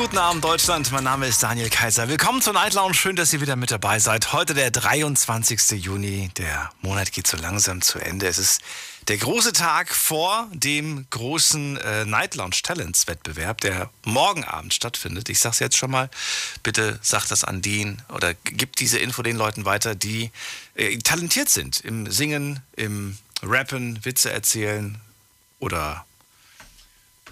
Guten Abend, Deutschland. Mein Name ist Daniel Kaiser. Willkommen zur Night Lounge. Schön, dass ihr wieder mit dabei seid. Heute der 23. Juni. Der Monat geht so langsam zu Ende. Es ist der große Tag vor dem großen äh, Night Lounge Talents Wettbewerb, der morgen Abend stattfindet. Ich sag's jetzt schon mal. Bitte sagt das an den oder gibt diese Info den Leuten weiter, die äh, talentiert sind im Singen, im Rappen, Witze erzählen oder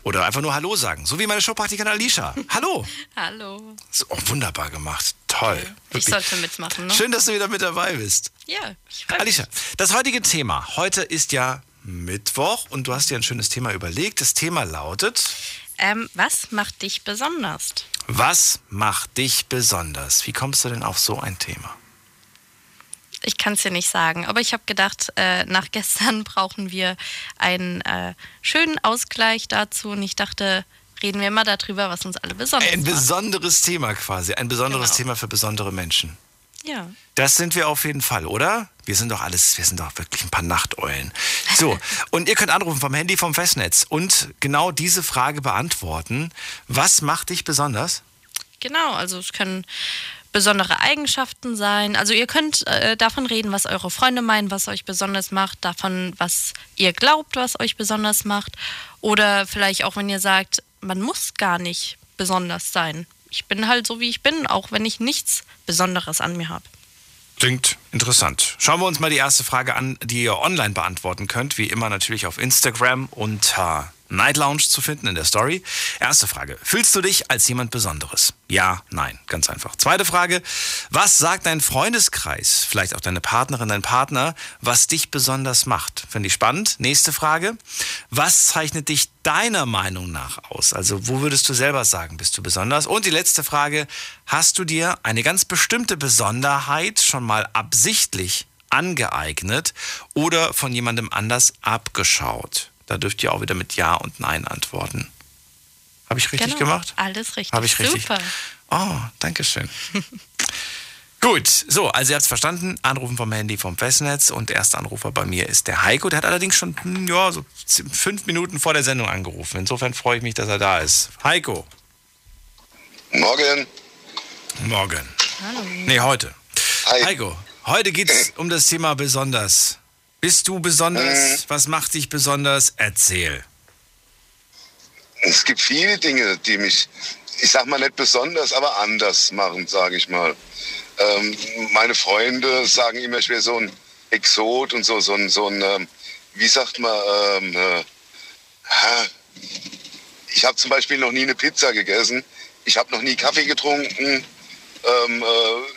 oder einfach nur Hallo sagen. So wie meine Showpraktikantin Alicia. Hallo. Hallo. So, oh, wunderbar gemacht. Toll. Ich Wirklich. sollte mitmachen, ne? Schön, dass du wieder mit dabei bist. Ja, ich freue mich. Alicia, das heutige Thema. Heute ist ja Mittwoch und du hast dir ein schönes Thema überlegt. Das Thema lautet, Ähm, was macht dich besonders? was macht dich besonders? Wie kommst du denn auf so ein Thema? Ich kann es dir nicht sagen, aber ich habe gedacht, äh, nach gestern brauchen wir einen äh, schönen Ausgleich dazu und ich dachte, reden wir mal darüber, was uns alle besonders Ein macht. besonderes Thema quasi. Ein besonderes Genau. Thema für besondere Menschen. Ja. Das sind wir auf jeden Fall, oder? Wir sind doch alles, wir sind doch wirklich ein paar Nachteulen. So, und ihr könnt anrufen vom Handy vom Festnetz und genau diese Frage beantworten. Was macht dich besonders? Genau, also es können besondere Eigenschaften sein. Also ihr könnt äh, davon reden, was eure Freunde meinen, was euch besonders macht, davon, was ihr glaubt, was euch besonders macht. Oder vielleicht auch, wenn ihr sagt, man muss gar nicht besonders sein. Ich bin halt so, wie ich bin, auch wenn ich nichts Besonderes an mir habe. Klingt interessant. Schauen wir uns mal die erste Frage an, die ihr online beantworten könnt. Wie immer natürlich auf Instagram unter Night Lounge zu finden in der Story. Erste Frage. Fühlst du dich als jemand Besonderes? Ja, nein. Ganz einfach. Zweite Frage. Was sagt dein Freundeskreis, vielleicht auch deine Partnerin, dein Partner, was dich besonders macht? Finde ich spannend. Nächste Frage. Was zeichnet dich deiner Meinung nach aus? Also wo würdest du selber sagen, bist du besonders? Und die letzte Frage. Hast du dir eine ganz bestimmte Besonderheit schon mal absichtlich angeeignet oder von jemandem anders abgeschaut? Da dürft ihr auch wieder mit Ja und Nein antworten. Habe ich richtig Genau, gemacht? Alles richtig. Habe ich richtig. Super. Oh, danke schön. Gut, so, also ihr habt es verstanden. Anrufen vom Handy vom Festnetz und der erste Anrufer bei mir ist der Heiko. Der hat allerdings schon hm, ja, so fünf Minuten vor der Sendung angerufen. Insofern freue ich mich, dass er da ist. Heiko, Morgen. morgen. Nee, heute. Hi. Heiko, heute geht es um das Thema besonders. Bist du besonders? Was macht dich besonders? Erzähl. Es gibt viele Dinge, die mich, ich sag mal nicht besonders, aber anders machen, sage ich mal. Ähm, meine Freunde sagen immer, ich wäre so ein Exot und so, so ein, so ein ähm, wie sagt man, ähm, äh, ich habe zum Beispiel noch nie eine Pizza gegessen. Ich habe noch nie Kaffee getrunken. Ähm, äh,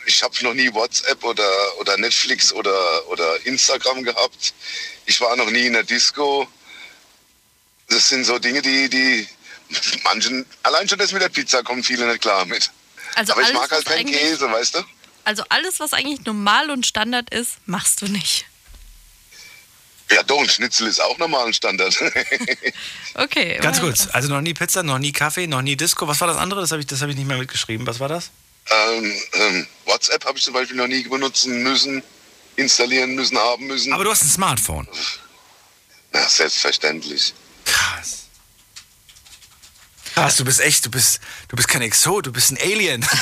ich habe noch nie WhatsApp oder, oder Netflix oder, oder Instagram gehabt. Ich war noch nie in der Disco. Das sind so Dinge, die, die manchen, allein schon das mit der Pizza kommen viele nicht klar mit. Also Aber ich alles, mag halt keinen Käse, weißt du? Also alles, was eigentlich normal und Standard ist, machst du nicht. Ja, doch, ein Schnitzel ist auch normal ein Standard. Okay. Ganz kurz. Also noch nie Pizza, noch nie Kaffee, noch nie Disco. Was war das andere? Das habe ich, das hab ich nicht mehr mitgeschrieben. Was war das? Ähm, ähm, WhatsApp habe ich zum Beispiel noch nie benutzen müssen, installieren müssen, haben müssen. Aber du hast ein Smartphone. Na, selbstverständlich. Krass. Krass, du bist echt, du bist, du bist kein Exot, du bist ein Alien.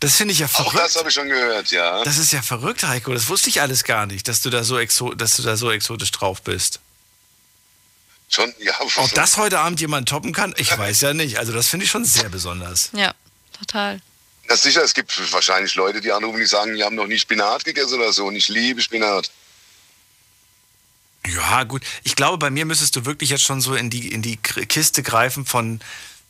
Das finde ich ja Auch das verrückt. habe ich schon gehört, ja. Das ist ja verrückt, Heiko. Das wusste ich alles gar nicht, dass du da so, exo dass du da so exotisch drauf bist. Schon, ja. Ob das heute Abend jemand toppen kann, ich weiß ja nicht. Also das finde ich schon sehr besonders. Ja, total. Na sicher, es gibt wahrscheinlich Leute, die anrufen, die sagen, die haben noch nie Spinat gegessen oder so. Und ich liebe Spinat. Ja, gut. Ich glaube, bei mir müsstest du wirklich jetzt schon so in die, in die Kiste greifen von,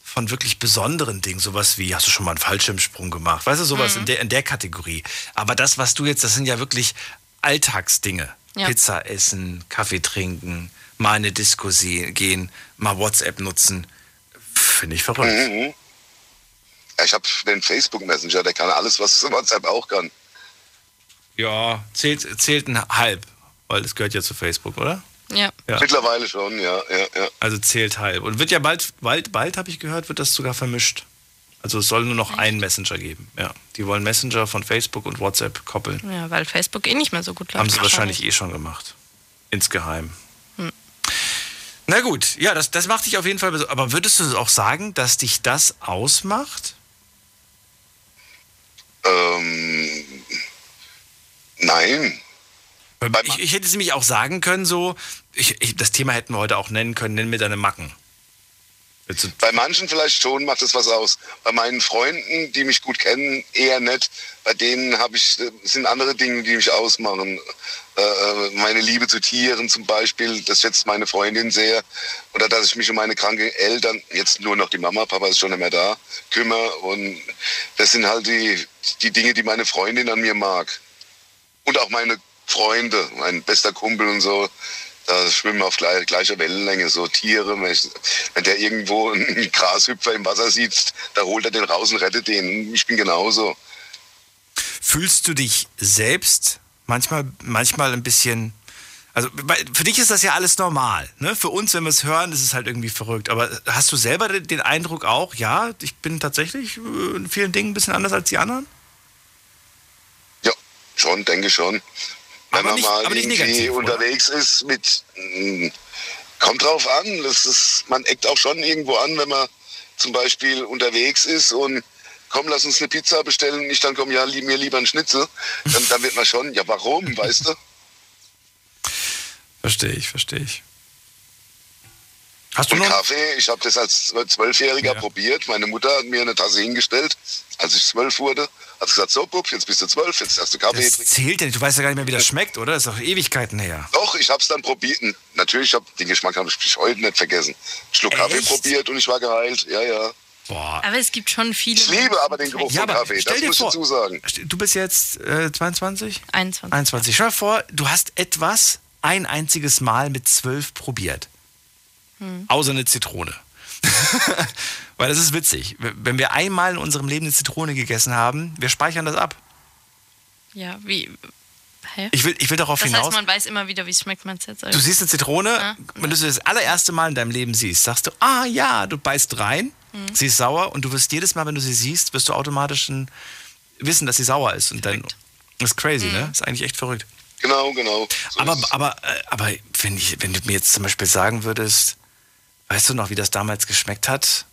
von wirklich besonderen Dingen. Sowas wie, hast du schon mal einen Fallschirmsprung gemacht? Weißt du, sowas in, der, in der Kategorie. Aber das, was du jetzt, das sind ja wirklich Alltagsdinge. Ja. Pizza essen, Kaffee trinken, mal in eine Disco gehen, mal WhatsApp nutzen. Finde ich verrückt. Mhm. Ja, ich habe den Facebook Messenger, der kann alles, was WhatsApp auch kann. Ja, zählt, zählt ein halb, weil das gehört ja zu Facebook, oder? Ja. Ja. Mittlerweile schon, ja, ja, ja. Also zählt halb. Und wird ja bald, bald, bald habe ich gehört, wird das sogar vermischt. Also es soll nur noch einen Messenger geben. Ja, die wollen Messenger von Facebook und WhatsApp koppeln. Ja, weil Facebook eh nicht mehr so gut läuft. Haben sie wahrscheinlich eh schon gemacht. Insgeheim. Na gut, ja, das, das macht dich auf jeden Fall. Aber würdest du auch sagen, dass dich das ausmacht? Ähm, nein. Ich, ich hätte es nämlich auch sagen können, so, ich, ich, das Thema hätten wir heute auch nennen können, nenn mir deine Macken. Bei manchen vielleicht schon macht es was aus. Bei meinen Freunden, die mich gut kennen, eher nicht. Bei denen habe ich äh, sind andere Dinge, die mich ausmachen. Äh, meine Liebe zu Tieren zum Beispiel, das schätzt meine Freundin sehr. Oder dass ich mich um meine kranken Eltern, jetzt nur noch die Mama, Papa ist schon nicht mehr da, kümmere. Und das sind halt die, die Dinge, die meine Freundin an mir mag. Und auch meine Freunde, mein bester Kumpel und so. Da schwimmen wir auf gleich, gleicher Wellenlänge, so Tiere. Wenn der irgendwo einen Grashüpfer im Wasser sieht, da holt er den raus und rettet den. Ich bin genauso. Fühlst du dich selbst manchmal, manchmal ein bisschen. Also für dich ist das ja alles normal. Ne? Für uns, wenn wir es hören, ist es halt irgendwie verrückt. Aber hast du selber den- den Eindruck auch, ja, ich bin tatsächlich äh, in vielen Dingen ein bisschen anders als die anderen? Schon, denke schon. Wenn Aber man nicht- mal aber irgendwie negativ, oder? unterwegs ist mit, mh, kommt drauf an. Das ist, man eckt auch schon irgendwo an, wenn man zum Beispiel unterwegs ist und komm, lass uns eine Pizza bestellen und ich dann komm, ja, lieb, mir lieber ein Schnitzel. Dann, dann wird man schon, ja, warum, weißt du? Verstehe ich, verstehe ich. Hast du noch? Kaffee, ich habe das als Zwölfjähriger Ja. probiert. Meine Mutter hat mir eine Tasse hingestellt, als ich zwölf wurde. Hat gesagt, so Bub, jetzt bist du zwölf, jetzt darfst du Kaffee Das trinken. zählt ja nicht. Du weißt ja gar nicht mehr, wie das schmeckt, oder? Das ist doch Ewigkeiten her. Doch, ich habe es dann probiert. Natürlich, hab, den Geschmack habe ich bis heute nicht vergessen. Schluck Kaffee Echt? probiert und ich war geheilt. Ja, ja. Boah. Aber es gibt schon viele. Ich liebe aber den Geruch Ja, von Kaffee, stell das dir muss ich vor, dazu sagen. du bist jetzt äh, 22? 21. 21. Stell dir vor, du hast etwas ein einziges Mal mit zwölf probiert. Außer eine Zitrone. Weil das ist witzig. Wenn wir einmal in unserem Leben eine Zitrone gegessen haben, wir speichern das ab. Ja, wie. Hä? Ich will, ich will darauf das hinaus. heißt, man weiß immer wieder, wie es schmeckt, man jetzt. Du siehst eine Zitrone, Ja. wenn du sie das allererste Mal in deinem Leben siehst, sagst du, ah ja, du beißt rein, Mhm. sie ist sauer und du wirst jedes Mal, wenn du sie siehst, wirst du automatisch ein, wissen, dass sie sauer ist. Und dann Verrückt. das ist crazy, Mhm. ne? Ist eigentlich echt verrückt. Genau, genau. So Aber, es. aber, äh, aber wenn, ich, wenn du mir jetzt zum Beispiel sagen würdest, weißt du noch, wie das damals geschmeckt hat?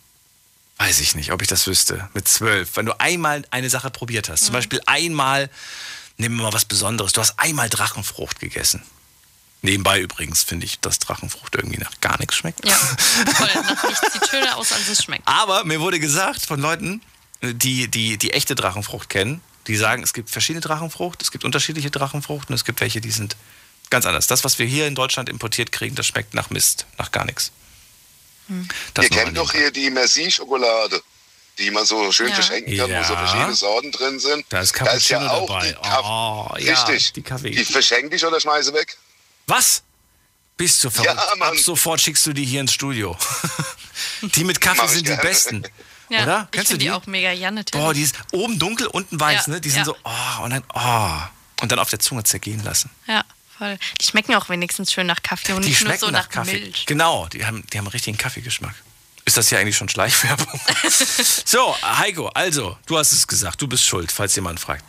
Weiß ich nicht, ob ich das wüsste. Mit zwölf. Wenn du einmal eine Sache probiert hast. Zum Beispiel einmal, nehmen wir mal was Besonderes. Du hast einmal Drachenfrucht gegessen. Nebenbei übrigens finde ich, dass Drachenfrucht irgendwie nach gar nichts schmeckt. Ja, voll. Nach nichts sieht schöner aus, als es schmeckt. Aber mir wurde gesagt von Leuten, die, die die echte Drachenfrucht kennen, die sagen, es gibt verschiedene Drachenfrucht, es gibt unterschiedliche Drachenfrucht und es gibt welche, die sind ganz anders. Das, was wir hier in Deutschland importiert kriegen, das schmeckt nach Mist, nach gar nichts. Das Ihr kennt doch hier die Merci-Schokolade, die man so schön Ja. verschenken kann, wo so Ja. verschiedene Sorten drin sind. Da ist ja Cappuccino auch dabei. die Kaff Oh, ja, Richtig. die Kaffee- Die verschenke ich oder schmeiße weg. Was? Bist du verrückt? Ja, Mann. Ab sofort schickst du die hier ins Studio. die mit Kaffee sind die besten. Ja, Oder? Ich Kennst du die? die auch mega, ja, natürlich. Boah, die ist oben dunkel, unten weiß, Ja, ne? Die sind ja. so, oh, und dann, oh. Und dann auf der Zunge zergehen lassen. Ja, voll. Die schmecken auch wenigstens schön nach Kaffee und Die nicht nur schmecken so nach nach, Kaffee. Milch. Genau, die haben, die haben richtigen Kaffeegeschmack. Ist das hier eigentlich schon Schleichwerbung? so, Heiko, also, du hast es gesagt, du bist schuld, falls jemand fragt.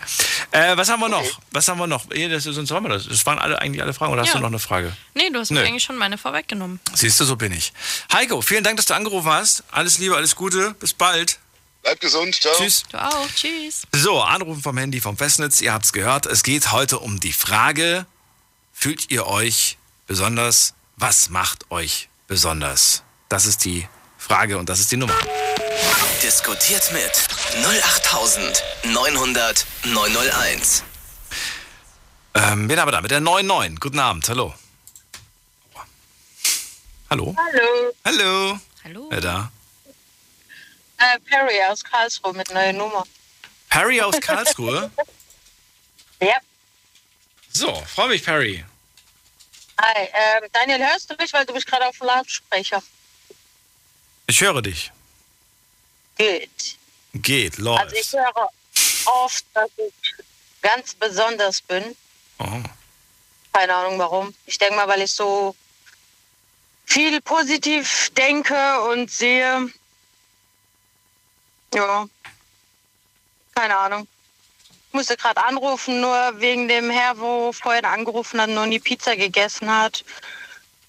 Äh, was haben wir noch? Was haben wir noch? Eh, Das, sonst haben wir das. Das waren alle, eigentlich alle Fragen. Oder hast Ja. du noch eine Frage? Nee, du hast Nö. mir eigentlich schon meine vorweggenommen. Siehst du, so bin ich. Heiko, vielen Dank, dass du angerufen hast. Alles Liebe, alles Gute. Bis bald. Bleibt gesund, ciao. Tschüss. Du auch. Tschüss. So, Anrufen vom Handy vom Festnetz. Ihr habt's gehört. Es geht heute um die Frage, fühlt ihr euch besonders? Was macht euch besonders? Das ist die Frage und das ist die Nummer. Diskutiert mit 08900 901. Ähm, wen haben wir da? Mit der 99. Guten Abend. Hallo. Hallo. Hallo, Hallo. Hallo. Wer da? äh, Perry aus Karlsruhe mit neuer Nummer. Perry aus Karlsruhe. Ja. So, freue mich, Perry. Hi, ähm, Daniel, hörst du mich, weil du bist gerade auf dem Lautsprecher? Ich höre dich. Gut. Geht, Also ich läuft. höre oft, dass ich ganz besonders bin. Oh. Keine Ahnung warum. Ich denke mal, weil ich so viel positiv denke und sehe. Ja. Keine Ahnung. Ich musste gerade anrufen, nur wegen dem Herr, wo vorhin angerufen hat, noch nie Pizza gegessen hat,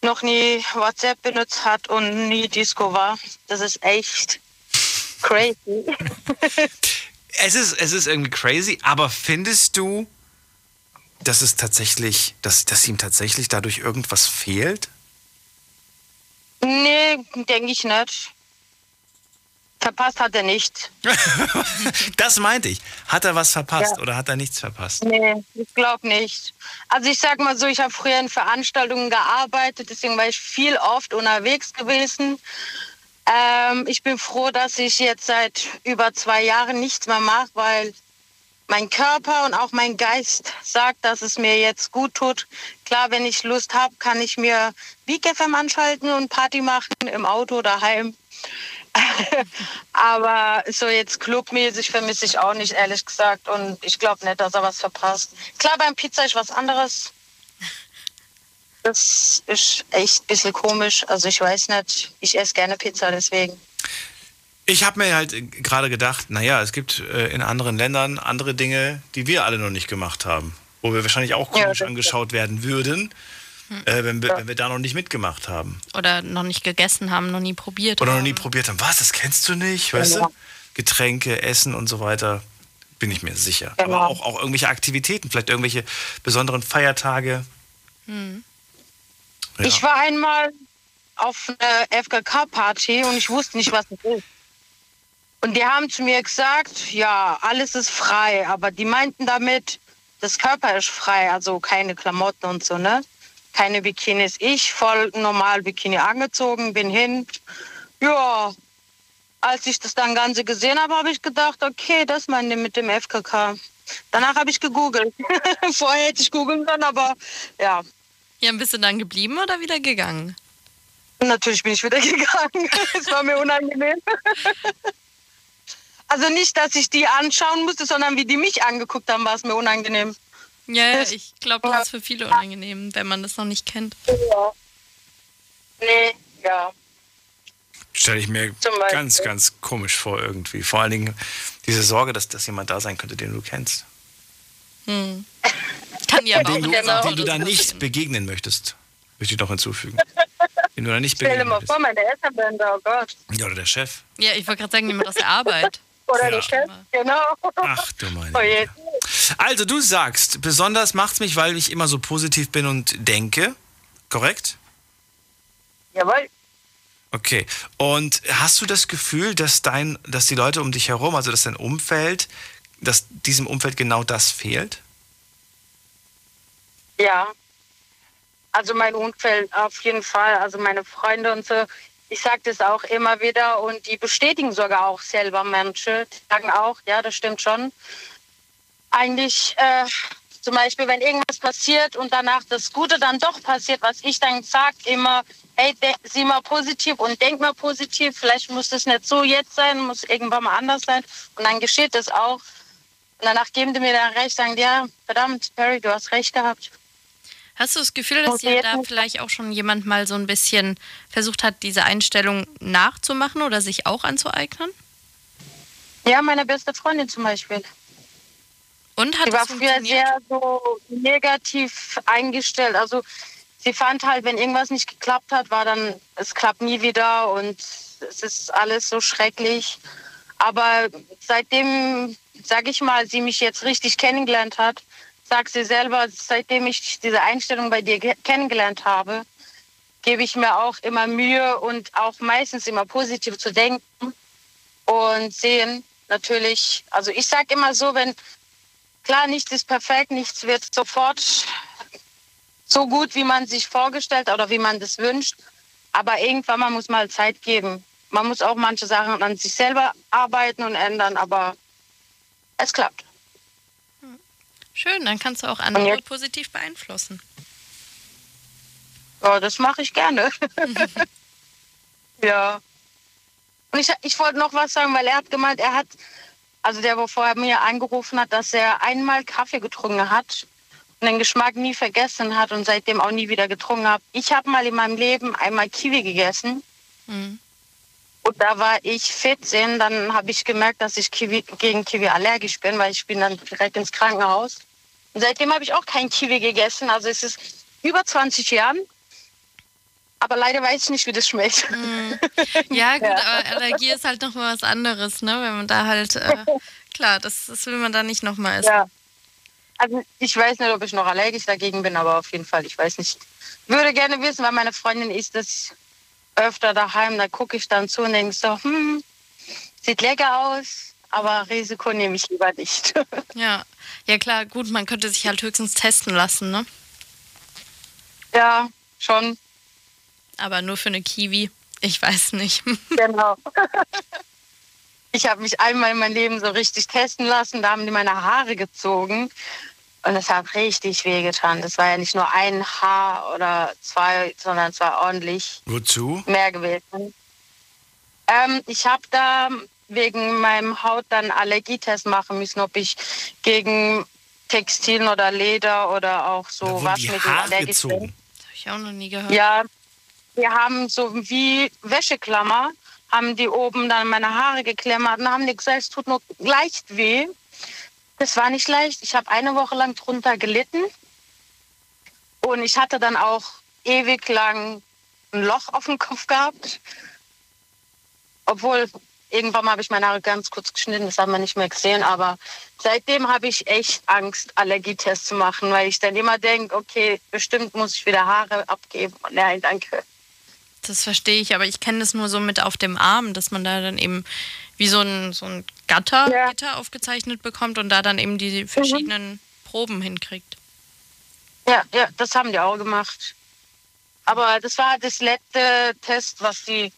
noch nie WhatsApp benutzt hat und nie Disco war. Das ist echt crazy. Es ist, es ist irgendwie crazy, aber findest du, dass es tatsächlich, dass, dass ihm tatsächlich dadurch irgendwas fehlt? nee, denke ich nicht. Verpasst hat er nichts. Das meinte ich. Hat er was verpasst Ja. oder hat er nichts verpasst? Nee, ich glaube nicht. Also ich sag mal so, ich habe früher in Veranstaltungen gearbeitet, deswegen war ich viel oft unterwegs gewesen. Ähm, ich bin froh, dass ich jetzt seit über zwei Jahren nichts mehr mache, weil mein Körper und auch mein Geist sagt, dass es mir jetzt gut tut. Klar, wenn ich Lust habe, kann ich mir FM anschalten und Party machen im Auto daheim. Aber so jetzt clubmäßig vermisse ich auch nicht, ehrlich gesagt. Und ich glaube nicht, dass er was verpasst. Klar, beim Pizza ist was anderes. Das ist echt ein bisschen komisch. Also ich weiß nicht, ich esse gerne Pizza, deswegen. Ich habe mir halt gerade gedacht, naja, es gibt äh, in anderen Ländern andere Dinge, die wir alle noch nicht gemacht haben. Wo wir wahrscheinlich auch Ja, komisch das angeschaut werden würden, äh, wenn, wir, wenn wir da noch nicht mitgemacht haben. Oder noch nicht gegessen haben, noch nie probiert Oder noch haben. nie probiert haben. Was, das kennst du nicht? Weißt Genau. du? Getränke, Essen und so weiter. Bin ich mir sicher. Genau. Aber auch, auch irgendwelche Aktivitäten, vielleicht irgendwelche besonderen Feiertage. Ja. Ich war einmal auf einer FKK-Party und ich wusste nicht, was es ist. Und die haben zu mir gesagt, ja, alles ist frei, aber die meinten damit, das Körper ist frei, also keine Klamotten und so, ne? Keine Bikinis. Ich voll normal Bikini angezogen, bin hin. Ja, als ich das dann Ganze gesehen habe, habe ich gedacht, okay, das meine ich mit dem FKK. Danach habe ich gegoogelt. Vorher hätte ich googeln können, aber ja, Ja, bist du dann geblieben oder wieder gegangen? Natürlich bin ich wieder gegangen. Es war mir unangenehm. Also nicht, dass ich die anschauen musste, sondern wie die mich angeguckt haben, war es mir unangenehm. Ja, ja, ich glaube, das ist für viele unangenehm, wenn man das noch nicht kennt. Nee, ja. Stelle ich mir ganz, ganz komisch vor irgendwie. Vor allen Dingen diese Sorge, dass, dass jemand da sein könnte, den du kennst. Hm. Kann ja Den du, Genau. den du da nicht begegnen möchtest. Möchte ich noch hinzufügen. Den du da nicht Stell dir begegnen mal vor, meine Eltern wären da, oh Gott. Ja, oder der Chef. Ja, ich wollte gerade sagen, jemand aus der Arbeit. Oder Ja. der Chef, genau. Ach du meine Oh je. Güte. Also du sagst, besonders macht's mich, weil ich immer so positiv bin und denke. Korrekt? Jawohl. Okay. Und hast du das Gefühl, dass dein, dass die Leute um dich herum, also dass dein Umfeld, dass diesem Umfeld genau das fehlt? Ja. Also mein Umfeld auf jeden Fall. Also meine Freunde und so. Ich sage das auch immer wieder und die bestätigen sogar auch selber Menschen. Die sagen auch, ja, das stimmt schon. Eigentlich äh, zum Beispiel, wenn irgendwas passiert und danach das Gute dann doch passiert, was ich dann sage, immer, hey, sieh mal positiv und denk mal positiv. Vielleicht muss das nicht so jetzt sein, muss irgendwann mal anders sein. Und dann geschieht das auch. Und danach geben die mir dann recht, sagen, ja, verdammt, Perry, du hast recht gehabt. Hast du das Gefühl, dass dir da vielleicht auch schon jemand mal so ein bisschen versucht hat, diese Einstellung nachzumachen oder sich auch anzueignen? Ja, meine beste Freundin zum Beispiel. Und hat Sie war früher sehr so negativ eingestellt. Also sie fand halt, wenn irgendwas nicht geklappt hat, war dann, es klappt nie wieder und es ist alles so schrecklich. Aber seitdem, sag ich mal, sie mich jetzt richtig kennengelernt hat, sagt sie selber, seitdem ich diese Einstellung bei dir ge- kennengelernt habe, gebe ich mir auch immer Mühe und auch meistens immer positiv zu denken und sehen natürlich, also ich sage immer so, wenn Klar, nichts ist perfekt, nichts wird sofort so gut, wie man sich vorgestellt oder wie man das wünscht. Aber irgendwann mal muss man Zeit geben. Man muss auch manche Sachen an sich selber arbeiten und ändern, aber es klappt. Schön, dann kannst du auch andere positiv beeinflussen. Ja, das mache ich gerne. ja. Und ich, ich wollte noch was sagen, weil er hat gemeint, er hat, also der, wo vorher mir angerufen hat, dass er einmal Kaffee getrunken hat und den Geschmack nie vergessen hat und seitdem auch nie wieder getrunken hat. Ich habe mal in meinem Leben einmal Kiwi gegessen Mhm. Und da war ich 14, dann habe ich gemerkt, dass ich Kiwi, gegen Kiwi allergisch bin, weil ich bin dann direkt ins Krankenhaus. Und seitdem habe ich auch kein Kiwi gegessen. Also es ist über 20 Jahren. Aber leider weiß ich nicht, wie das schmeckt. Ja, gut, aber Allergie ist halt nochmal was anderes, ne? Wenn man da halt, äh, klar, das, das will man da nicht nochmal essen. Ja. Also ich weiß nicht, ob ich noch allergisch dagegen bin, aber auf jeden Fall, ich weiß nicht. Würde gerne wissen, weil meine Freundin isst das öfter daheim. Da gucke ich dann zu und denke so, hm, sieht lecker aus, aber Risiko nehme ich lieber nicht. Ja. ja, klar, gut, man könnte sich halt höchstens testen lassen, ne? ja, schon. Aber nur für eine Kiwi. Ich weiß nicht. Genau. Ich habe mich einmal in meinem Leben so richtig testen lassen. Da haben die meine Haare gezogen. Und es hat richtig wehgetan. Das war ja nicht nur ein Haar oder zwei, sondern es war ordentlich Wozu? mehr gewesen. Ähm, ich habe da wegen meinem Haut dann Allergietest machen müssen, ob ich gegen Textilien oder Leder oder auch so wurden die Waschmittel Haare allergisch bin. gezogen. Das habe ich auch noch nie gehört. Ja, wir haben so wie Wäscheklammer, haben die oben dann meine Haare geklemmert und haben die gesagt, es tut nur leicht weh. Das war nicht leicht. Ich habe eine Woche lang drunter gelitten. Und ich hatte dann auch ewig lang ein Loch auf dem Kopf gehabt. Obwohl, irgendwann habe ich meine Haare ganz kurz geschnitten, das haben wir nicht mehr gesehen. Aber seitdem habe ich echt Angst, Allergietest zu machen, weil ich dann immer denke, okay, bestimmt muss ich wieder Haare abgeben. Nein, danke. Das verstehe ich, aber ich kenne das nur so mit auf dem Arm, dass man da dann eben wie so ein, so ein Gatter, Ja. Gitter aufgezeichnet bekommt und da dann eben die verschiedenen Proben hinkriegt. Ja, ja, das haben die auch gemacht. Aber das war das letzte Test, was die,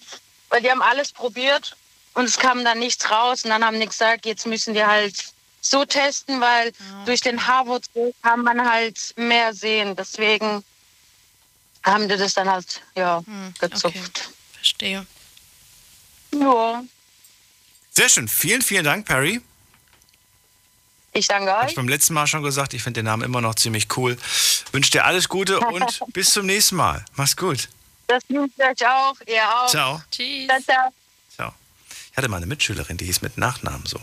weil die haben alles probiert und es kam dann nichts raus und dann haben die gesagt, jetzt müssen die halt so testen, weil durch den Haarwurzel kann man halt mehr sehen. Deswegen haben die das dann halt ja Hm, gezupft. okay. Verstehe. Ja, Sehr schön. Vielen, vielen Dank, Perry. ich danke Hab euch. ich beim letzten Mal schon gesagt, ich finde den Namen immer noch ziemlich cool. Wünsche dir alles Gute und bis zum nächsten Mal. Mach's gut. Das wünsche ich euch auch, ihr auch. Ciao. Tschüss. Ciao, ciao. Ciao. Ich hatte mal eine Mitschülerin, die hieß mit Nachnamen so.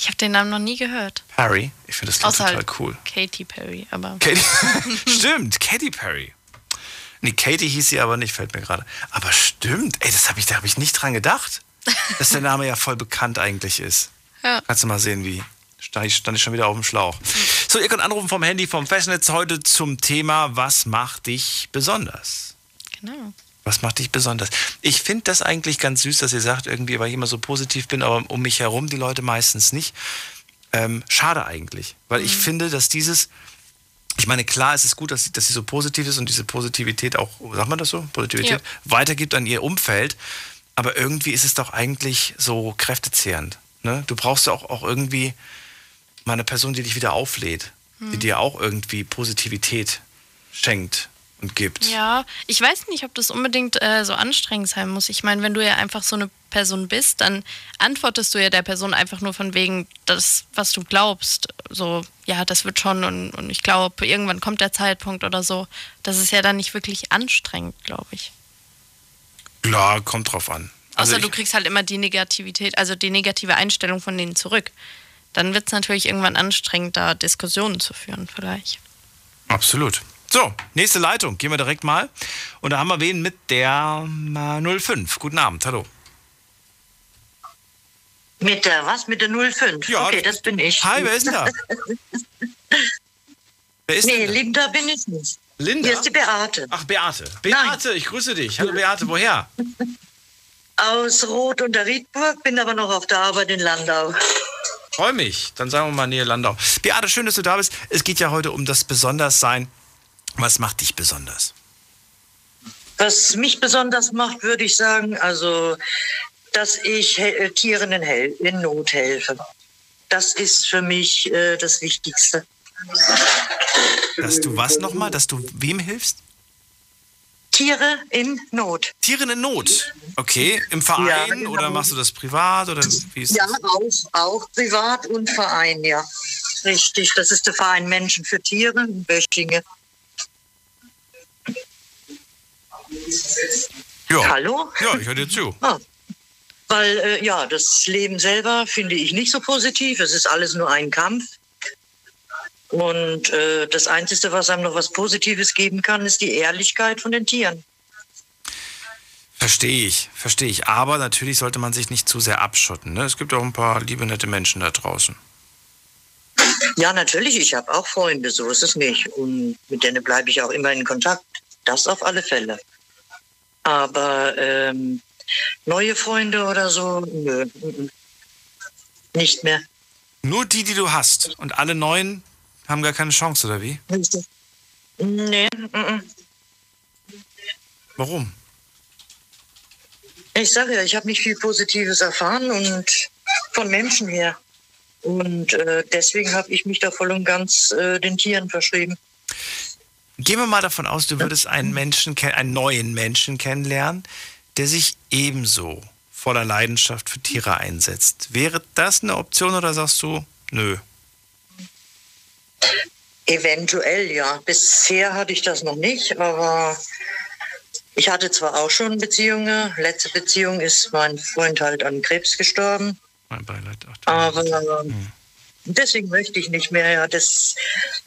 Ich habe den Namen noch nie gehört. Perry. Ich finde das Außer total halt cool. Katy Perry, aber Katy. stimmt, Katy Perry. Nee, Katy hieß sie aber nicht, fällt mir gerade. Aber stimmt, ey, das habe ich, da habe ich nicht dran gedacht, dass der Name ja voll bekannt eigentlich ist. Ja. Kannst du mal sehen, wie stand ich, stand ich schon wieder auf dem Schlauch. So, ihr könnt anrufen vom Handy, vom Festnetz heute zum Thema, was macht dich besonders? genau. Was macht dich besonders? Ich finde das eigentlich ganz süß, dass ihr sagt, irgendwie, weil ich immer so positiv bin, aber um mich herum die Leute meistens nicht. Ähm, schade eigentlich, weil ich finde, dass dieses, ich meine, klar, es ist gut, dass sie, dass sie so positiv ist und diese Positivität auch, sagt man das so, Positivität, Ja. weitergibt an ihr Umfeld. Aber irgendwie ist es doch eigentlich so kräftezehrend. Ne? Du brauchst ja auch, auch irgendwie mal eine Person, die dich wieder auflädt, die dir auch irgendwie Positivität schenkt gibt. Ja, ich weiß nicht, ob das unbedingt äh, so anstrengend sein muss. Ich meine, wenn du ja einfach so eine Person bist, dann antwortest du ja der Person einfach nur von wegen das, was du glaubst. So, ja, das wird schon und, und ich glaube, irgendwann kommt der Zeitpunkt oder so. Das ist ja dann nicht wirklich anstrengend, glaube ich. Klar, kommt drauf an. Also Außer du kriegst halt immer die Negativität, also die negative Einstellung von denen zurück. Dann wird es natürlich irgendwann anstrengend, da Diskussionen zu führen, vielleicht. Absolut. So, nächste Leitung. Gehen wir direkt mal. Und da haben wir wen mit der äh, 05. Guten Abend, hallo. Mit der was? Mit der 05? Ja, okay, das bin ich. Hi, wer ist denn da? wer ist Nee, denn da? Linda bin ich nicht. Linda? Hier ist die Beate. Ach, Beate. Beate, ich grüße dich. Hallo Beate, woher? Aus Rot und der Riedburg, bin aber noch auf der Arbeit in Landau. Freue mich. Dann sagen wir mal Nähe Landau. Beate, schön, dass du da bist. Es geht ja heute um das Besonderssein. Was macht dich besonders? Was mich besonders macht, würde ich sagen, also, dass ich äh, Tieren in, Hel in Not helfe. Das ist für mich äh, das Wichtigste. Dass du was nochmal? Dass du wem hilfst? Tiere in Not. Tieren in Not. Okay, im Verein Ja, genau. oder machst du das privat oder wie ist Ja, das? auch, auch privat und Verein, ja. Richtig, das ist der Verein Menschen für Tiere in Böschinge. Ja. Hallo? Ja, ich höre dir zu. Oh. Weil, äh, ja, das Leben selber finde ich nicht so positiv. Es ist alles nur ein Kampf. Und äh, das Einzige, was einem noch was Positives geben kann, ist die Ehrlichkeit von den Tieren. Verstehe ich, verstehe ich. Aber natürlich sollte man sich nicht zu sehr abschotten. Ne? Es gibt auch ein paar liebe, nette Menschen da draußen. Ja, natürlich, ich habe auch Freunde, so ist es nicht. Und mit denen bleibe ich auch immer in Kontakt. Das auf alle Fälle. Aber ähm, neue Freunde oder so, nö. Nicht mehr. Nur die, die du hast. Und alle neuen haben gar keine Chance, oder wie? Nee. Warum? Ich sage ja, ich habe nicht viel Positives erfahren und von Menschen her. Und äh, deswegen habe ich mich da voll und ganz äh, den Tieren verschrieben. Gehen wir mal davon aus, du würdest einen Menschen, einen neuen Menschen kennenlernen, der sich ebenso voller Leidenschaft für Tiere einsetzt. Wäre das eine Option oder sagst du, nö? Eventuell ja. Bisher hatte ich das noch nicht, aber ich hatte zwar auch schon Beziehungen. Letzte Beziehung ist mein Freund halt an Krebs gestorben. Mein Beileid. Ach, aber hm. Deswegen möchte ich nicht mehr. Ja, das,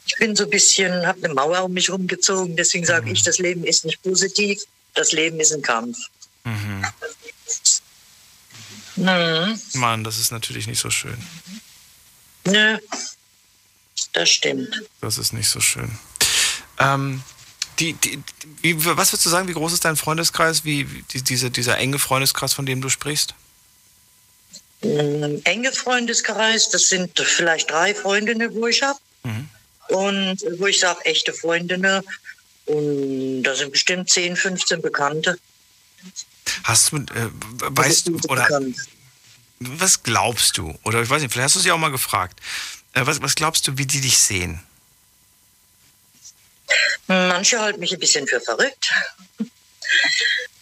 ich bin so ein bisschen, habe eine Mauer um mich rumgezogen. Deswegen sage mhm. ich, das Leben ist nicht positiv. Das Leben ist ein Kampf. Mhm. Mhm. Mann, das ist natürlich nicht so schön. Nö, das stimmt. Das ist nicht so schön. Ähm, die, die, wie, was würdest du sagen, wie groß ist dein Freundeskreis, wie, wie diese, dieser enge Freundeskreis, von dem du sprichst? Ähm, enge Freundeskreis, das sind vielleicht drei Freundinnen, wo ich habe. Mhm. Und wo ich sage, echte Freundinnen. Und da sind bestimmt 10, 15 Bekannte. Hast du, äh, weißt du, oder bekannt. was glaubst du? Oder ich weiß nicht, vielleicht hast du sie auch mal gefragt. Äh, was, was glaubst du, wie die dich sehen? Manche halten mich ein bisschen für verrückt.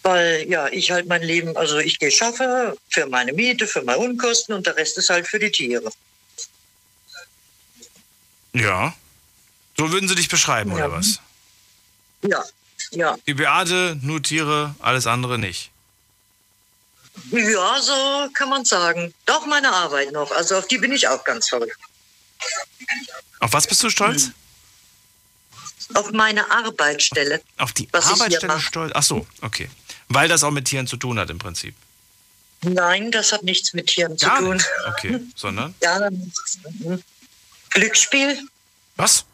Weil ja, ich halt mein Leben, also ich gehe schaffe für meine Miete, für meine Unkosten und der Rest ist halt für die Tiere. Ja. So würden sie dich beschreiben, ja. oder was? Ja, ja. Die Beate, nur Tiere, alles andere nicht. Ja, so kann man sagen. Doch meine Arbeit noch. Also auf die bin ich auch ganz verrückt. Auf was bist du stolz? Auf meine Arbeitsstelle. Auf die Arbeitsstelle stolz? Ach so, okay. Weil das auch mit Tieren zu tun hat im Prinzip. Nein, das hat nichts mit Tieren Gar zu tun. Nicht. Okay, sondern? Ja, nichts. Glücksspiel. Was?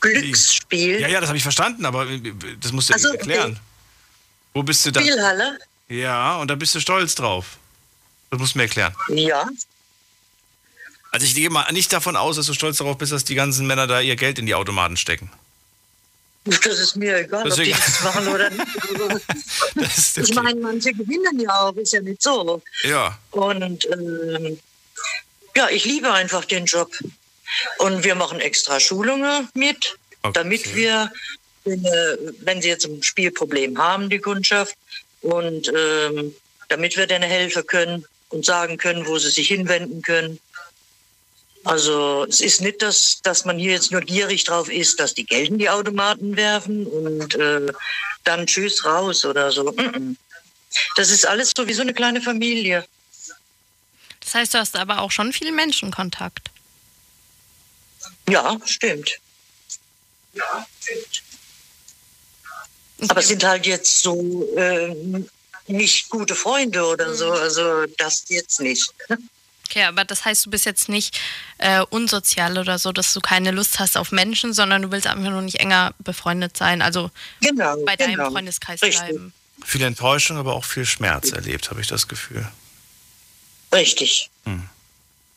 Glücksspiel. Ja, ja, das habe ich verstanden, aber das musst du also, erklären. Okay. Wo bist du da? Spielhalle. Ja, und da bist du stolz drauf. Das musst du mir erklären. Ja. Also ich gehe mal nicht davon aus, dass du stolz darauf bist, dass die ganzen Männer da ihr Geld in die Automaten stecken. Das ist mir egal, das ob die das machen oder nicht. ich okay. meine, manche gewinnen ja auch, ist ja nicht so. Ja. Und ähm, ja, ich liebe einfach den Job. Und wir machen extra Schulungen mit, okay. damit wir, wenn, äh, wenn sie jetzt ein Spielproblem haben, die Kundschaft, und ähm, damit wir denen helfen können und sagen können, wo sie sich hinwenden können. Also es ist nicht, dass, dass man hier jetzt nur gierig drauf ist, dass die Geld in die Automaten werfen und äh, dann tschüss raus oder so. Das ist alles so wie so eine kleine Familie. Das heißt, du hast aber auch schon viel Menschenkontakt. Ja, stimmt. Ja, stimmt. Aber es sind halt jetzt so äh, nicht gute Freunde oder so. Also das jetzt nicht. Okay, aber das heißt, du bist jetzt nicht äh, unsozial oder so, dass du keine Lust hast auf Menschen, sondern du willst einfach nur nicht enger befreundet sein. Also genau, bei deinem genau. Freundeskreis Richtig. bleiben. Viel Enttäuschung, aber auch viel Schmerz erlebt, habe ich das Gefühl. Richtig. Hm.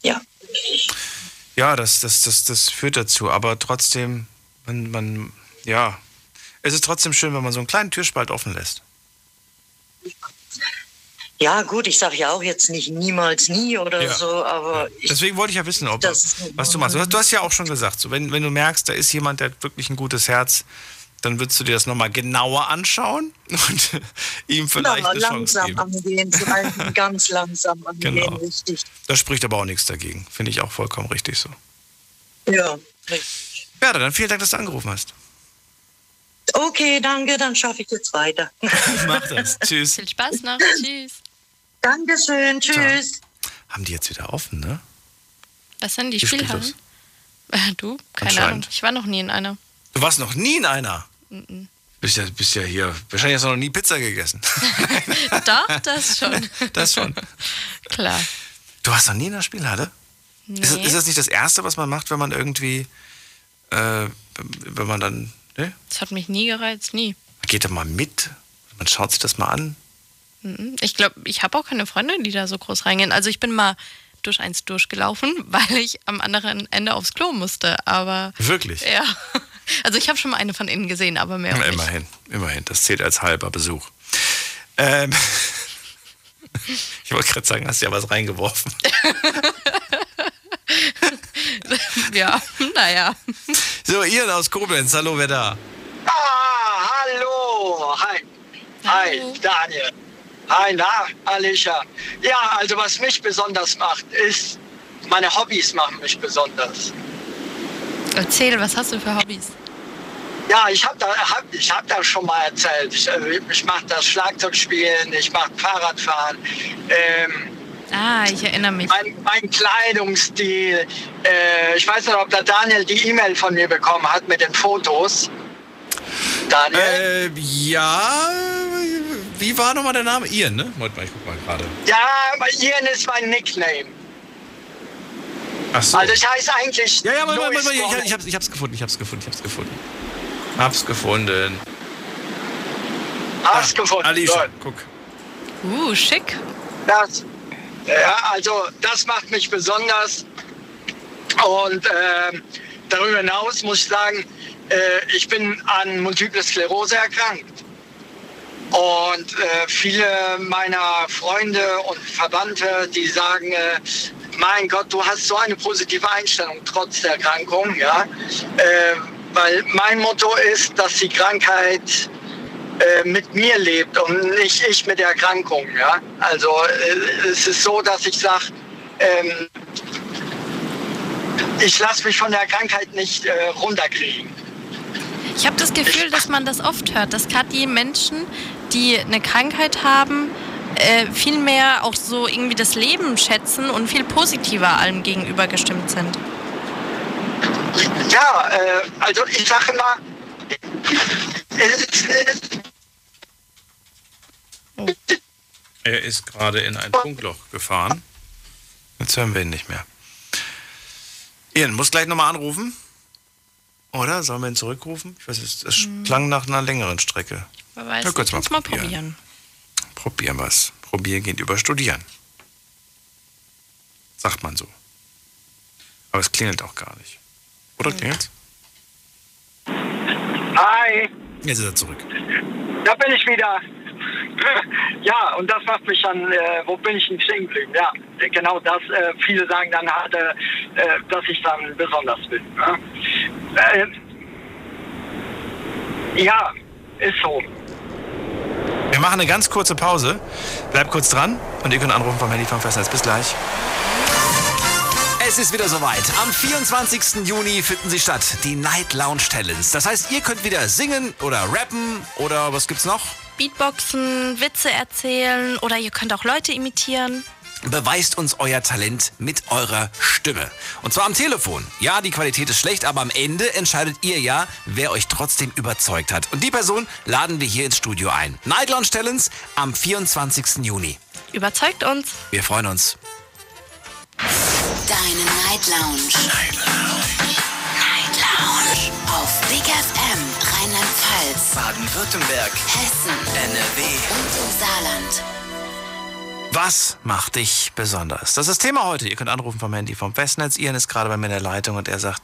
Ja. Ja, das, das, das, das führt dazu. Aber trotzdem, man, man, ja, es ist trotzdem schön, wenn man so einen kleinen Türspalt offen lässt. Ja, gut, ich sage ja auch jetzt nicht niemals nie oder ja. so, aber. Ja. Deswegen wollte ich ja wissen, ob, was du machst. Du hast, du hast, ja auch schon gesagt, so, wenn, wenn du merkst, da ist jemand, der hat wirklich ein gutes Herz, dann würdest du dir das nochmal genauer anschauen und ihm vielleicht ja, eine Chance geben. Angehen, ganz langsam angehen, genau. richtig. Das spricht aber auch nichts dagegen. Finde ich auch vollkommen richtig so. Ja, richtig. Ja, dann vielen Dank, dass du angerufen hast. Okay, danke, dann schaffe ich jetzt weiter. Mach das. Tschüss. Viel Spaß noch. Tschüss. Dankeschön, tschüss. Haben die jetzt wieder offen, ne? Was sind die spielt Spielhallen? Äh, du? Keine. Ahnung. Ich war noch nie in einer. Du warst noch nie in einer. Bist ja, bist ja hier. Wahrscheinlich hast du noch nie Pizza gegessen. Doch, das schon. das schon. Klar. Du warst noch nie in einer Spielhalle? Nee. Ist, das- ist das nicht das Erste, was man macht, wenn man irgendwie, äh, wenn man dann, ne? das hat mich nie gereizt, nie. Man geht da mal mit, man schaut sich das mal an. Mhm. Ich glaube, ich habe auch keine Freunde, die da so groß reingehen. Also ich bin mal durch eins durchgelaufen, weil ich am anderen Ende aufs Klo musste. Aber Wirklich? ja. Also ich habe schon mal eine von innen gesehen, aber mehr auch Na, nicht. immerhin, immerhin. Das zählt als halber Besuch. Ähm, ich wollte gerade sagen, hast ja was reingeworfen. Ja, naja. So, Ian aus Koblenz, hallo, wer da? Ah, hallo. Hi. Hi, Hallo. Daniel. Hi, na, Alicia. Ja, also was mich besonders macht, ist, meine Hobbys machen mich besonders. Erzähl, was hast du für Hobbys? Ja, ich habe da, hab, ich hab da schon mal erzählt. Ich, äh, ich mache das Schlagzeugspielen, ich mache Fahrradfahren. Ähm, Ah, ich erinnere mich. mein, mein Kleidungsstil. Äh, ich weiß nicht, ob der Daniel die E-Mail von mir bekommen hat mit den Fotos. Daniel? Äh, ja, wie war nochmal der Name? Ian, ne? Warte mal, ich guck mal gerade. Ja, aber Ian ist mein Nickname. Ach so. Also ich heiße eigentlich ja, ja, Moment, Moment, Louis Moment, ich, ich, hab's, ich hab's gefunden, ich hab's gefunden, ich hab's gefunden. Hab's gefunden. Hast gefunden. Alicia, Gut. guck. Uh, schick. Das, ja, also das macht mich besonders. Und ähm, darüber hinaus muss ich sagen, äh, ich bin an Multiple Sklerose erkrankt. Und äh, viele meiner Freunde und Verwandte, die sagen, äh, mein Gott, du hast so eine positive Einstellung trotz der Erkrankung, ja. Äh, weil mein Motto ist, dass die Krankheit äh, mit mir lebt und nicht ich mit der Erkrankung. Ja? Also äh, es ist so, dass ich sage, ähm, ich lasse mich von der Krankheit nicht äh, runterkriegen. Ich habe das Gefühl, dass man das oft hört, dass gerade die Menschen, die eine Krankheit haben, äh, viel mehr auch so irgendwie das Leben schätzen und viel positiver allem gegenüber gestimmt sind. Ja, äh, also ich sage immer, es ist, es, Er ist gerade in ein Funkloch gefahren. Jetzt hören wir ihn nicht mehr. Ian, muss gleich nochmal anrufen? Oder? Sollen wir ihn zurückrufen? Ich weiß nicht, es klang nach einer längeren Strecke. Wer weiß, Ja, kurz mal kannst mal probieren. probieren. Probieren wir es. Probieren geht über Studieren. Sagt man so. Aber es klingelt auch gar nicht. Oder klingelt hi, Jetzt ist er zurück. da bin ich wieder. Ja, und das macht mich dann, äh, wo bin ich denn stehen geblieben? Ja, genau das. Äh, viele sagen dann halt, äh, äh, dass ich dann besonders bin. Ne? Äh, ja, ist so. Wir machen eine ganz kurze Pause. Bleibt kurz dran und ihr könnt anrufen vom Handy vom Festnetz. Bis gleich. Es ist wieder soweit. Am 24. Juni finden sie statt, die Night Lounge Talents. Das heißt, ihr könnt wieder singen oder rappen oder was gibt's noch? Beatboxen, Witze erzählen oder ihr könnt auch Leute imitieren. Beweist uns euer Talent mit eurer Stimme. Und zwar am Telefon. Ja, die Qualität ist schlecht, aber am Ende entscheidet ihr ja, wer euch trotzdem überzeugt hat. Und die Person laden wir hier ins Studio ein. Night Lounge Talents am 24. Juni. Überzeugt uns. Wir freuen uns. Deine Night Lounge. Night Lounge. Lounge. Auf Big FM Rheinland-Pfalz, Baden-Württemberg, Hessen NRW. und im Saarland. Was macht dich besonders? Das ist das Thema heute. Ihr könnt anrufen vom Handy vom Festnetz. Ian ist gerade bei mir in der Leitung und er sagt,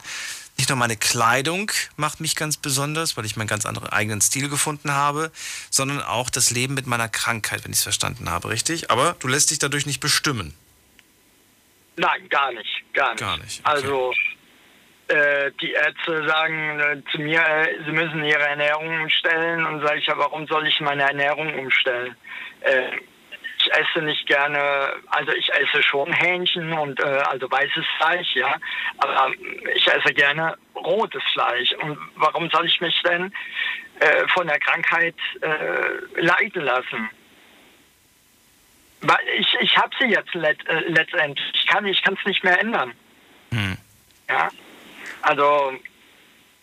nicht nur meine Kleidung macht mich ganz besonders, weil ich meinen ganz anderen eigenen Stil gefunden habe, sondern auch das Leben mit meiner Krankheit, wenn ich es verstanden habe, richtig? Aber du lässt dich dadurch nicht bestimmen. Nein, gar nicht, gar nicht. Gar nicht, okay. Also die Ärzte sagen äh, zu mir, äh, sie müssen ihre Ernährung umstellen und sage ich, ja, warum soll ich meine Ernährung umstellen? Äh, ich esse nicht gerne, also ich esse schon Hähnchen und äh, also weißes Fleisch, ja, aber ich esse gerne rotes Fleisch. Und warum soll ich mich denn äh, von der Krankheit äh, leiten lassen? Weil ich, ich habe sie jetzt let, äh, letztendlich. Ich kann es nicht mehr ändern. Hm. Ja. Also,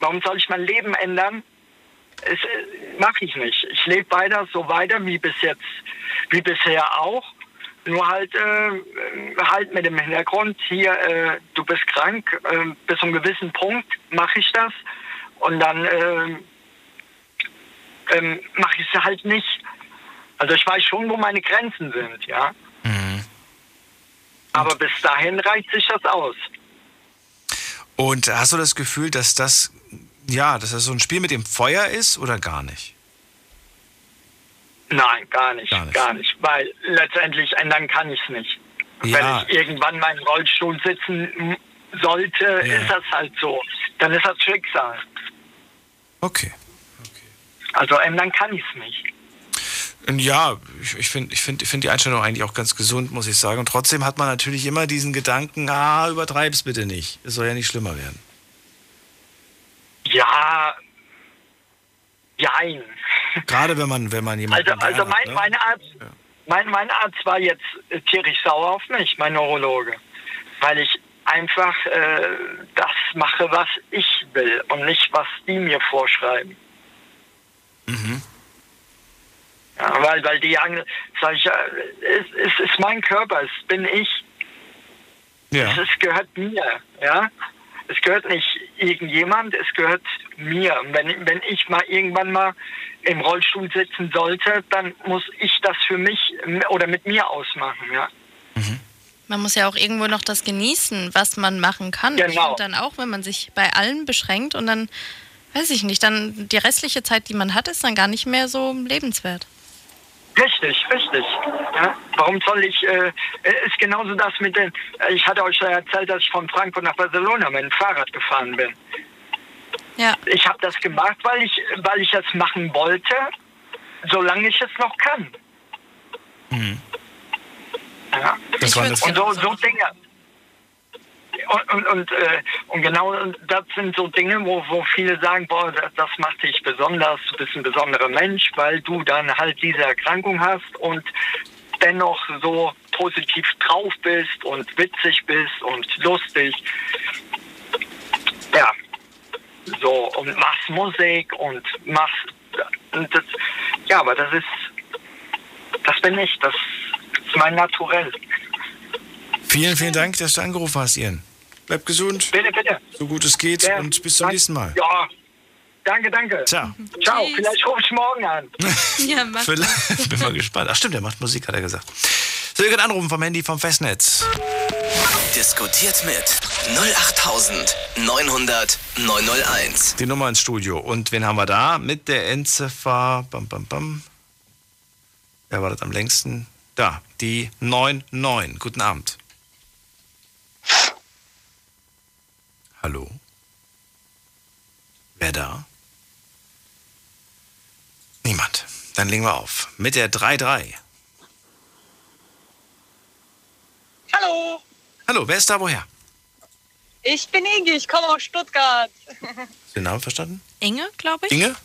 warum soll ich mein Leben ändern? Es äh, mache ich nicht. Ich lebe weiter so weiter wie bis jetzt, wie bisher auch. Nur halt, äh, halt mit dem Hintergrund, hier, äh, du bist krank, äh, bis zu einem gewissen Punkt mache ich das und dann äh, ähm, mache ich es halt nicht. Also ich weiß schon, wo meine Grenzen sind, ja. Mhm. Aber bis dahin reicht sich das aus. Und hast du das Gefühl, dass das, ja, dass das so ein Spiel mit dem Feuer ist oder gar nicht? Nein, gar nicht, gar nicht, gar nicht weil letztendlich ändern kann ich es nicht. Ja. Wenn ich irgendwann meinen Rollstuhl sitzen sollte, ja. ist das halt so. Dann ist das Schicksal. Okay. okay. Also ändern kann ich es nicht. Ja, ich, ich finde ich find, ich find die Einstellung eigentlich auch ganz gesund, muss ich sagen. Und trotzdem hat man natürlich immer diesen Gedanken, ah, übertreib's bitte nicht. Es soll ja nicht schlimmer werden. Ja, jein. Gerade wenn man, wenn man jemanden. Also, also mein, hat, ne? mein, Arzt, ja. mein, mein Arzt war jetzt äh, tierisch sauer auf mich, mein Neurologe. Weil ich einfach äh, das mache, was ich will und nicht, was die mir vorschreiben. Mhm. Ja, weil, weil die sagen, sag ich, es, es ist mein Körper, es bin ich. Ja. Es, es gehört mir, ja. Es gehört nicht irgendjemand, es gehört mir. Und wenn, wenn ich mal irgendwann mal im Rollstuhl sitzen sollte, dann muss ich das für mich oder mit mir ausmachen, ja. Mhm. Man muss ja auch irgendwo noch das genießen, was man machen kann. Genau. Ich finde dann auch, wenn man sich bei allen beschränkt und dann, weiß ich nicht, dann die restliche Zeit, die man hat, ist dann gar nicht mehr so lebenswert. Richtig, richtig. Ja, warum soll ich, äh, ist genauso das mit den, äh, ich hatte euch ja erzählt, dass ich von Frankfurt nach Barcelona mit dem Fahrrad gefahren bin. Ja. Ich habe das gemacht, weil ich, weil ich es machen wollte, solange ich es noch kann. Mhm. Ja. Das war und so, so Dinge. Und, und, äh, und genau das sind so Dinge, wo, wo viele sagen, boah, das, das macht dich besonders, du bist ein besonderer Mensch, weil du dann halt diese Erkrankung hast und dennoch so positiv drauf bist und witzig bist und lustig. Ja, so und machst Musik und machst und das, ja, aber das ist, das bin ich, das ist mein Naturell. Vielen, vielen Dank, dass du angerufen hast, Ian. Bleib gesund. Bitte, bitte. So gut es geht ja, und bis zum danke, nächsten Mal. Ja. Danke, danke. Ciao. Ciao. Vielleicht rufe ich morgen an. ja, mach Vielleicht. Bin mal gespannt. Ach stimmt, der macht Musik, hat er gesagt. So, ihr könnt anrufen vom Handy vom Festnetz. Diskutiert mit 08900 901. Die Nummer ins Studio. Und wen haben wir da? Mit der Endziffer. Bam, bam, bam. Wer war das am längsten? Da, die 99. Guten Abend. Hallo? Wer da? Niemand. Dann legen wir auf. Mit der 3-3. Hallo. Hallo, wer ist da woher? Ich bin Inge, ich komme aus Stuttgart. Hast du den Namen verstanden? Inge, glaube ich. Inge?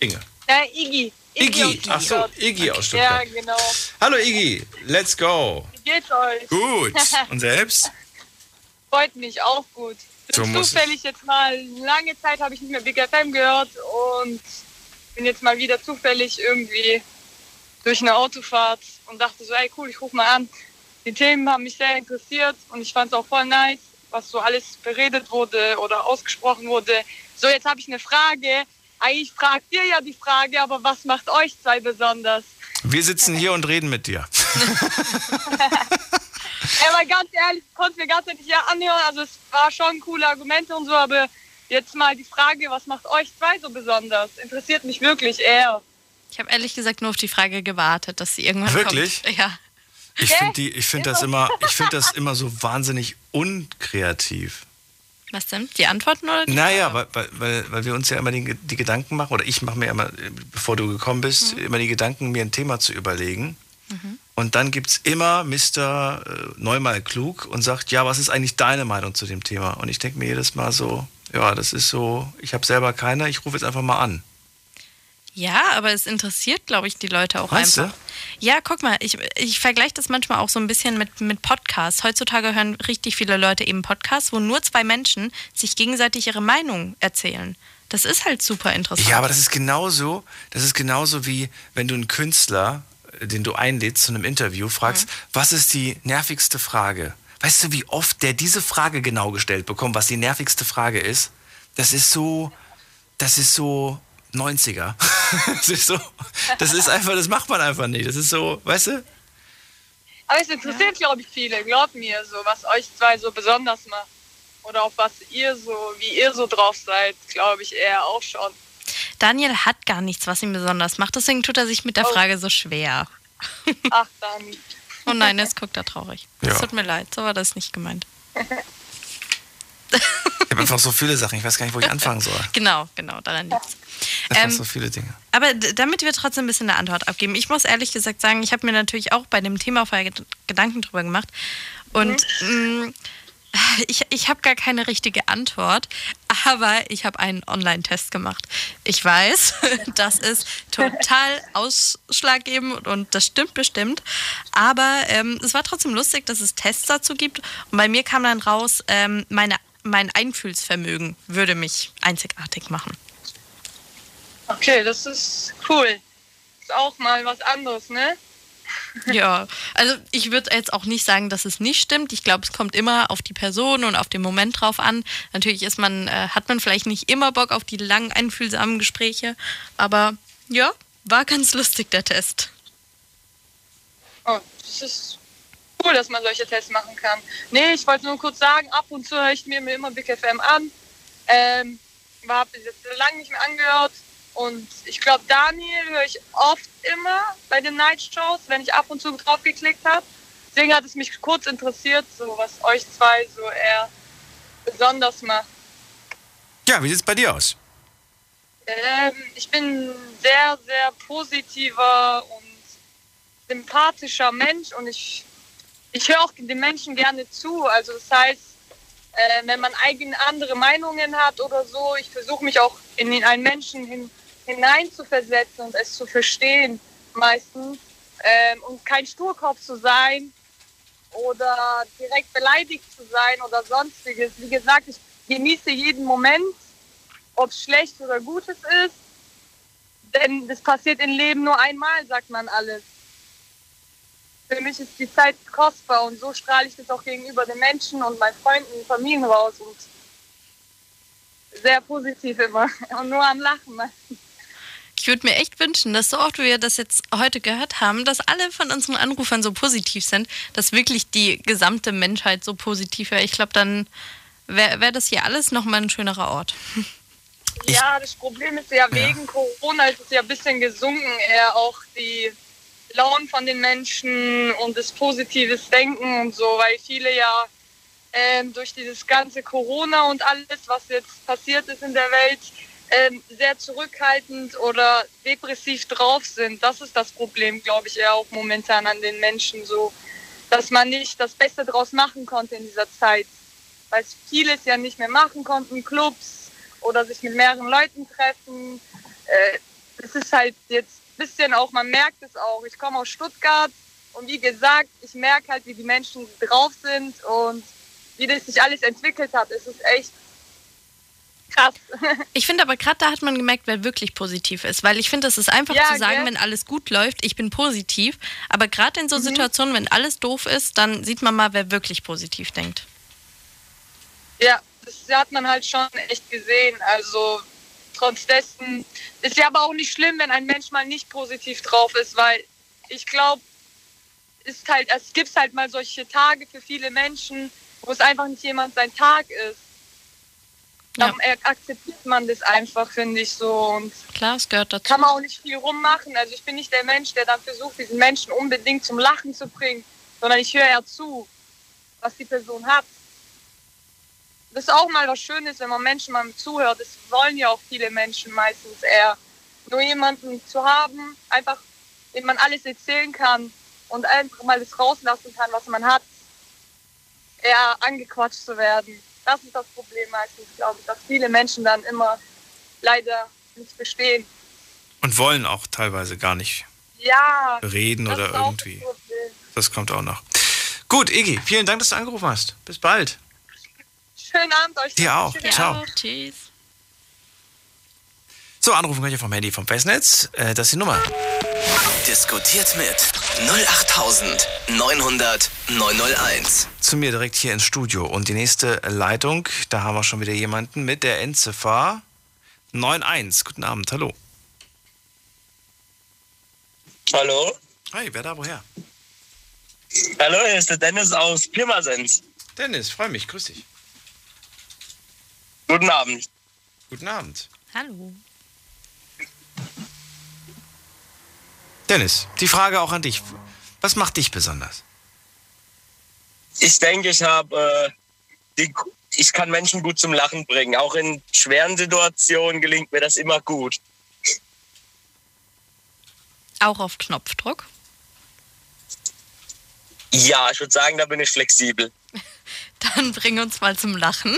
Inge. Ja, Iggy. Iggy, Iggy. ach so, Iggy okay. aus Stuttgart. Ja, genau. Hallo Iggy, let's go. Wie geht's euch? Gut. Und selbst? Freut mich auch gut. So zufällig jetzt mal, lange Zeit habe ich nicht mehr Big FM gehört und bin jetzt mal wieder zufällig irgendwie durch eine Autofahrt und dachte so, ey cool, ich rufe mal an. Die Themen haben mich sehr interessiert und ich fand es auch voll nice, was so alles beredet wurde oder ausgesprochen wurde. So, jetzt habe ich eine Frage. Eigentlich fragt ihr ja die Frage, aber was macht euch zwei besonders? Wir sitzen hier und reden mit dir. Ja, aber ganz ehrlich, ich konnte mir ganz ehrlich ja anhören. Also es war schon coole Argumente und so, aber jetzt mal die Frage, was macht euch zwei so besonders? Interessiert mich wirklich eher. Ich habe ehrlich gesagt nur auf die Frage gewartet, dass sie irgendwann wirklich? kommt. Ja. Ich finde ich find das immer, ich finde das immer so wahnsinnig unkreativ. Was denn? Die Antworten oder die Naja, weil, weil, weil wir uns ja immer die, die Gedanken machen, oder ich mache mir immer, bevor du gekommen bist, mhm. immer die Gedanken, mir ein Thema zu überlegen. Mhm. Und dann gibt es immer Mr. Äh, Neumal klug und sagt, ja, was ist eigentlich deine Meinung zu dem Thema? Und ich denke mir jedes Mal so, ja, das ist so, ich habe selber keine, ich rufe jetzt einfach mal an. Ja, aber es interessiert, glaube ich, die Leute auch Meinst einfach. Ja, guck mal, ich, ich vergleiche das manchmal auch so ein bisschen mit, mit Podcasts. Heutzutage hören richtig viele Leute eben Podcasts, wo nur zwei Menschen sich gegenseitig ihre Meinung erzählen. Das ist halt super interessant. Ja, aber das ist genauso, das ist genauso wie wenn du einen Künstler, den du einlädst zu einem Interview, fragst, mhm. was ist die nervigste Frage? Weißt du, wie oft der diese Frage genau gestellt bekommt, was die nervigste Frage ist? Das ist so, das ist so 90er. das ist so, das ist einfach, das macht man einfach nicht. Das ist so, weißt du? Aber es interessiert, ja. glaube ich, viele. Glaubt mir, so was euch zwei so besonders macht. Oder auf was ihr so, wie ihr so drauf seid, glaube ich eher auch schon. Daniel hat gar nichts, was ihn besonders macht, deswegen tut er sich mit der oh. Frage so schwer. Ach, Dani. oh nein, jetzt guckt er traurig. Es ja. tut mir leid, so war das nicht gemeint. Ich habe einfach so viele Sachen, ich weiß gar nicht, wo ich anfangen soll. Genau, genau, daran liegt es. Ähm, so viele Dinge. Aber damit wir trotzdem ein bisschen eine Antwort abgeben, ich muss ehrlich gesagt sagen, ich habe mir natürlich auch bei dem Thema vorher Gedanken drüber gemacht. Und mhm. mh, ich, ich habe gar keine richtige Antwort, aber ich habe einen Online-Test gemacht. Ich weiß, das ist total ausschlaggebend und das stimmt bestimmt. Aber ähm, es war trotzdem lustig, dass es Tests dazu gibt. Und bei mir kam dann raus, ähm, meine, mein Einfühlsvermögen würde mich einzigartig machen. Okay, das ist cool. Ist auch mal was anderes, ne? Ja, also ich würde jetzt auch nicht sagen, dass es nicht stimmt. Ich glaube, es kommt immer auf die Person und auf den Moment drauf an. Natürlich ist man, äh, hat man vielleicht nicht immer Bock auf die langen, einfühlsamen Gespräche, aber ja, war ganz lustig der Test. Oh, das ist cool, dass man solche Tests machen kann. Nee, ich wollte nur kurz sagen, ab und zu höre ich mir immer Big FM an. Ähm, habe jetzt lange nicht mehr angehört und ich glaube, Daniel höre ich oft immer bei den Night Shows, wenn ich ab und zu drauf geklickt habe. Deswegen hat es mich kurz interessiert, so was euch zwei so eher besonders macht. Ja, wie sieht es bei dir aus? Ähm, ich bin sehr, sehr positiver und sympathischer Mensch und ich, ich höre auch den Menschen gerne zu. Also das heißt, äh, wenn man eigene andere Meinungen hat oder so, ich versuche mich auch in einen Menschen hin, hineinzuversetzen und es zu verstehen meistens ähm, und kein Sturkopf zu sein oder direkt beleidigt zu sein oder sonstiges. Wie gesagt, ich genieße jeden Moment, ob es schlecht oder gutes ist, denn das passiert im Leben nur einmal, sagt man alles. Für mich ist die Zeit kostbar und so strahle ich das auch gegenüber den Menschen und meinen Freunden und Familien raus und sehr positiv immer und nur am Lachen. Ich würde mir echt wünschen, dass so oft wir das jetzt heute gehört haben, dass alle von unseren Anrufern so positiv sind, dass wirklich die gesamte Menschheit so positiv wäre. Ich glaube, dann wäre wär das hier alles nochmal ein schönerer Ort. Ja, das Problem ist ja, wegen ja. Corona ist es ja ein bisschen gesunken, eher auch die Launen von den Menschen und das positives Denken und so, weil viele ja ähm, durch dieses ganze Corona und alles, was jetzt passiert ist in der Welt, ähm, sehr zurückhaltend oder depressiv drauf sind. Das ist das Problem, glaube ich, eher auch momentan an den Menschen so, dass man nicht das Beste draus machen konnte in dieser Zeit, weil vieles ja nicht mehr machen konnten, Clubs oder sich mit mehreren Leuten treffen. Äh, es ist halt jetzt ein bisschen auch, man merkt es auch. Ich komme aus Stuttgart und wie gesagt, ich merke halt, wie die Menschen drauf sind und wie das sich alles entwickelt hat. Es ist echt krass. Ich finde aber gerade da hat man gemerkt, wer wirklich positiv ist. Weil ich finde, es ist einfach ja, zu sagen, gell? wenn alles gut läuft, ich bin positiv. Aber gerade in so mhm. Situationen, wenn alles doof ist, dann sieht man mal, wer wirklich positiv denkt. Ja, das hat man halt schon echt gesehen. Also trotz dessen ist ja aber auch nicht schlimm, wenn ein Mensch mal nicht positiv drauf ist, weil ich glaube, ist halt, es gibt halt mal solche Tage für viele Menschen, wo es einfach nicht jemand sein Tag ist ja. akzeptiert man das einfach, finde ich so. Und Klar, es gehört dazu. Kann man auch nicht viel rummachen. Also ich bin nicht der Mensch, der dann versucht, diesen Menschen unbedingt zum Lachen zu bringen, sondern ich höre ja zu, was die Person hat. Das ist auch mal was Schönes, wenn man Menschen mal zuhört. Das wollen ja auch viele Menschen meistens eher. Nur jemanden zu haben, einfach, dem man alles erzählen kann und einfach mal das rauslassen kann, was man hat, eher angequatscht zu werden das ist das Problem meistens, glaube ich, dass viele Menschen dann immer leider nicht verstehen. Und wollen auch teilweise gar nicht. Ja. reden oder irgendwie. Das kommt auch noch. Gut, Iggy, vielen Dank, dass du angerufen hast. Bis bald. Schönen Abend euch. Dir auch. Dir Ciao. auch. Tschüss. So, anrufen könnt ihr vom Handy vom Festnetz. Äh, das ist die Nummer. Diskutiert mit 08900 901. Zu mir direkt hier ins Studio. Und die nächste Leitung, da haben wir schon wieder jemanden mit der Endziffer 91. Guten Abend, hallo. Hallo? Hi, wer da woher? Hallo, hier ist der Dennis aus Pirmasens. Dennis, freue mich, grüß dich. Guten Abend. Guten Abend. Hallo. Dennis, die Frage auch an dich. Was macht dich besonders? Ich denke, ich habe, äh, die, ich kann Menschen gut zum Lachen bringen. Auch in schweren Situationen gelingt mir das immer gut. Auch auf Knopfdruck. Ja, ich würde sagen, da bin ich flexibel. Dann bring uns mal zum Lachen.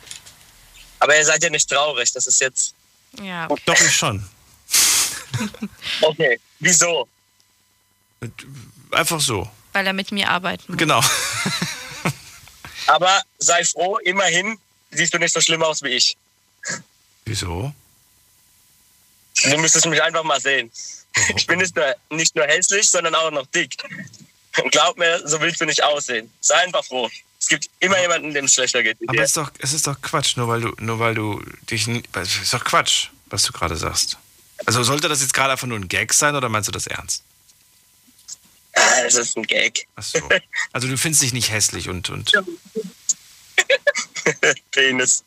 Aber ihr seid ja nicht traurig, das ist jetzt. Ja. Doch, ich schon. Okay, wieso? Einfach so. Weil er mit mir arbeiten muss. Genau. Aber sei froh, immerhin siehst du nicht so schlimm aus wie ich. Wieso? Du müsstest mich einfach mal sehen. Ich bin nicht nur, nicht nur hässlich, sondern auch noch dick. Und glaub mir, so willst du nicht aussehen. Sei einfach froh. Es gibt immer jemanden, dem es schlechter geht. Aber es ist, doch, es ist doch Quatsch, nur weil du, nur weil du dich. Es ist doch Quatsch, was du gerade sagst. Also sollte das jetzt gerade einfach nur ein Gag sein oder meinst du das ernst? Ah, Das ist ein Gag. Ach so. Also du findest dich nicht hässlich und. und Penis.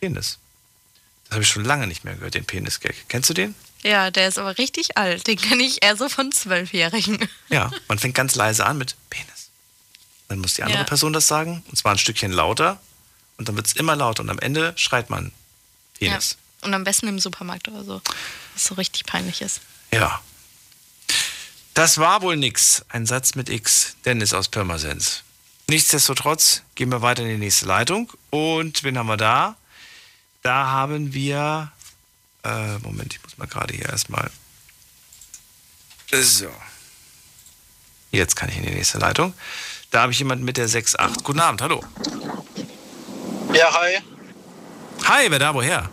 Penis. Das habe ich schon lange nicht mehr gehört, den Penis-Gag. Kennst du den? Ja, der ist aber richtig alt. Den kenne ich eher so von Zwölfjährigen. Ja, man fängt ganz leise an mit Penis. Dann muss die andere Ja. Person das sagen, und zwar ein Stückchen lauter. Und dann wird es immer lauter und am Ende schreit man Penis. Ja. Und am besten im Supermarkt oder so. Was so richtig peinlich ist. Ja. Das war wohl nix. Ein Satz mit X. Dennis aus Pirmasens. Nichtsdestotrotz gehen wir weiter in die nächste Leitung. Und wen haben wir da? Da haben wir. Äh, Moment, ich muss mal gerade hier erstmal. So. Jetzt kann ich in die nächste Leitung. Da habe ich jemanden mit der 6.8. Guten Abend, hallo. Ja, hi. Hi, wer da, woher?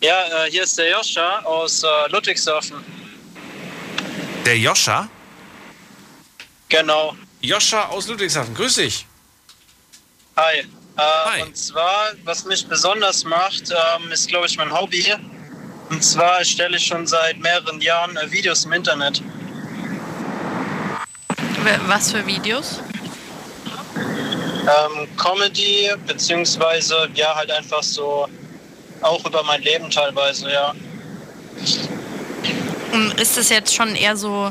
Ja, äh, hier ist der Joscha aus äh, Ludwigshafen. Der Joscha? Genau. Joscha aus Ludwigshafen, grüß dich. Hi. Äh, Und zwar, was mich besonders macht, ähm, ist, glaube ich, mein Hobby. Und zwar stelle ich schon seit mehreren Jahren äh, Videos im Internet. Was für Videos? Ähm, Comedy, beziehungsweise, ja, halt einfach so, auch über mein Leben teilweise, ja. Und ist das jetzt schon eher so.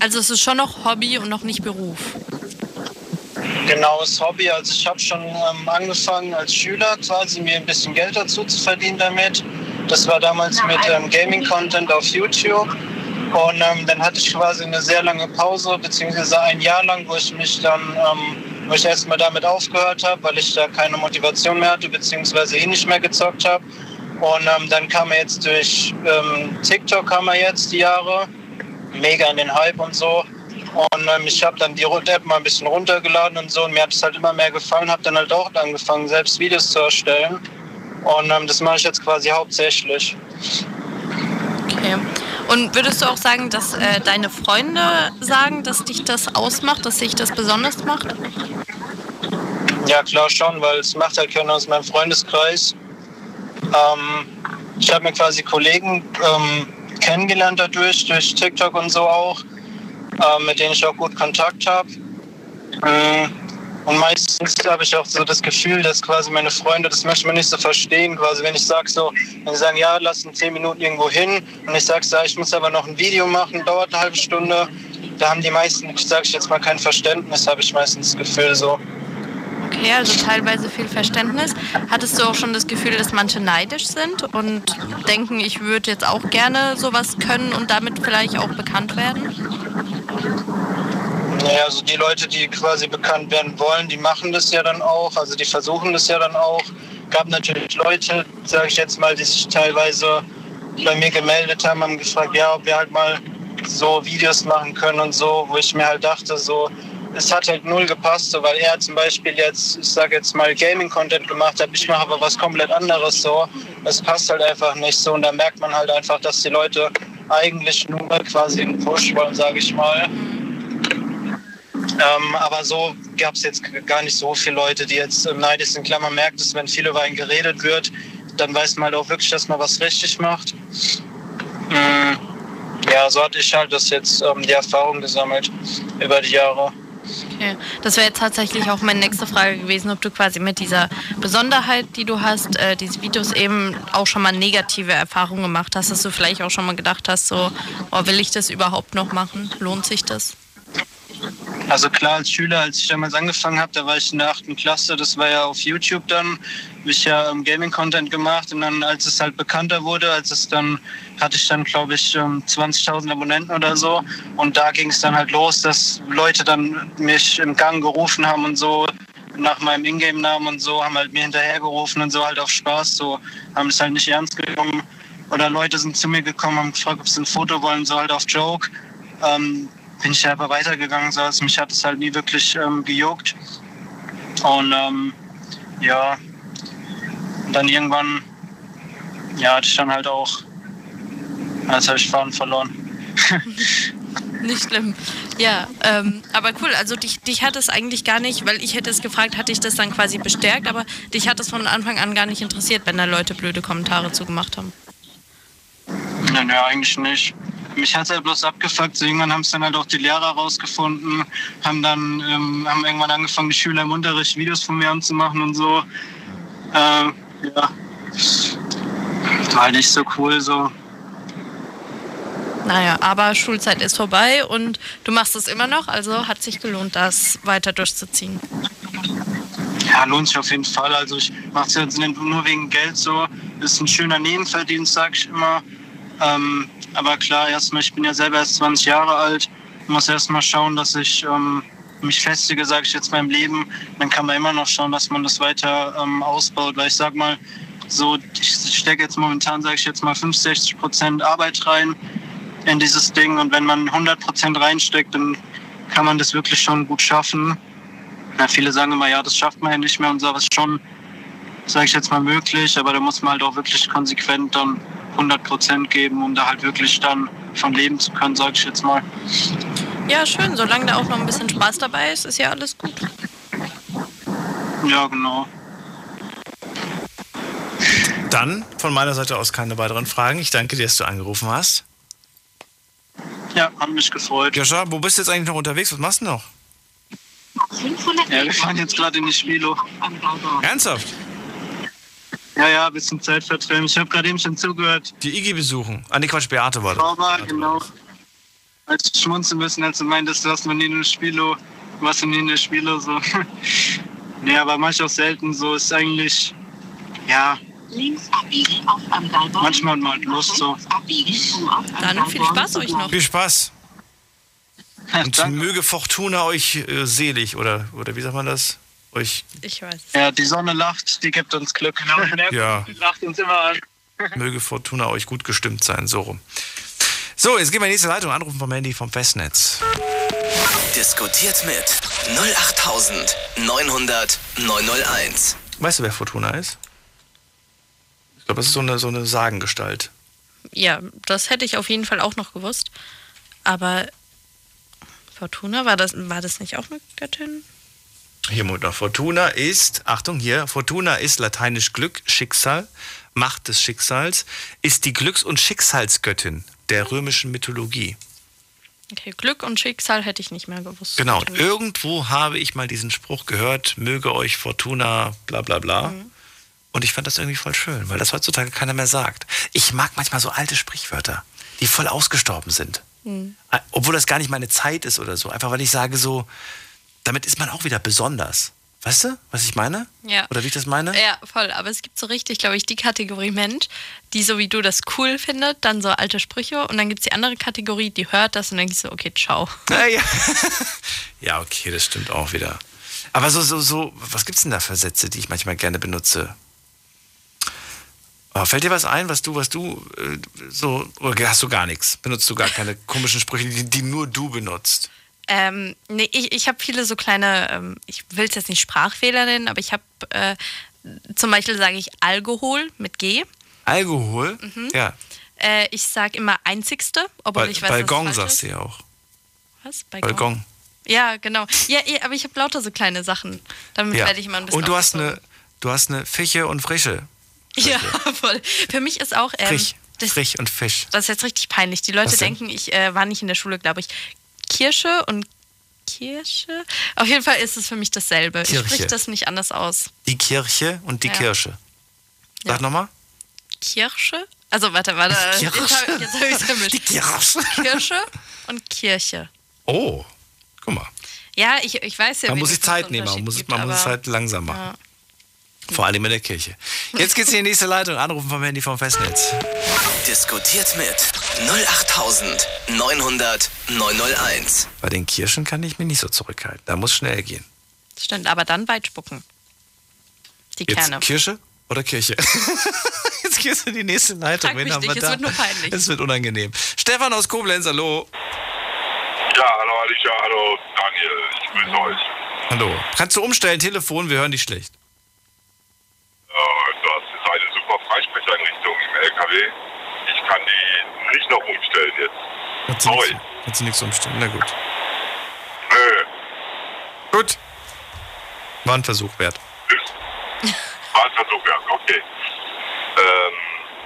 Also es ist schon noch Hobby und noch nicht Beruf. Genau, das Hobby. Also ich habe schon ähm, angefangen als Schüler quasi mir ein bisschen Geld dazu zu verdienen damit. Das war damals mit ähm, Gaming-Content auf YouTube. Und ähm, dann hatte ich quasi eine sehr lange Pause, beziehungsweise ein Jahr lang, wo ich mich dann, ähm, wo ich erstmal damit aufgehört habe, weil ich da keine Motivation mehr hatte, beziehungsweise eh nicht mehr gezockt habe. Und ähm, dann kam er jetzt durch ähm, TikTok kam er jetzt die Jahre, mega in den Hype und so. Und ähm, ich habe dann die App mal ein bisschen runtergeladen und so und mir hat es halt immer mehr gefallen, habe dann halt auch angefangen, selbst Videos zu erstellen. Und ähm, das mache ich jetzt quasi hauptsächlich. Okay. Und würdest du auch sagen, dass äh, deine Freunde sagen, dass dich das ausmacht, dass sich das besonders macht? Ja, klar schon, weil es macht halt keiner aus meinem Freundeskreis. Ähm, ich habe mir quasi Kollegen ähm, kennengelernt dadurch, durch TikTok und so auch, äh, mit denen ich auch gut Kontakt habe. Mm, Und meistens habe ich auch so das Gefühl, dass quasi meine Freunde das manchmal nicht so verstehen. Quasi, wenn ich sage so, wenn sie sagen, ja, lass in zehn Minuten irgendwo hin und ich sage, ja, ich muss aber noch ein Video machen, dauert eine halbe Stunde, da haben die meisten, sage ich jetzt mal, kein Verständnis, habe ich meistens das Gefühl so. Okay, also teilweise viel Verständnis. Hattest du auch schon das Gefühl, dass manche neidisch sind und denken, ich würde jetzt auch gerne sowas können und damit vielleicht auch bekannt werden? Naja, also die Leute, die quasi bekannt werden wollen, die machen das ja dann auch, also die versuchen das ja dann auch. Gab natürlich Leute, sage ich jetzt mal, die sich teilweise bei mir gemeldet haben, haben gefragt, ja, ob wir halt mal so Videos machen können und so, wo ich mir halt dachte, so, es hat halt null gepasst, so, weil er zum Beispiel jetzt, ich sage jetzt mal, Gaming-Content gemacht hat, ich mache aber was komplett anderes so. Es passt halt einfach nicht so und da merkt man halt einfach, dass die Leute eigentlich nur quasi einen Push wollen, sage ich mal. Ähm, aber so gab es jetzt gar nicht so viele Leute, die jetzt ähm, neidisch sind. Klar, man merkt es, wenn viel über ihn geredet wird, dann weiß man halt auch wirklich, dass man was richtig macht. Mhm. Ja, so hatte ich halt das jetzt ähm, die Erfahrung gesammelt über die Jahre. Okay. Das wäre jetzt tatsächlich auch meine nächste Frage gewesen, ob du quasi mit dieser Besonderheit, die du hast, äh, diese Videos eben auch schon mal negative Erfahrungen gemacht hast, dass du vielleicht auch schon mal gedacht hast, so, oh, will ich das überhaupt noch machen? Lohnt sich das? Also klar, als Schüler, als ich damals angefangen habe, da war ich in der achten Klasse, das war ja auf YouTube dann, habe ich ja ähm, Gaming-Content gemacht und dann, als es halt bekannter wurde, als es dann, hatte ich dann, glaube ich, 20.000 ähm, Abonnenten oder so und da ging es dann halt los, dass Leute dann mich im Gang gerufen haben und so, nach meinem Ingame-Namen und so, haben halt mir hinterhergerufen und so halt auf Spaß, so, haben es halt nicht ernst genommen. Oder Leute sind zu mir gekommen, haben gefragt, ob sie ein Foto wollen, so halt auf Joke. Ähm, bin ich aber weitergegangen, so also mich hat es halt nie wirklich ähm, gejuckt. Und ähm, ja, und dann irgendwann, ja, hatte ich dann halt auch, als habe ich Fahren verloren. nicht schlimm. Ja, ähm, aber cool. Also dich, dich hat es eigentlich gar nicht, weil ich hätte es gefragt, hatte ich das dann quasi bestärkt, aber dich hat es von Anfang an gar nicht interessiert, wenn da Leute blöde Kommentare zugemacht haben. Nein, ja, eigentlich nicht mich hat es halt bloß abgefuckt. So irgendwann haben es dann halt auch die Lehrer rausgefunden, haben dann ähm, haben irgendwann angefangen, die Schüler im Unterricht Videos von mir anzumachen und so. Äh, ja, war halt nicht so cool so. Naja, aber Schulzeit ist vorbei und du machst es immer noch, also hat sich gelohnt, das weiter durchzuziehen. Ja, lohnt sich auf jeden Fall. Also ich mache es jetzt nur wegen Geld so. Ist ein schöner Nebenverdienst, sag ich immer. Ähm, aber klar, erstmal, ich bin ja selber erst 20 Jahre alt, muss erstmal schauen, dass ich ähm, mich festige, sage ich jetzt im Leben. Dann kann man immer noch schauen, dass man das weiter ähm, ausbaut. Weil ich sag mal, so, ich stecke jetzt momentan, sage ich jetzt mal, 65 Prozent Arbeit rein in dieses Ding. Und wenn man 100 Prozent reinsteckt, dann kann man das wirklich schon gut schaffen. Ja, viele sagen immer, ja, das schafft man ja nicht mehr und so, aber es ist schon, sage ich jetzt mal, möglich. Aber da muss man halt auch wirklich konsequent dann 100 Prozent geben, um da halt wirklich dann von leben zu können, sag ich jetzt mal. Ja, schön. Solange da auch noch ein bisschen Spaß dabei ist, ist ja alles gut. Ja, genau. Dann von meiner Seite aus keine weiteren Fragen. Ich danke dir, dass du angerufen hast. Ja, hat mich gefreut. Joscha, wo bist du jetzt eigentlich noch unterwegs? Was machst du noch? Ja, wir fahren jetzt gerade in die Spielo. Ernsthaft? Ja, ja, bisschen Zeit vertreiben. Ich habe gerade eben schon zugehört. Die Iggy besuchen. Ah, nee, Quatsch, Beate war das. Aber, genau. Als ich schmunzeln müssen, als du meintest, du hast noch nie eine Spielo, was nie eine Spielo so. nee, aber manchmal auch selten so. Ist eigentlich, ja. Links abbiegen auf Manchmal hat man halt Lust so. Dann viel Spaß euch noch. Viel Spaß. Und möge Fortuna euch äh, selig, oder, oder wie sagt man das? Euch. Ich weiß. Ja, die Sonne lacht, die gibt uns Glück. Genau, ja. Lacht uns immer an. Möge Fortuna euch gut gestimmt sein, so rum. So, jetzt gehen wir in die nächste Leitung. Anrufen vom Handy vom Festnetz. Diskutiert mit 08900 901. Weißt du, wer Fortuna ist? Ich glaube, das ist so eine, so eine Sagengestalt. Ja, das hätte ich auf jeden Fall auch noch gewusst. Aber Fortuna, war das, war das nicht auch eine Göttin? Hier, Mutter. Fortuna ist, Achtung hier, Fortuna ist lateinisch Glück, Schicksal, Macht des Schicksals, ist die Glücks- und Schicksalsgöttin der römischen Mythologie. Okay, Glück und Schicksal hätte ich nicht mehr gewusst. Genau, irgendwo habe ich mal diesen Spruch gehört, möge euch Fortuna, bla bla bla. Mhm. Und ich fand das irgendwie voll schön, weil das heutzutage keiner mehr sagt. Ich mag manchmal so alte Sprichwörter, die voll ausgestorben sind. Mhm. Obwohl das gar nicht meine Zeit ist oder so. Einfach weil ich sage so, damit ist man auch wieder besonders. Weißt du, was ich meine? Ja. Oder wie ich das meine? Ja, voll. Aber es gibt so richtig, glaube ich, die Kategorie Mensch, die so wie du das cool findet, dann so alte Sprüche. Und dann gibt es die andere Kategorie, die hört das und denkt so, okay, ciao. Ja, ja. ja, okay, das stimmt auch wieder. Aber so, so, so, was gibt's denn da für Sätze, die ich manchmal gerne benutze? Aber fällt dir was ein, was du, was du äh, so, oder hast du gar nichts? Benutzt du gar keine komischen Sprüche, die, die nur du benutzt? Ähm, nee, ich, ich habe viele so kleine, ähm, ich will es jetzt nicht Sprachfehler nennen, aber ich habe äh, zum Beispiel sage ich Alkohol mit G. Alkohol? Mhm. Ja. Äh, ich sage immer einzigste, obwohl Bal ich weiß, Balkon sagst du ja auch. Was? Balkon? Balkon. Ja, genau. Ja, aber ich habe lauter so kleine Sachen. Damit Ja. werde ich immer ein bisschen Und du hast eine, du hast eine Fische und Frische. Ja, voll. Für mich ist auch. Ähm, Frisch, das, Frisch und Fisch. das ist jetzt richtig peinlich. Die Leute denken, ich äh, war nicht in der Schule, glaube ich. Kirsche und Kirsche? Auf jeden Fall ist es für mich dasselbe. Ich Kirche. spreche das nicht anders aus. Die Kirche und die Ja. Kirsche. Sag Ja. nochmal. Kirsche? Also, warte, warte. Kirsche. Jetzt habe hab ich es vermischt. Die Kirsche. Kirsche und Kirche. Oh, guck mal. Ja, ich, ich weiß ja Man muss sich Zeit nehmen, man muss, man muss es halt langsam machen. Ja. Vor allem in der Kirche. Jetzt geht's in die nächste Leitung. Anrufen vom Handy vom Festnetz. Diskutiert mit 08900 901. Bei den Kirschen kann ich mich nicht so zurückhalten. Da muss schnell gehen. Stimmt, aber dann weit spucken. Die Jetzt Kerne. Kirsche oder Kirche? Jetzt geht's in die nächste Leitung. Frag Wen mich haben wir nicht, es da? wird nur peinlich. Es wird unangenehm. Stefan aus Koblenz, hallo. Ja, hallo Alicia, hallo Daniel, ich grüße euch. Hallo. Kannst du umstellen, Telefon, wir hören dich schlecht. Äh, das ist eine super Freisprecheinrichtung LKW. Ich kann die nicht noch umstellen jetzt. Kannst du Sorry. nichts- Kannst du nichts umstellen? Na gut. Nö, Gut. War ein Versuch wert. war ein Versuch wert, okay. Ähm,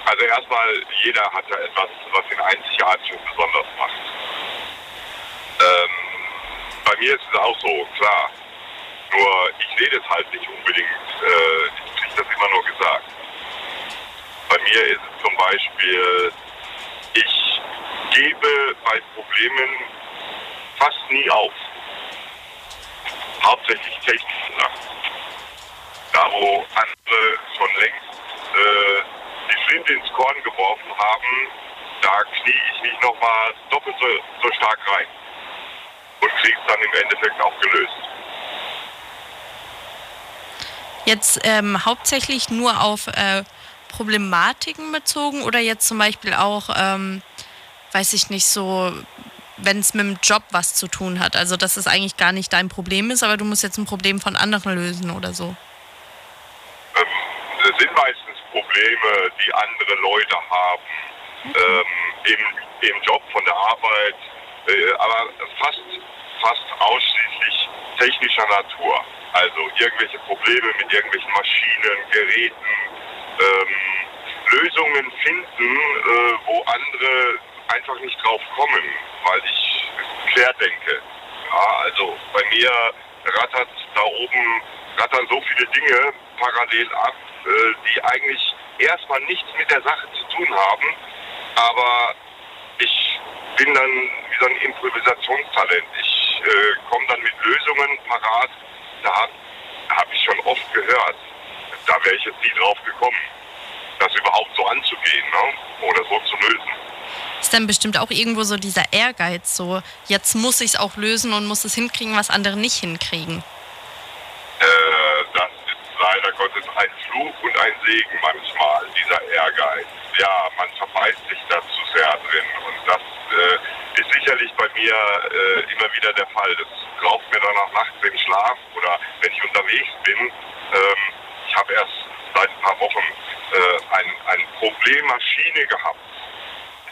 also erstmal, jeder hat ja etwas, was ihn einzigartig und besonders macht. Ähm, bei mir ist es auch so, klar. Nur ich sehe das halt nicht unbedingt. Äh, ich kriege das immer nur gesagt. Bei mir ist es zum Beispiel, ich gebe bei Problemen fast nie auf. Hauptsächlich technische Sachen. Da wo andere schon längst äh, die Flinte ins Korn geworfen haben, da knie ich mich nochmal doppelt so, so stark rein. Und krieg's dann im Endeffekt auch gelöst. Jetzt ähm, hauptsächlich nur auf äh, Problematiken bezogen oder jetzt zum Beispiel auch, ähm, weiß ich nicht, so, wenn es mit dem Job was zu tun hat. Also, dass es eigentlich gar nicht dein Problem ist, aber du musst jetzt ein Problem von anderen lösen oder so. Es sind meistens Probleme, die andere Leute haben. Ähm, im, Im Job, von der Arbeit, äh, aber fast, fast ausschließlich technischer Natur. Also irgendwelche Probleme mit irgendwelchen Maschinen, Geräten, ähm, Lösungen finden, äh, wo andere einfach nicht drauf kommen, weil ich quer denke. Ja, also bei mir rattert da oben rattern so viele Dinge parallel ab, äh, die eigentlich erstmal nichts mit der Sache zu tun haben, aber ich bin dann wie so ein Improvisationstalent. Ich äh, komme dann mit Lösungen parat. Da habe hab ich schon oft gehört. Da wäre ich jetzt nie drauf gekommen, das überhaupt so anzugehen ne? oder so zu lösen. Ist dann bestimmt auch irgendwo so dieser Ehrgeiz, so, jetzt muss ich es auch lösen und muss es hinkriegen, was andere nicht hinkriegen. Äh, das ist leider Gottes ein Fluch und ein Segen manchmal, dieser Ehrgeiz. Ja, man verbeißt sich da zu sehr drin und das äh, ist sicherlich bei mir äh, immer wieder der Fall. Das raubt mir dann auch nachts den Schlaf oder wenn ich unterwegs bin. Ähm, ich habe erst seit ein paar Wochen äh, ein, ein Problemmaschine gehabt.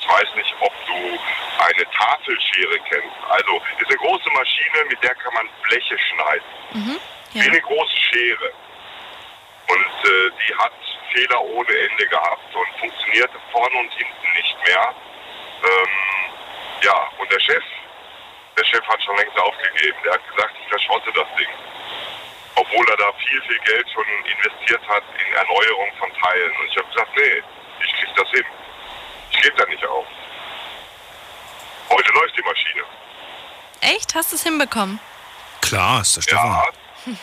Ich weiß nicht, ob du eine Tafelschere kennst. Also ist eine große Maschine, mit der kann man Bleche schneiden. Mhm. Wie eine große Schere. Und äh, die hat Fehler ohne Ende gehabt und funktionierte vorne und hinten nicht mehr. Ähm, ja, und der Chef, der Chef hat schon längst aufgegeben. Der hat gesagt, ich verschrotte das Ding. Obwohl er da viel, viel Geld schon investiert hat in Erneuerung von Teilen. Und ich habe gesagt, nee, ich krieg das hin. Ich gebe da nicht auf. Heute läuft die Maschine. Echt? Hast du es hinbekommen? Klar, ist der Stefan.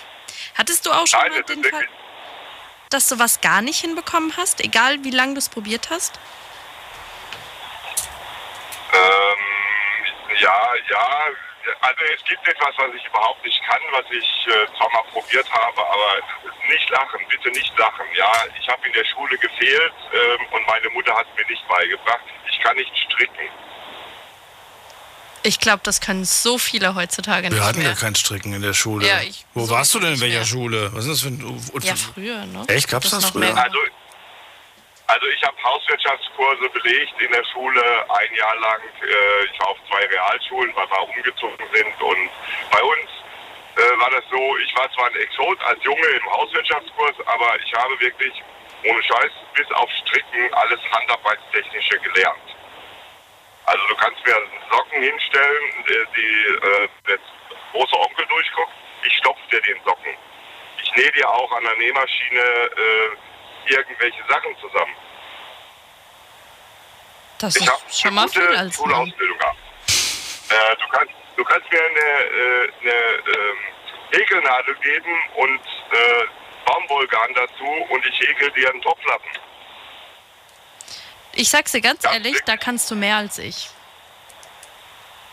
Hattest du auch schon Nein, mal den Fall, dass du was gar nicht hinbekommen hast, egal wie lange du es probiert hast? Ähm, ja, ja, also es gibt etwas, was ich überhaupt nicht kann, was ich äh, zwar mal probiert habe, aber nicht lachen, bitte nicht lachen. Ja, ich habe in der Schule gefehlt ähm, und meine Mutter hat mir nicht beigebracht. Ich kann nicht stricken. Ich glaube, das können so viele heutzutage nicht Wir hatten mehr. ja kein Stricken in der Schule. Ja, ich- Wo so warst du denn in welcher mehr. Schule? Was ist das für ein. und- Ja, früher, ne? Echt? Gab's das noch früher? mehr. Also, also ich habe Hauswirtschaftskurse belegt in der Schule ein Jahr lang. Äh, ich war auf zwei Realschulen, weil wir umgezogen sind. Und bei uns äh, war das so, ich war zwar ein Exot als Junge im Hauswirtschaftskurs, aber ich habe wirklich, ohne Scheiß, bis auf Stricken alles Handarbeitstechnische gelernt. Also du kannst mir Socken hinstellen, die äh, der große Onkel durchguckt, ich stopfe dir den Socken. Ich nähe dir auch an der Nähmaschine äh, irgendwelche Sachen zusammen. Das ich ist habe schon mal eine viel gute als. Schulausbildung gehabt. Äh, du, kannst, du kannst mir eine, äh, eine ähm, Häkelnadel geben und äh, Baumwollgarn dazu und ich häkel dir einen Topflappen. Ich sag's dir ganz ehrlich, da kannst du mehr als ich.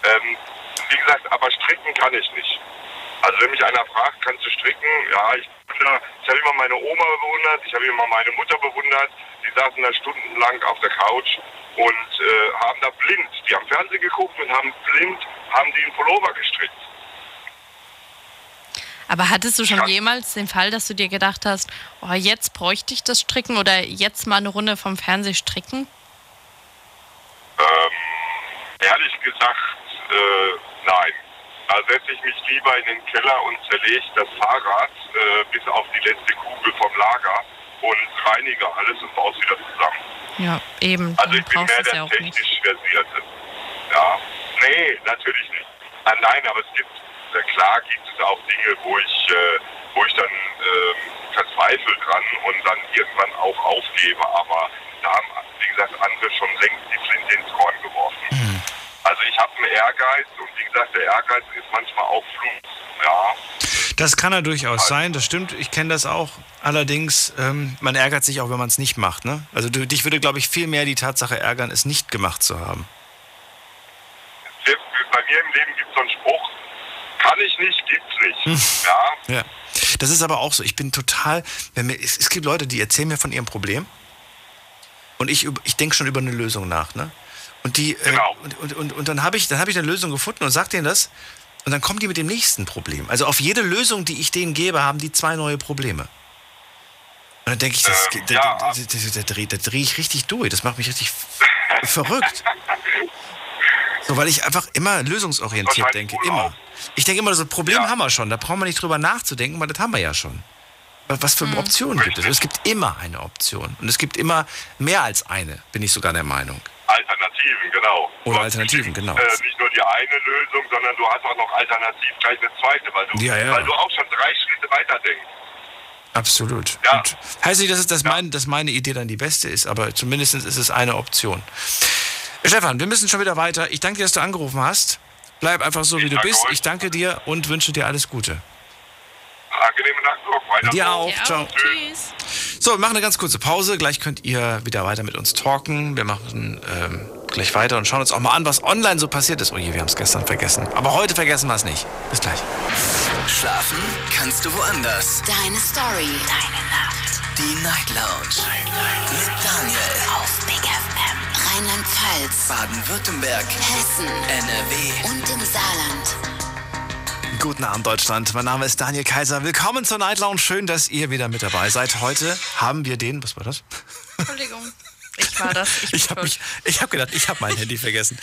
Ähm, wie gesagt, aber stricken kann ich nicht. Also wenn mich einer fragt, kannst du stricken? Ja, ich, ich habe immer meine Oma bewundert, ich habe immer meine Mutter bewundert. Die saßen da stundenlang auf der Couch und äh, haben da blind, die haben Fernsehen geguckt und haben blind, haben die einen Pullover gestrickt. Aber hattest du schon jemals den Fall, dass du dir gedacht hast, oh, jetzt bräuchte ich das Stricken oder jetzt mal eine Runde vom Fernseh stricken? Ähm, ehrlich gesagt, äh, nein. Da setze ich mich lieber in den Keller und zerlege das Fahrrad äh, bis auf die letzte Kugel vom Lager und reinige alles und baue es wieder zusammen. Ja, eben. Also ich bin mehr ja der nicht. technisch versierte. Ja, nee, natürlich nicht. Nein, nein, aber es gibt, äh, klar gibt es auch Dinge, wo ich, äh, wo ich dann ähm, verzweifle dran und dann irgendwann auch aufgebe. Aber da haben, wie gesagt, andere schon längst die Flinte ins Korn. Also ich habe einen Ehrgeiz und wie gesagt, der Ehrgeiz ist manchmal auch Fluch. Ja, Das kann ja durchaus sein, das stimmt. Ich kenne das auch. Allerdings, ähm, man ärgert sich auch, wenn man es nicht macht. Ne? Also du, dich würde, glaube ich, viel mehr die Tatsache ärgern, es nicht gemacht zu haben. bei mir im Leben gibt es so einen Spruch, kann ich nicht, gibt's nicht. Ja, Ja. Das ist aber auch so. Ich bin total. Wenn mir, es, es gibt Leute, die erzählen mir von ihrem Problem und ich, ich denke schon über eine Lösung nach. Ne? Und, die, äh, und, und, und, und dann habe ich, dann hab ich eine Lösung gefunden und sag denen das. Und dann kommen die mit dem nächsten Problem. Also auf jede Lösung, die ich denen gebe, haben die zwei neue Probleme. Und dann denke ich, das, Ähm, da, da, da, da, da, drehe dreh ich richtig durch. Das macht mich richtig verrückt. So, weil ich einfach immer lösungsorientiert denke. Immer. Ich denke immer, so ein Problem haben wir schon. Da brauchen wir nicht drüber nachzudenken, weil das haben wir ja schon. Was was für Optionen gibt es? Es gibt immer eine Option. Und es gibt immer mehr als eine, bin ich sogar der Meinung. Alternativen, genau. Oder Alternativen, genau. Äh, nicht nur die eine Lösung, sondern du hast auch noch alternativ gleich eine zweite, weil du, Ja, ja. Weil du auch schon drei Schritte weiter denkst. Absolut. Und heißt nicht, dass, es, dass, mein, dass meine Idee dann die beste ist, aber zumindest ist es eine Option. Stefan, wir müssen schon wieder weiter. Ich danke dir, dass du angerufen hast. Bleib einfach so, wie du bist. Ich danke dir und wünsche dir alles Gute. Angenehmen Tag noch. Weiter Dir so. auch. Ciao. Tschüss. So, wir machen eine ganz kurze Pause. Gleich könnt ihr wieder weiter mit uns talken. Wir machen ähm, gleich weiter und schauen uns auch mal an, was online so passiert ist. Oh je, wir haben es gestern vergessen. Aber heute vergessen wir es nicht. Bis gleich. Schlafen kannst du woanders. Deine Story. Deine Nacht. Die Night Lounge. Mit Daniel. Auf Big FM. Rheinland-Pfalz. Baden-Württemberg. Hessen. NRW. Und im Saarland. Guten Abend, Deutschland. Mein Name ist Daniel Kaiser. Willkommen zur Night Lounge. Schön, dass ihr wieder mit dabei seid. Heute haben wir den, was war das? Entschuldigung. Ich war das. Ich, Ich habe habe gedacht, ich habe mein Handy vergessen.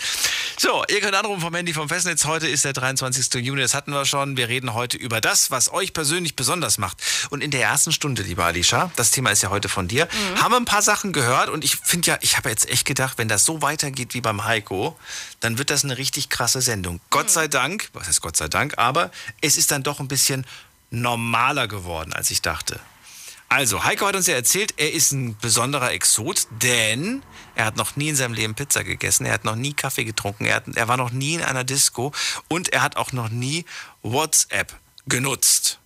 So, ihr könnt anrufen vom Handy vom Festnetz. Heute ist der 23. Juni, das hatten wir schon. Wir reden heute über das, was euch persönlich besonders macht. Und in der ersten Stunde, lieber Alicia, das Thema ist ja heute von dir, haben wir ein paar Sachen gehört. Und ich finde ja, ich habe jetzt echt gedacht, wenn das so weitergeht wie beim Heiko, dann wird das eine richtig krasse Sendung. Gott sei Dank, was heißt Gott sei Dank, aber es ist dann doch ein bisschen normaler geworden, als ich dachte. Also, Heiko hat uns ja erzählt, er ist ein besonderer Exot, denn er hat noch nie in seinem Leben Pizza gegessen, er hat noch nie Kaffee getrunken, er, hat, er war noch nie in einer Disco und er hat auch noch nie WhatsApp genutzt.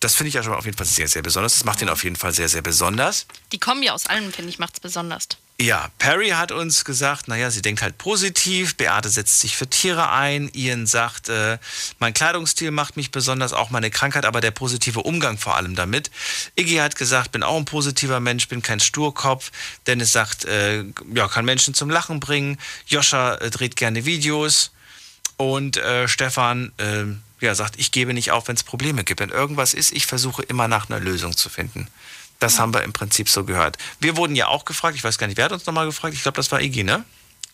Das finde ich ja schon auf jeden Fall sehr, sehr besonders. Das macht ihn auf jeden Fall sehr, sehr besonders. Die Kombi aus allem, finde ich, macht es besonders. Ja, Perry hat uns gesagt, naja, sie denkt halt positiv. Beate setzt sich für Tiere ein. Ian sagt, äh, mein Kleidungsstil macht mich besonders, auch meine Krankheit, aber der positive Umgang vor allem damit. Iggy hat gesagt, bin auch ein positiver Mensch, bin kein Sturkopf. Dennis sagt, äh, ja, kann Menschen zum Lachen bringen. Joscha äh, dreht gerne Videos. Und äh, Stefan äh, ja, sagt, ich gebe nicht auf, wenn es Probleme gibt. Wenn irgendwas ist, ich versuche immer nach einer Lösung zu finden. Das haben wir im Prinzip so gehört. Wir wurden ja auch gefragt, ich weiß gar nicht, wer hat uns nochmal gefragt? Ich glaube, das war Iggy, ne?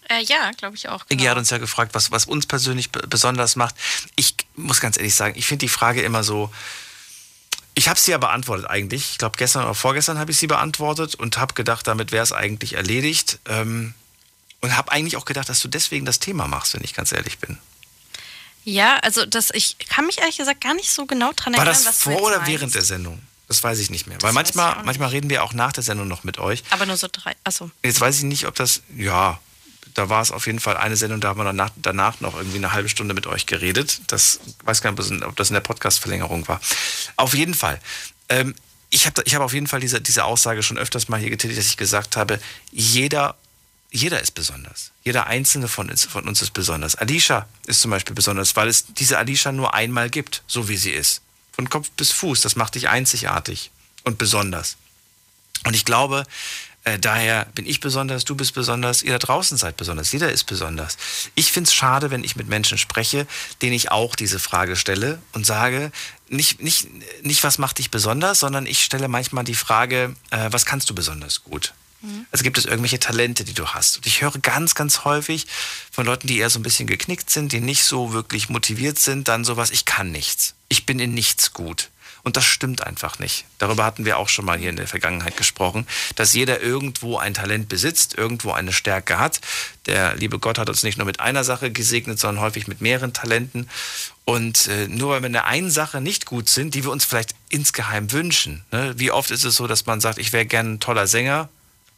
Äh, ja, glaube ich auch. Genau. Iggy hat uns ja gefragt, was, was uns persönlich besonders macht. Ich muss ganz ehrlich sagen, ich finde die Frage immer so. Ich habe sie ja beantwortet eigentlich. Ich glaube, gestern oder vorgestern habe ich sie beantwortet und habe gedacht, damit wäre es eigentlich erledigt. Ähm, und habe eigentlich auch gedacht, dass du deswegen das Thema machst, wenn ich ganz ehrlich bin. Ja, also das, ich kann mich ehrlich gesagt gar nicht so genau dran erinnern. War das vor oder während der Sendung? Das weiß ich nicht mehr. Weil manchmal, manchmal reden wir auch nach der Sendung noch mit euch. Aber nur so drei. Achso. Jetzt weiß ich nicht, ob das. Ja, da war es auf jeden Fall eine Sendung, da haben wir danach, danach noch irgendwie eine halbe Stunde mit euch geredet. Das weiß gar nicht, ob das in der Podcast-Verlängerung war. Auf jeden Fall. Ähm, ich habe ich hab auf jeden Fall diese, diese Aussage schon öfters mal hier getätigt, dass ich gesagt habe, jeder, jeder ist besonders. Jeder einzelne von uns, von uns ist besonders. Alicia ist zum Beispiel besonders, weil es diese Alicia nur einmal gibt, so wie sie ist von Kopf bis Fuß. Das macht dich einzigartig und besonders. Und ich glaube, äh, daher bin ich besonders, du bist besonders, ihr da draußen seid besonders, jeder ist besonders. Ich finde es schade, wenn ich mit Menschen spreche, denen ich auch diese Frage stelle und sage, nicht, nicht, nicht was macht dich besonders, sondern ich stelle manchmal die Frage, äh, was kannst du besonders gut? Mhm. Also gibt es irgendwelche Talente, die du hast. Und ich höre ganz, ganz häufig von Leuten, die eher so ein bisschen geknickt sind, die nicht so wirklich motiviert sind, dann sowas, ich kann nichts. Ich bin in nichts gut. Und das stimmt einfach nicht. Darüber hatten wir auch schon mal hier in der Vergangenheit gesprochen, dass jeder irgendwo ein Talent besitzt, irgendwo eine Stärke hat. Der liebe Gott hat uns nicht nur mit einer Sache gesegnet, sondern häufig mit mehreren Talenten. Und äh, nur weil wir in der einen Sache nicht gut sind, die wir uns vielleicht insgeheim wünschen. Ne? Wie oft ist es so, dass man sagt, ich wäre gern ein toller Sänger,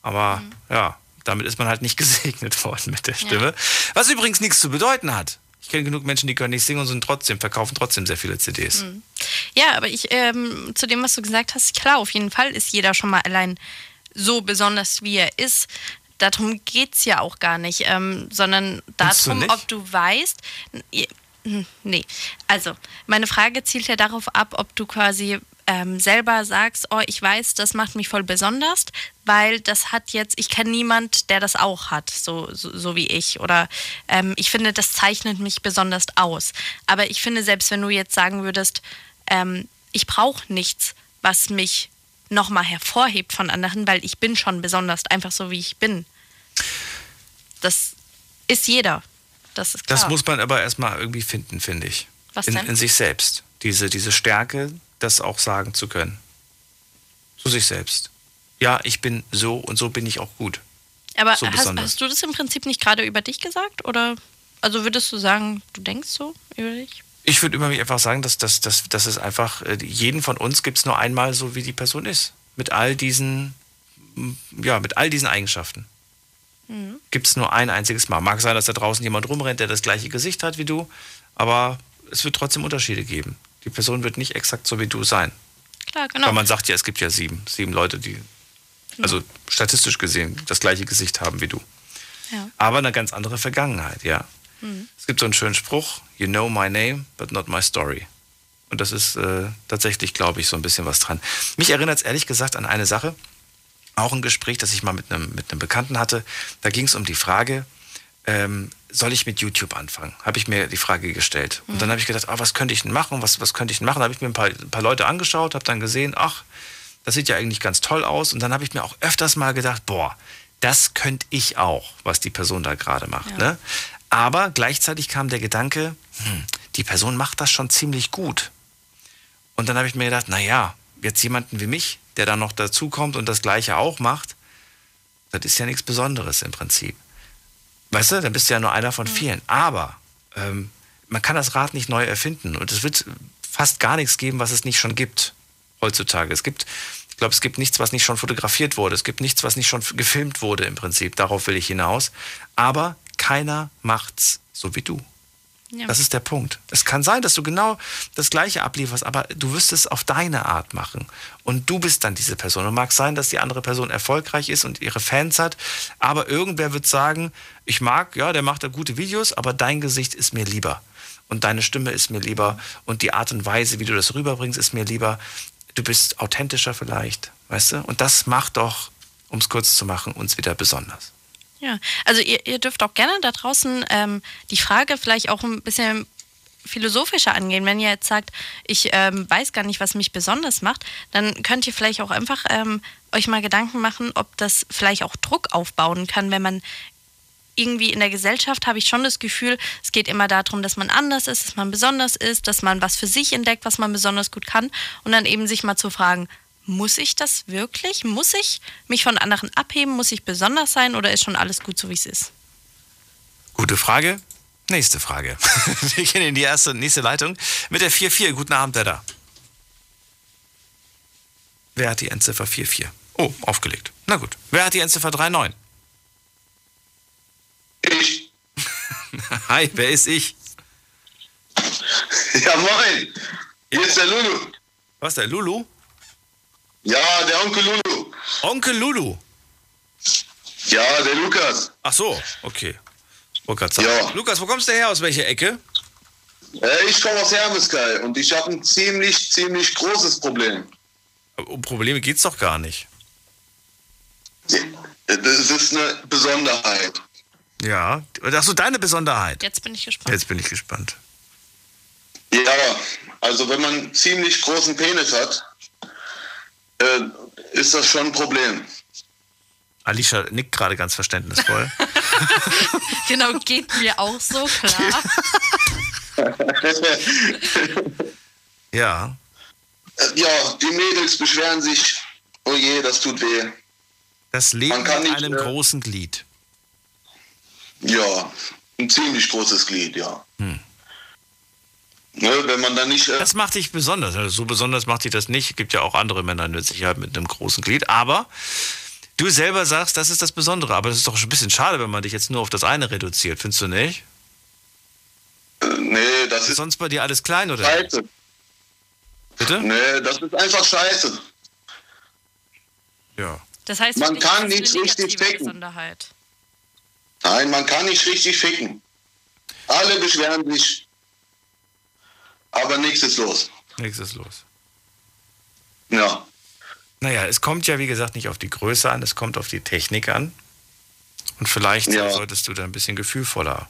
aber mhm. ja, damit ist man halt nicht gesegnet worden mit der Stimme. Ja. Was übrigens nichts zu bedeuten hat. Ich kenne genug Menschen, die können nicht singen und sind trotzdem, verkaufen trotzdem sehr viele CDs. Mhm. Ja, aber ich, ähm, zu dem, was du gesagt hast, klar, auf jeden Fall ist jeder schon mal allein so besonders, wie er ist. Darum geht es ja auch gar nicht, ähm, sondern darum, ob du weißt. Hm, nee, also meine Frage zielt ja darauf ab, ob du quasi ähm, selber sagst, oh, ich weiß, das macht mich voll besonders, weil das hat jetzt, ich kenne niemand, der das auch hat, so, so, so wie ich. Oder ähm, ich finde, das zeichnet mich besonders aus. Aber ich finde, selbst wenn du jetzt sagen würdest, ähm, ich brauche nichts, was mich nochmal hervorhebt von anderen, weil ich bin schon besonders, einfach so wie ich bin. Das ist jeder. Das ist klar. Das muss man aber erstmal irgendwie finden, finde ich. Was in, denn? In sich selbst. Diese, diese Stärke, das auch sagen zu können. Zu sich selbst. Ja, ich bin so und so bin ich auch gut. Aber so hast, hast, du das im Prinzip nicht gerade über dich gesagt? Oder also würdest du sagen, du denkst so über dich? Ich würde immer einfach sagen, dass, dass, dass, dass es einfach, äh, jeden von uns gibt es nur einmal so, wie die Person ist. Mit all diesen, ja, mit all diesen Eigenschaften. Mhm. Gibt es nur ein einziges Mal. Mag sein, dass da draußen jemand rumrennt, der das gleiche Gesicht hat wie du, aber es wird trotzdem Unterschiede geben. Die Person wird nicht exakt so wie du sein. Klar, genau. Weil man sagt ja, es gibt ja sieben, sieben Leute, die, also statistisch gesehen, das gleiche Gesicht haben wie du. Ja. Aber eine ganz andere Vergangenheit, ja. Mhm. Es gibt so einen schönen Spruch, you know my name, but not my story. Und das ist äh, tatsächlich, glaube ich, so ein bisschen was dran. Mich erinnert es ehrlich gesagt an eine Sache, auch ein Gespräch, das ich mal mit einem, mit einem Bekannten hatte. Da ging es um die Frage, ähm, soll ich mit YouTube anfangen? Habe ich mir die Frage gestellt. Und dann habe ich gedacht, ah, was könnte ich denn machen? Was, was könnte ich denn machen? Da habe ich mir ein paar, ein paar Leute angeschaut, habe dann gesehen, ach, das sieht ja eigentlich ganz toll aus. Und dann habe ich mir auch öfters mal gedacht, boah, das könnte ich auch, was die Person da gerade macht. Ja. Ne? Aber gleichzeitig kam der Gedanke, hm, die Person macht das schon ziemlich gut. Und dann habe ich mir gedacht, naja, jetzt jemanden wie mich, der dann noch dazukommt und das Gleiche auch macht, das ist ja nichts Besonderes im Prinzip. Weißt du, dann bist du ja nur einer von vielen. Aber ähm, man kann das Rad nicht neu erfinden und es wird fast gar nichts geben, was es nicht schon gibt heutzutage. Es gibt, ich glaube, es gibt nichts, was nicht schon fotografiert wurde. Es gibt nichts, was nicht schon gefilmt wurde im Prinzip. Darauf will ich hinaus. Aber keiner macht's so wie du. Ja. Das ist der Punkt. Es kann sein, dass du genau das Gleiche ablieferst, aber du wirst es auf deine Art machen. Und du bist dann diese Person. Und mag sein, dass die andere Person erfolgreich ist und ihre Fans hat, aber irgendwer wird sagen, ich mag, ja, der macht da gute Videos, aber dein Gesicht ist mir lieber. Und deine Stimme ist mir lieber. Und die Art und Weise, wie du das rüberbringst, ist mir lieber. Du bist authentischer vielleicht, weißt du? Und das macht doch, um es kurz zu machen, uns wieder besonders. Ja, also ihr, ihr dürft auch gerne da draußen ähm, die Frage vielleicht auch ein bisschen philosophischer angehen. Wenn ihr jetzt sagt, ich ähm, weiß gar nicht, was mich besonders macht, dann könnt ihr vielleicht auch einfach ähm, euch mal Gedanken machen, ob das vielleicht auch Druck aufbauen kann, wenn man irgendwie in der Gesellschaft habe ich schon das Gefühl, es geht immer darum, dass man anders ist, dass man besonders ist, dass man was für sich entdeckt, was man besonders gut kann und dann eben sich mal zu fragen, muss ich das wirklich? Muss ich mich von anderen abheben? Muss ich besonders sein oder ist schon alles gut so, wie es ist? Gute Frage. Nächste Frage. Wir gehen in die erste, nächste Leitung mit der 4-4. Guten Abend, wer da? Wer hat die Endziffer 4-4? Oh, aufgelegt. Na gut. Wer hat die Endziffer 3-9? Ich. Hi, wer ist ich? Ja, moin. Hier ist der Lulu. Was, der Lulu? Ja, der Onkel Lulu. Onkel Lulu? Ja, der Lukas. Ach so, okay. Sagen. Ja. Lukas, wo kommst du her? Aus welcher Ecke? Äh, ich komme aus Hermeskeil und ich habe ein ziemlich, ziemlich großes Problem. Um Probleme geht's doch gar nicht. Das ist eine Besonderheit. Ja. Ach so, deine Besonderheit. Jetzt bin ich gespannt. Jetzt bin ich gespannt. Ja, also wenn man einen ziemlich großen Penis hat, äh, ist das schon ein Problem. Alicia nickt gerade ganz verständnisvoll. genau, geht mir auch so, klar. ja. Äh, Ja, die Mädels beschweren sich, oh je, das tut weh. Das Leben mit nicht, einem äh, großen Glied. Ja, ein ziemlich großes Glied, ja. Hm. Ne, wenn man dann nicht. Äh, Das macht dich besonders. Also so besonders macht dich das nicht. Gibt ja auch andere Männer mit Sicherheit mit einem großen Glied. Aber du selber sagst, das ist das Besondere. Aber das ist doch schon ein bisschen schade, wenn man dich jetzt nur auf das eine reduziert. Findest du nicht? nee, das ist. sonst bei dir alles klein, oder? Scheiße. Bitte? Nee, das ist einfach scheiße. Ja. Das heißt, Man kann ist nicht eine richtig ficken. Besonderheit. Nein, man kann nicht richtig ficken. Alle beschweren sich, aber nichts ist los. Nichts ist los. Ja. Naja, es kommt ja, wie gesagt, nicht auf die Größe an, es kommt auf die Technik an. Und vielleicht Ja. solltest du da ein bisschen gefühlvoller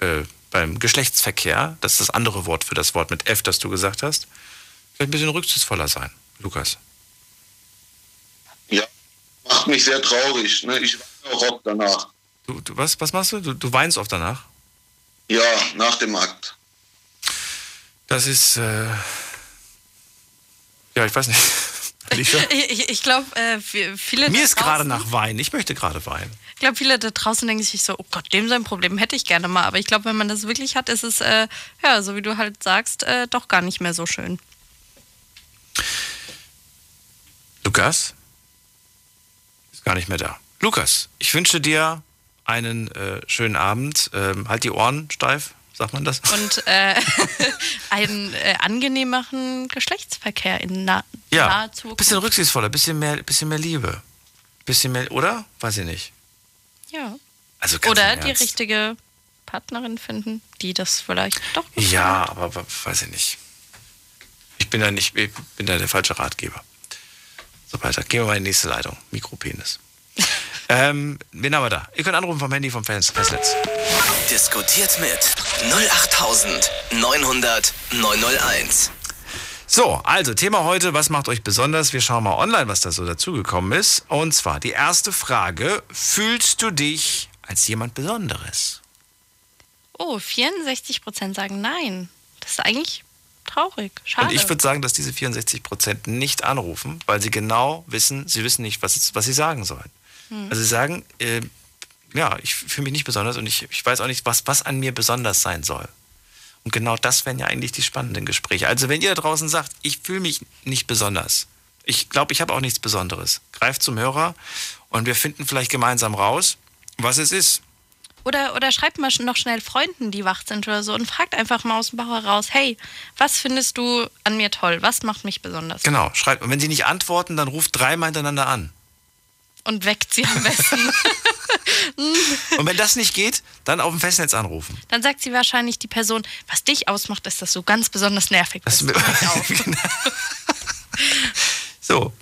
äh, beim Geschlechtsverkehr, das ist das andere Wort für das Wort mit F, das du gesagt hast, vielleicht ein bisschen rücksichtsvoller sein, Lukas. Ja, macht mich sehr traurig. Ne? Ich weine auch oft danach. Du, du, was, was machst du? du? Du weinst oft danach? Ja, nach dem Akt. Das ist, äh, ja, ich weiß nicht. Ich, ich, glaube, äh, vi- viele. Mir ist gerade nach Wein. Ich möchte gerade weinen. Ich glaube, viele da draußen denken sich so, oh Gott, dem sein Problem hätte ich gerne mal. Aber ich glaube, wenn man das wirklich hat, ist es, äh, ja, so wie du halt sagst, äh, doch gar nicht mehr so schön. Lukas? Ist gar nicht mehr da. Lukas, ich wünsche dir einen äh, schönen Abend. Ähm, halt die Ohren steif, sagt man das? Und äh, einen äh, angenehmeren Geschlechtsverkehr in na ja, naher Zukunft. bisschen rücksichtsvoller, bisschen mehr, bisschen mehr Liebe. Bisschen mehr, oder? Weiß ich nicht. Ja. Also Oder die richtige Partnerin finden, die das vielleicht doch. Ja, aber, aber weiß ich nicht. Ich bin da nicht, ich bin da der falsche Ratgeber. So weiter. Gehen wir mal in die nächste Leitung. Mikropenis. ähm, wen haben wir da? Ihr könnt anrufen vom Handy vom Fans Festnetz. Diskutiert mit 08900 901. So, also Thema heute, was macht euch besonders? Wir schauen mal online, was da so dazugekommen ist. Und zwar die erste Frage, fühlst du dich als jemand Besonderes? Oh, 64 Prozent sagen nein. Das ist eigentlich traurig. Schade. Und ich würde sagen, dass diese 64 Prozent nicht anrufen, weil sie genau wissen, sie wissen nicht, was, was sie sagen sollen. Hm. Also sie sagen, äh, ja, ich fühle mich nicht besonders und ich, ich weiß auch nicht, was, was an mir besonders sein soll. Und genau das wären ja eigentlich die spannenden Gespräche. Also wenn ihr da draußen sagt, ich fühle mich nicht besonders, ich glaube, ich habe auch nichts Besonderes, greift zum Hörer und wir finden vielleicht gemeinsam raus, was es ist. Oder, oder schreibt mal noch schnell Freunden, die wach sind oder so und fragt einfach mal aus dem Bauch heraus, hey, was findest du an mir toll? Was macht mich besonders? Genau, schreibt. Und wenn sie nicht antworten, dann ruft dreimal hintereinander an. Und weckt sie am besten. und wenn das nicht geht, dann auf dem Festnetz anrufen. Dann sagt sie wahrscheinlich die Person, was dich ausmacht, ist, dass du ganz besonders nervig bist. Genau. so,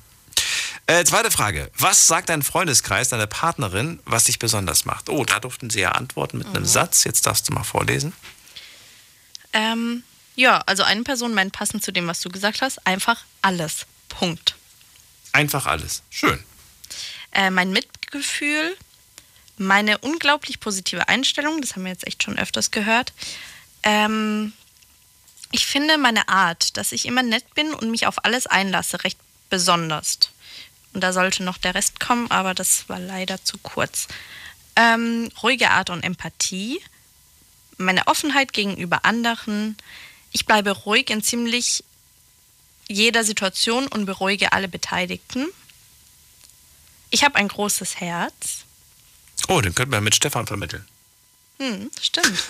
äh, zweite Frage. Was sagt dein Freundeskreis, deine Partnerin, was dich besonders macht? Oh, da durften sie ja antworten mit mhm. einem Satz. Jetzt darfst du mal vorlesen. Ähm, ja, also eine Person meint passend zu dem, was du gesagt hast, einfach alles. Punkt. Einfach alles. Schön. Äh, mein Mitgefühl, meine unglaublich positive Einstellung, das haben wir jetzt echt schon öfters gehört. Ähm, ich finde meine Art, dass ich immer nett bin und mich auf alles einlasse, recht besonders. Und da sollte noch der Rest kommen, aber das war leider zu kurz. Ähm, ruhige Art und Empathie, meine Offenheit gegenüber anderen. Ich bleibe ruhig in ziemlich jeder Situation und beruhige alle Beteiligten. Ich habe ein großes Herz. Oh, den könnten wir mit Stefan vermitteln. Hm, stimmt.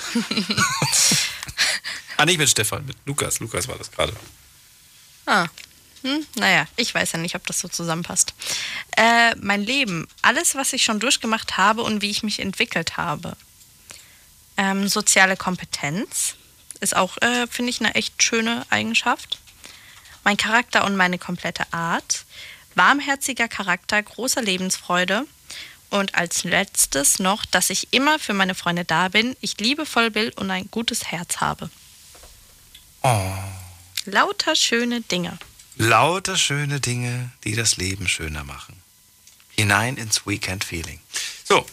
ah, nicht mit Stefan, mit Lukas. Lukas war das gerade. Ah, hm, naja, ich weiß ja nicht, ob das so zusammenpasst. Äh, mein Leben, alles, was ich schon durchgemacht habe und wie ich mich entwickelt habe. Ähm, soziale Kompetenz ist auch, äh, finde ich, eine echt schöne Eigenschaft. Mein Charakter und meine komplette Art. Warmherziger Charakter, großer Lebensfreude. Und als letztes noch, dass ich immer für meine Freunde da bin, ich liebevoll bin und ein gutes Herz habe. Oh. Lauter schöne Dinge. Lauter schöne Dinge, die das Leben schöner machen. Hinein ins Weekend Feeling. So,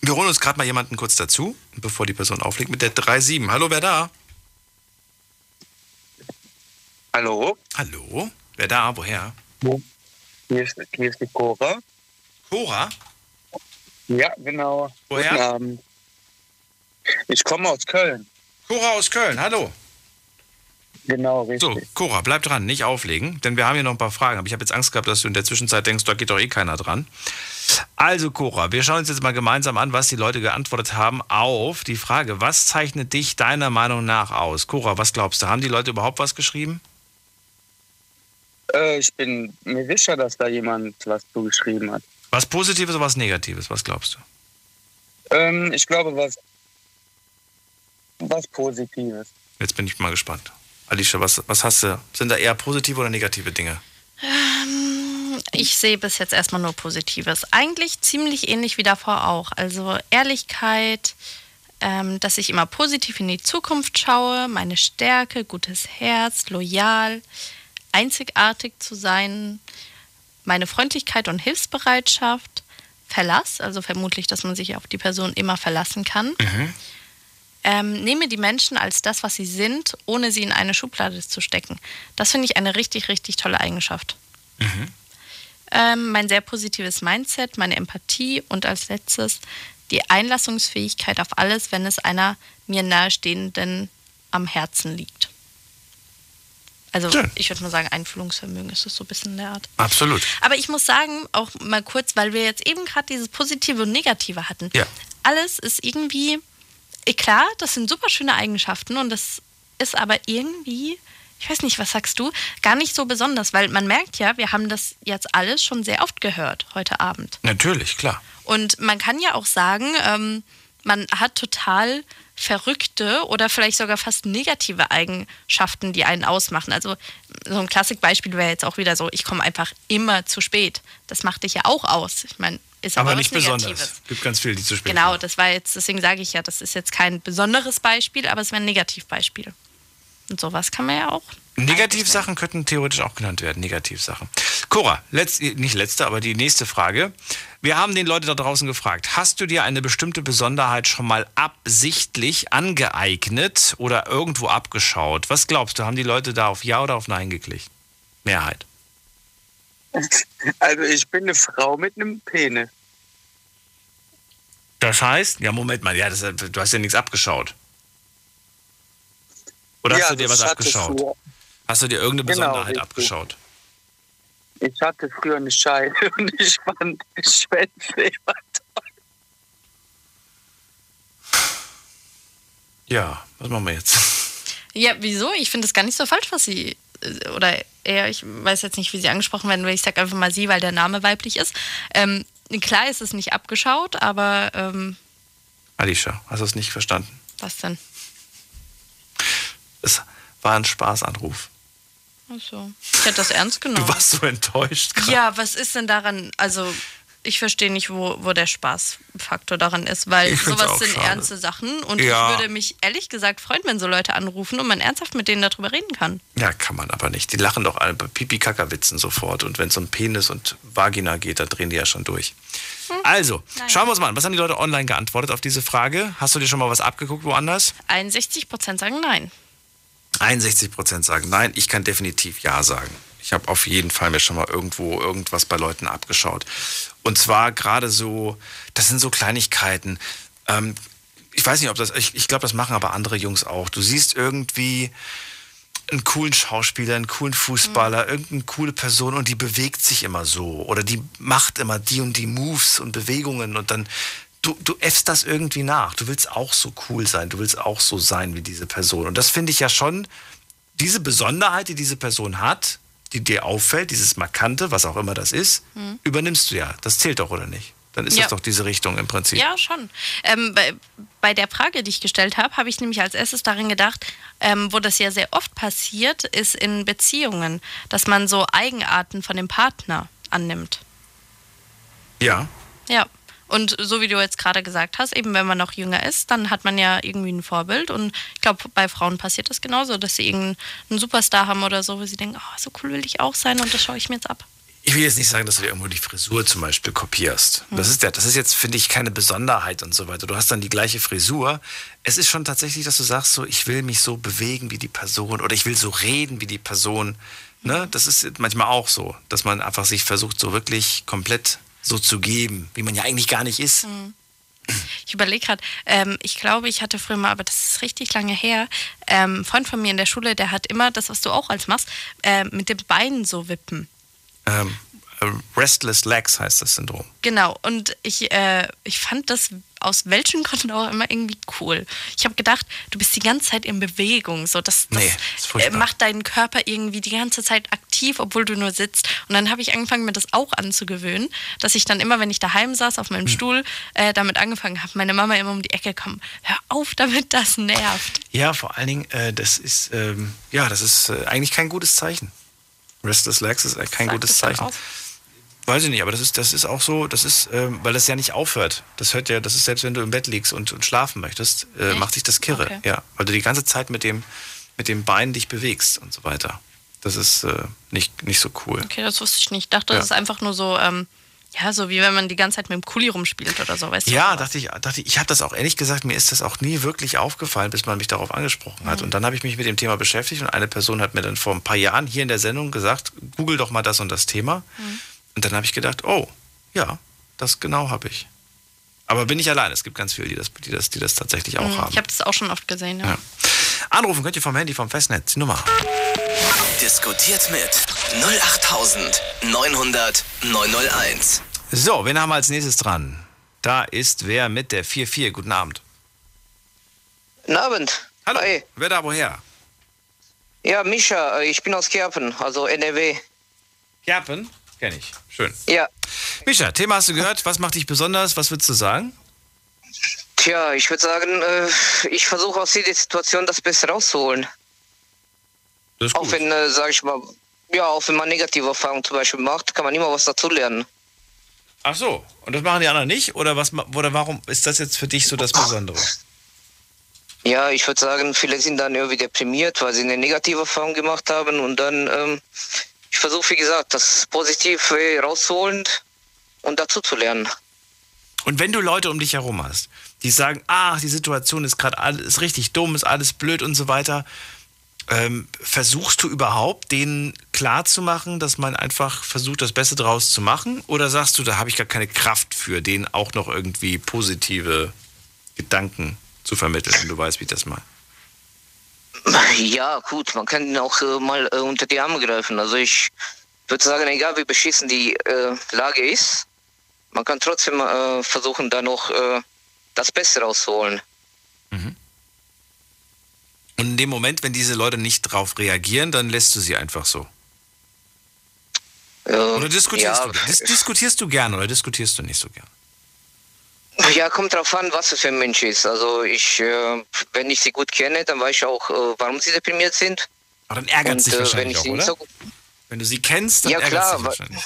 wir holen uns gerade mal jemanden kurz dazu, bevor die Person auflegt, mit der 3.7. Hallo, wer da? Hallo? Hallo? Wer da? Woher? Hier ist, hier ist die Cora. Cora? Ja, genau. Woher? Guten Abend. Ich komme aus Köln. Cora aus Köln, hallo. Genau, richtig. So, Cora, bleib dran, nicht auflegen, denn wir haben hier noch ein paar Fragen. Aber ich habe jetzt Angst gehabt, dass du in der Zwischenzeit denkst, da geht doch eh keiner dran. Also, Cora, wir schauen uns jetzt mal gemeinsam an, was die Leute geantwortet haben auf die Frage, was zeichnet dich deiner Meinung nach aus? Cora, was glaubst du? Haben die Leute überhaupt was geschrieben? Äh, ich bin mir sicher, dass da jemand was zugeschrieben hat. Was Positives oder was Negatives? Was glaubst du? Ähm, ich glaube, was, was Positives. Jetzt bin ich mal gespannt. Alicia, was, was hast du? Sind da eher positive oder negative Dinge? Ähm, ich sehe bis jetzt erstmal nur Positives. Eigentlich ziemlich ähnlich wie davor auch. Also Ehrlichkeit, ähm, dass ich immer positiv in die Zukunft schaue, meine Stärke, gutes Herz, loyal, einzigartig zu sein, meine Freundlichkeit und Hilfsbereitschaft, Verlass, also vermutlich, dass man sich auf die Person immer verlassen kann. Mhm. Ähm, nehme die Menschen als das, was sie sind, ohne sie in eine Schublade zu stecken. Das finde ich eine richtig, richtig tolle Eigenschaft. Mhm. Ähm, mein sehr positives Mindset, meine Empathie und als letztes die Einlassungsfähigkeit auf alles, wenn es einer mir nahestehenden am Herzen liegt. Also Schön. ich würde mal sagen, Einfühlungsvermögen ist das so ein bisschen in der Art. Absolut. Aber ich muss sagen, auch mal kurz, weil wir jetzt eben gerade dieses Positive und Negative hatten. Ja. Alles ist irgendwie Eh, klar, das sind super schöne Eigenschaften und das ist aber irgendwie, ich weiß nicht, was sagst du, gar nicht so besonders, weil man merkt ja, wir haben das jetzt alles schon sehr oft gehört heute Abend. Natürlich, klar. Und man kann ja auch sagen, ähm, man hat total verrückte oder vielleicht sogar fast negative Eigenschaften, die einen ausmachen. Also so ein Klassikbeispiel wäre jetzt auch wieder so, ich komme einfach immer zu spät. Das macht dich ja auch aus. Ich meine, ist aber, aber nicht besonders. Es gibt ganz viele, die zu spät Genau, das war jetzt, deswegen sage ich ja, das ist jetzt kein besonderes Beispiel, aber es wäre ein Negativbeispiel. Und sowas kann man ja auch. Negativsachen könnten theoretisch auch genannt werden, Negativsachen. Cora, letzt, nicht letzte, aber die nächste Frage. Wir haben den Leute da draußen gefragt, hast du dir eine bestimmte Besonderheit schon mal absichtlich angeeignet oder irgendwo abgeschaut? Was glaubst du, haben die Leute da auf Ja oder auf Nein geklickt? Mehrheit. Also ich bin eine Frau mit einem Penis. Das heißt, ja, Moment mal, ja, das, du hast ja nichts abgeschaut. Oder ja, hast du dir was abgeschaut? Hast du dir irgendeine genau, Besonderheit richtig. abgeschaut? Ich hatte früher eine Scheide und ich fand Schwänze immer toll. Ja, was machen wir jetzt? Ja, wieso? Ich finde es gar nicht so falsch, was sie äh, oder eher, ich weiß jetzt nicht, wie sie angesprochen werden, weil ich sage einfach mal sie, weil der Name weiblich ist. Ähm, klar ist es nicht abgeschaut, aber. Ähm, Alicia, hast du es nicht verstanden? Was denn? Es war ein Spaßanruf. Ach so. Ich hätte das ernst genommen. Du warst so enttäuscht gerade. Ja, was ist denn daran? Also, ich verstehe nicht, wo, wo der Spaßfaktor daran ist, weil sowas sind schade. ernste Sachen und ja. ich würde mich ehrlich gesagt freuen, wenn so Leute anrufen und man ernsthaft mit denen darüber reden kann. Ja, kann man aber nicht. Die lachen doch alle bei Pipi-Kaka-Witzen sofort und wenn es um Penis und Vagina geht, dann drehen die ja schon durch. Hm. Also, Nein. schauen wir uns mal an. Was haben die Leute online geantwortet auf diese Frage? Hast du dir schon mal was abgeguckt woanders? 61% sagen Nein. 61% sagen Nein. Ich kann definitiv Ja sagen. Ich habe auf jeden Fall mir schon mal irgendwo irgendwas bei Leuten abgeschaut. Und zwar gerade so, das sind so Kleinigkeiten. Ähm, ich weiß nicht, ob das, ich, ich glaube, das machen aber andere Jungs auch. Du siehst irgendwie einen coolen Schauspieler, einen coolen Fußballer, mhm. irgendeine coole Person und die bewegt sich immer so oder die macht immer die und die Moves und Bewegungen und dann du, du äffst das irgendwie nach. Du willst auch so cool sein, du willst auch so sein wie diese Person. Und das finde ich ja schon, diese Besonderheit, die diese Person hat, die dir auffällt, dieses Markante, was auch immer das ist, mhm. übernimmst du ja. Das zählt doch, oder nicht? Dann ist ja. das doch diese Richtung im Prinzip. Ja, schon. Ähm, bei, bei, der Frage, die ich gestellt habe, habe ich nämlich als erstes darin gedacht, ähm, wo das ja sehr oft passiert, ist in Beziehungen, dass man so Eigenarten von dem Partner annimmt. Ja. Ja. Und so wie du jetzt gerade gesagt hast, eben wenn man noch jünger ist, dann hat man ja irgendwie ein Vorbild. Und ich glaube, bei Frauen passiert das genauso, dass sie irgendeinen Superstar haben oder so, wo sie denken, oh, so cool will ich auch sein und das schaue ich mir jetzt ab. Ich will jetzt nicht sagen, dass du dir irgendwo die Frisur zum Beispiel kopierst. Das ist ja, das ist jetzt, finde ich, keine Besonderheit und so weiter. Du hast dann die gleiche Frisur. Es ist schon tatsächlich, dass du sagst, so, ich will mich so bewegen wie die Person oder ich will so reden wie die Person. Ne? Das ist manchmal auch so, dass man einfach sich versucht, so wirklich komplett so zu geben, wie man ja eigentlich gar nicht ist. Mhm. Ich überlege gerade, ähm, ich glaube, ich hatte früher mal, aber das ist richtig lange her, ähm, ein Freund von mir in der Schule, der hat immer das, was du auch als machst, äh, mit den Beinen so wippen. Ähm, Restless Legs heißt das Syndrom. Genau, und ich, äh, ich fand das aus welchen Gründen auch immer irgendwie cool. Ich habe gedacht, du bist die ganze Zeit in Bewegung. So, das, das, nee, das äh, macht deinen Körper irgendwie die ganze Zeit aktiv, obwohl du nur sitzt. Und dann habe ich angefangen, mir das auch anzugewöhnen, dass ich dann immer, wenn ich daheim saß, auf meinem hm. Stuhl, äh, damit angefangen habe, meine Mama immer um die Ecke kam. Hör auf damit, das nervt. Ja, vor allen Dingen, äh, das ist, ähm, ja, das ist äh, eigentlich kein gutes Zeichen. Restless Legs ist kein Sag gutes Zeichen. Weiß ich nicht, aber das ist, das ist auch so, das ist, ähm, weil das ja nicht aufhört. Das hört ja, das ist selbst wenn du im Bett liegst und, und schlafen möchtest, äh, macht sich das kirre. Okay. Ja, weil du die ganze Zeit mit dem, mit dem Bein dich bewegst und so weiter. Das ist äh, nicht, nicht so cool. Okay, das wusste ich nicht. Ich dachte, ja. das ist einfach nur so, ähm, ja, so wie wenn man die ganze Zeit mit dem Kuli rumspielt oder so, weißt du? Ja, dachte ich, dachte ich, ich habe das auch ehrlich gesagt, mir ist das auch nie wirklich aufgefallen, bis man mich darauf angesprochen hat. Mhm. Und dann habe ich mich mit dem Thema beschäftigt und eine Person hat mir dann vor ein paar Jahren hier in der Sendung gesagt, google doch mal das und das Thema. Mhm. Und dann habe ich gedacht, oh, ja, das genau habe ich. Aber bin ich allein. Es gibt ganz viele, die das, die das, die das tatsächlich auch mhm, haben. Ich habe das auch schon oft gesehen, ja. ja. Anrufen könnt ihr vom Handy, vom Festnetz. Die Nummer. Diskutiert mit 08900 901. So, wen haben wir als nächstes dran? Da ist wer mit der 44. Guten Abend. Guten Abend. Hallo. Hi. Wer da woher? Ja, Mischa, ich bin aus Kerpen, also NRW. Kerpen? Kenne ich. Schön. Ja. Mischa, Thema hast du gehört. Was macht dich besonders? Was würdest du sagen? Tja, ich würde sagen, äh, ich versuche aus jeder Situation das Beste rauszuholen. Das. Auch wenn, äh, sage ich mal, ja, auch wenn man negative Erfahrungen zum Beispiel macht, kann man immer was dazulernen. Ach so, und das machen die anderen nicht? Oder, was, oder warum ist das jetzt für dich so das Besondere? Ja, ich würde sagen, viele sind dann irgendwie deprimiert, weil sie eine negative Erfahrung gemacht haben und dann ähm, versuche, wie gesagt, das positiv rauszuholen und dazu zu lernen. Und wenn du Leute um dich herum hast, die sagen, ach, die Situation ist gerade alles richtig dumm, ist alles blöd und so weiter, ähm, versuchst du überhaupt, denen klarzumachen, dass man einfach versucht, das Beste draus zu machen? Oder sagst du, da habe ich gar keine Kraft für, denen auch noch irgendwie positive Gedanken zu vermitteln, wenn du weißt, wie ich das meine? Ja, gut, man kann ihn auch äh, mal äh, unter die Arme greifen. Also ich würde sagen, egal wie beschissen die äh, Lage ist, man kann trotzdem äh, versuchen, da noch äh, das Beste rauszuholen. Mhm. Und in dem Moment, wenn diese Leute nicht drauf reagieren, dann lässt du sie einfach so. Ähm, oder diskutierst, ja, du, dis diskutierst du gern oder diskutierst du nicht so gern? Ja, kommt drauf an, was es für ein Mensch ist. Also ich, äh, wenn ich sie gut kenne, dann weiß ich auch, äh, warum sie deprimiert sind. Aber dann ärgert Und, äh, wahrscheinlich auch, sie oder? so- wenn du sie kennst, dann Ja, ärgert klar, wahrscheinlich.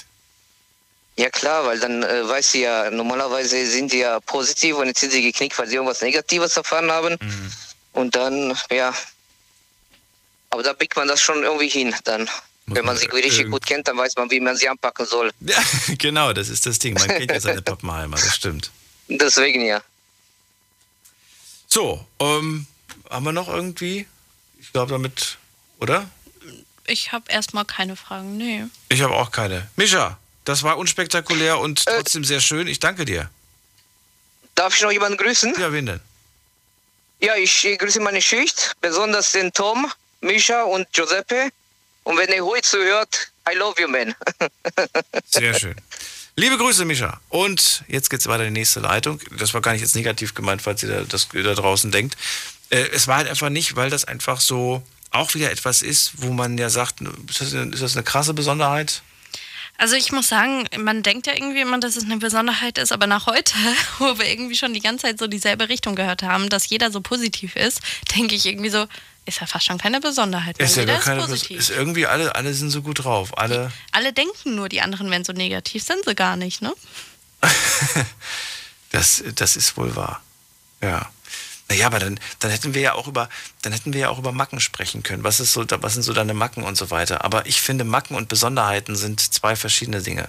Ja klar, weil dann äh, weiß sie ja, normalerweise sind die ja positiv und jetzt sind sie geknickt, weil sie irgendwas Negatives erfahren haben. Mhm. Und dann, ja. Aber da biegt man das schon irgendwie hin dann. Wenn man sie richtig gut kennt, dann weiß man, wie man sie anpacken soll. Ja, genau, das ist das Ding. Man kennt ja seine Pappenheimer, das stimmt. Deswegen ja. So, ähm, haben wir noch irgendwie? Ich glaube damit, oder? Ich habe erstmal keine Fragen, nee. Ich habe auch keine. Mischa, das war unspektakulär und trotzdem sehr schön. Ich danke dir. Darf ich noch jemanden grüßen? Ja, wen denn? Ja, ich äh, grüße meine Schicht, besonders den Tom, Misha und Giuseppe. Und wenn ihr heute zuhört, I love you, man. Sehr schön. Liebe Grüße, Mischa. Und jetzt geht's weiter in die nächste Leitung. Das war gar nicht jetzt negativ gemeint, falls ihr da, das da draußen denkt. Äh, es war halt einfach nicht, weil das einfach so auch wieder etwas ist, wo man ja sagt, eine, ist das eine krasse Besonderheit? Also ich muss sagen, man denkt ja irgendwie immer, dass es eine Besonderheit ist, aber nach heute, wo wir irgendwie schon die ganze Zeit so dieselbe Richtung gehört haben, dass jeder so positiv ist, denke ich irgendwie so, ist ja fast schon keine Besonderheit. Ist ja gar keine ist positiv. ist irgendwie alle, alle sind so gut drauf. Alle. Alle denken nur, die anderen wären so negativ, sind sie gar nicht, ne? Das, das ist wohl wahr. Ja. Naja, aber dann, dann hätten wir ja auch über, dann hätten wir ja auch über Macken sprechen können. Was ist so, was sind so deine Macken und so weiter. Aber ich finde, Macken und Besonderheiten sind zwei verschiedene Dinge.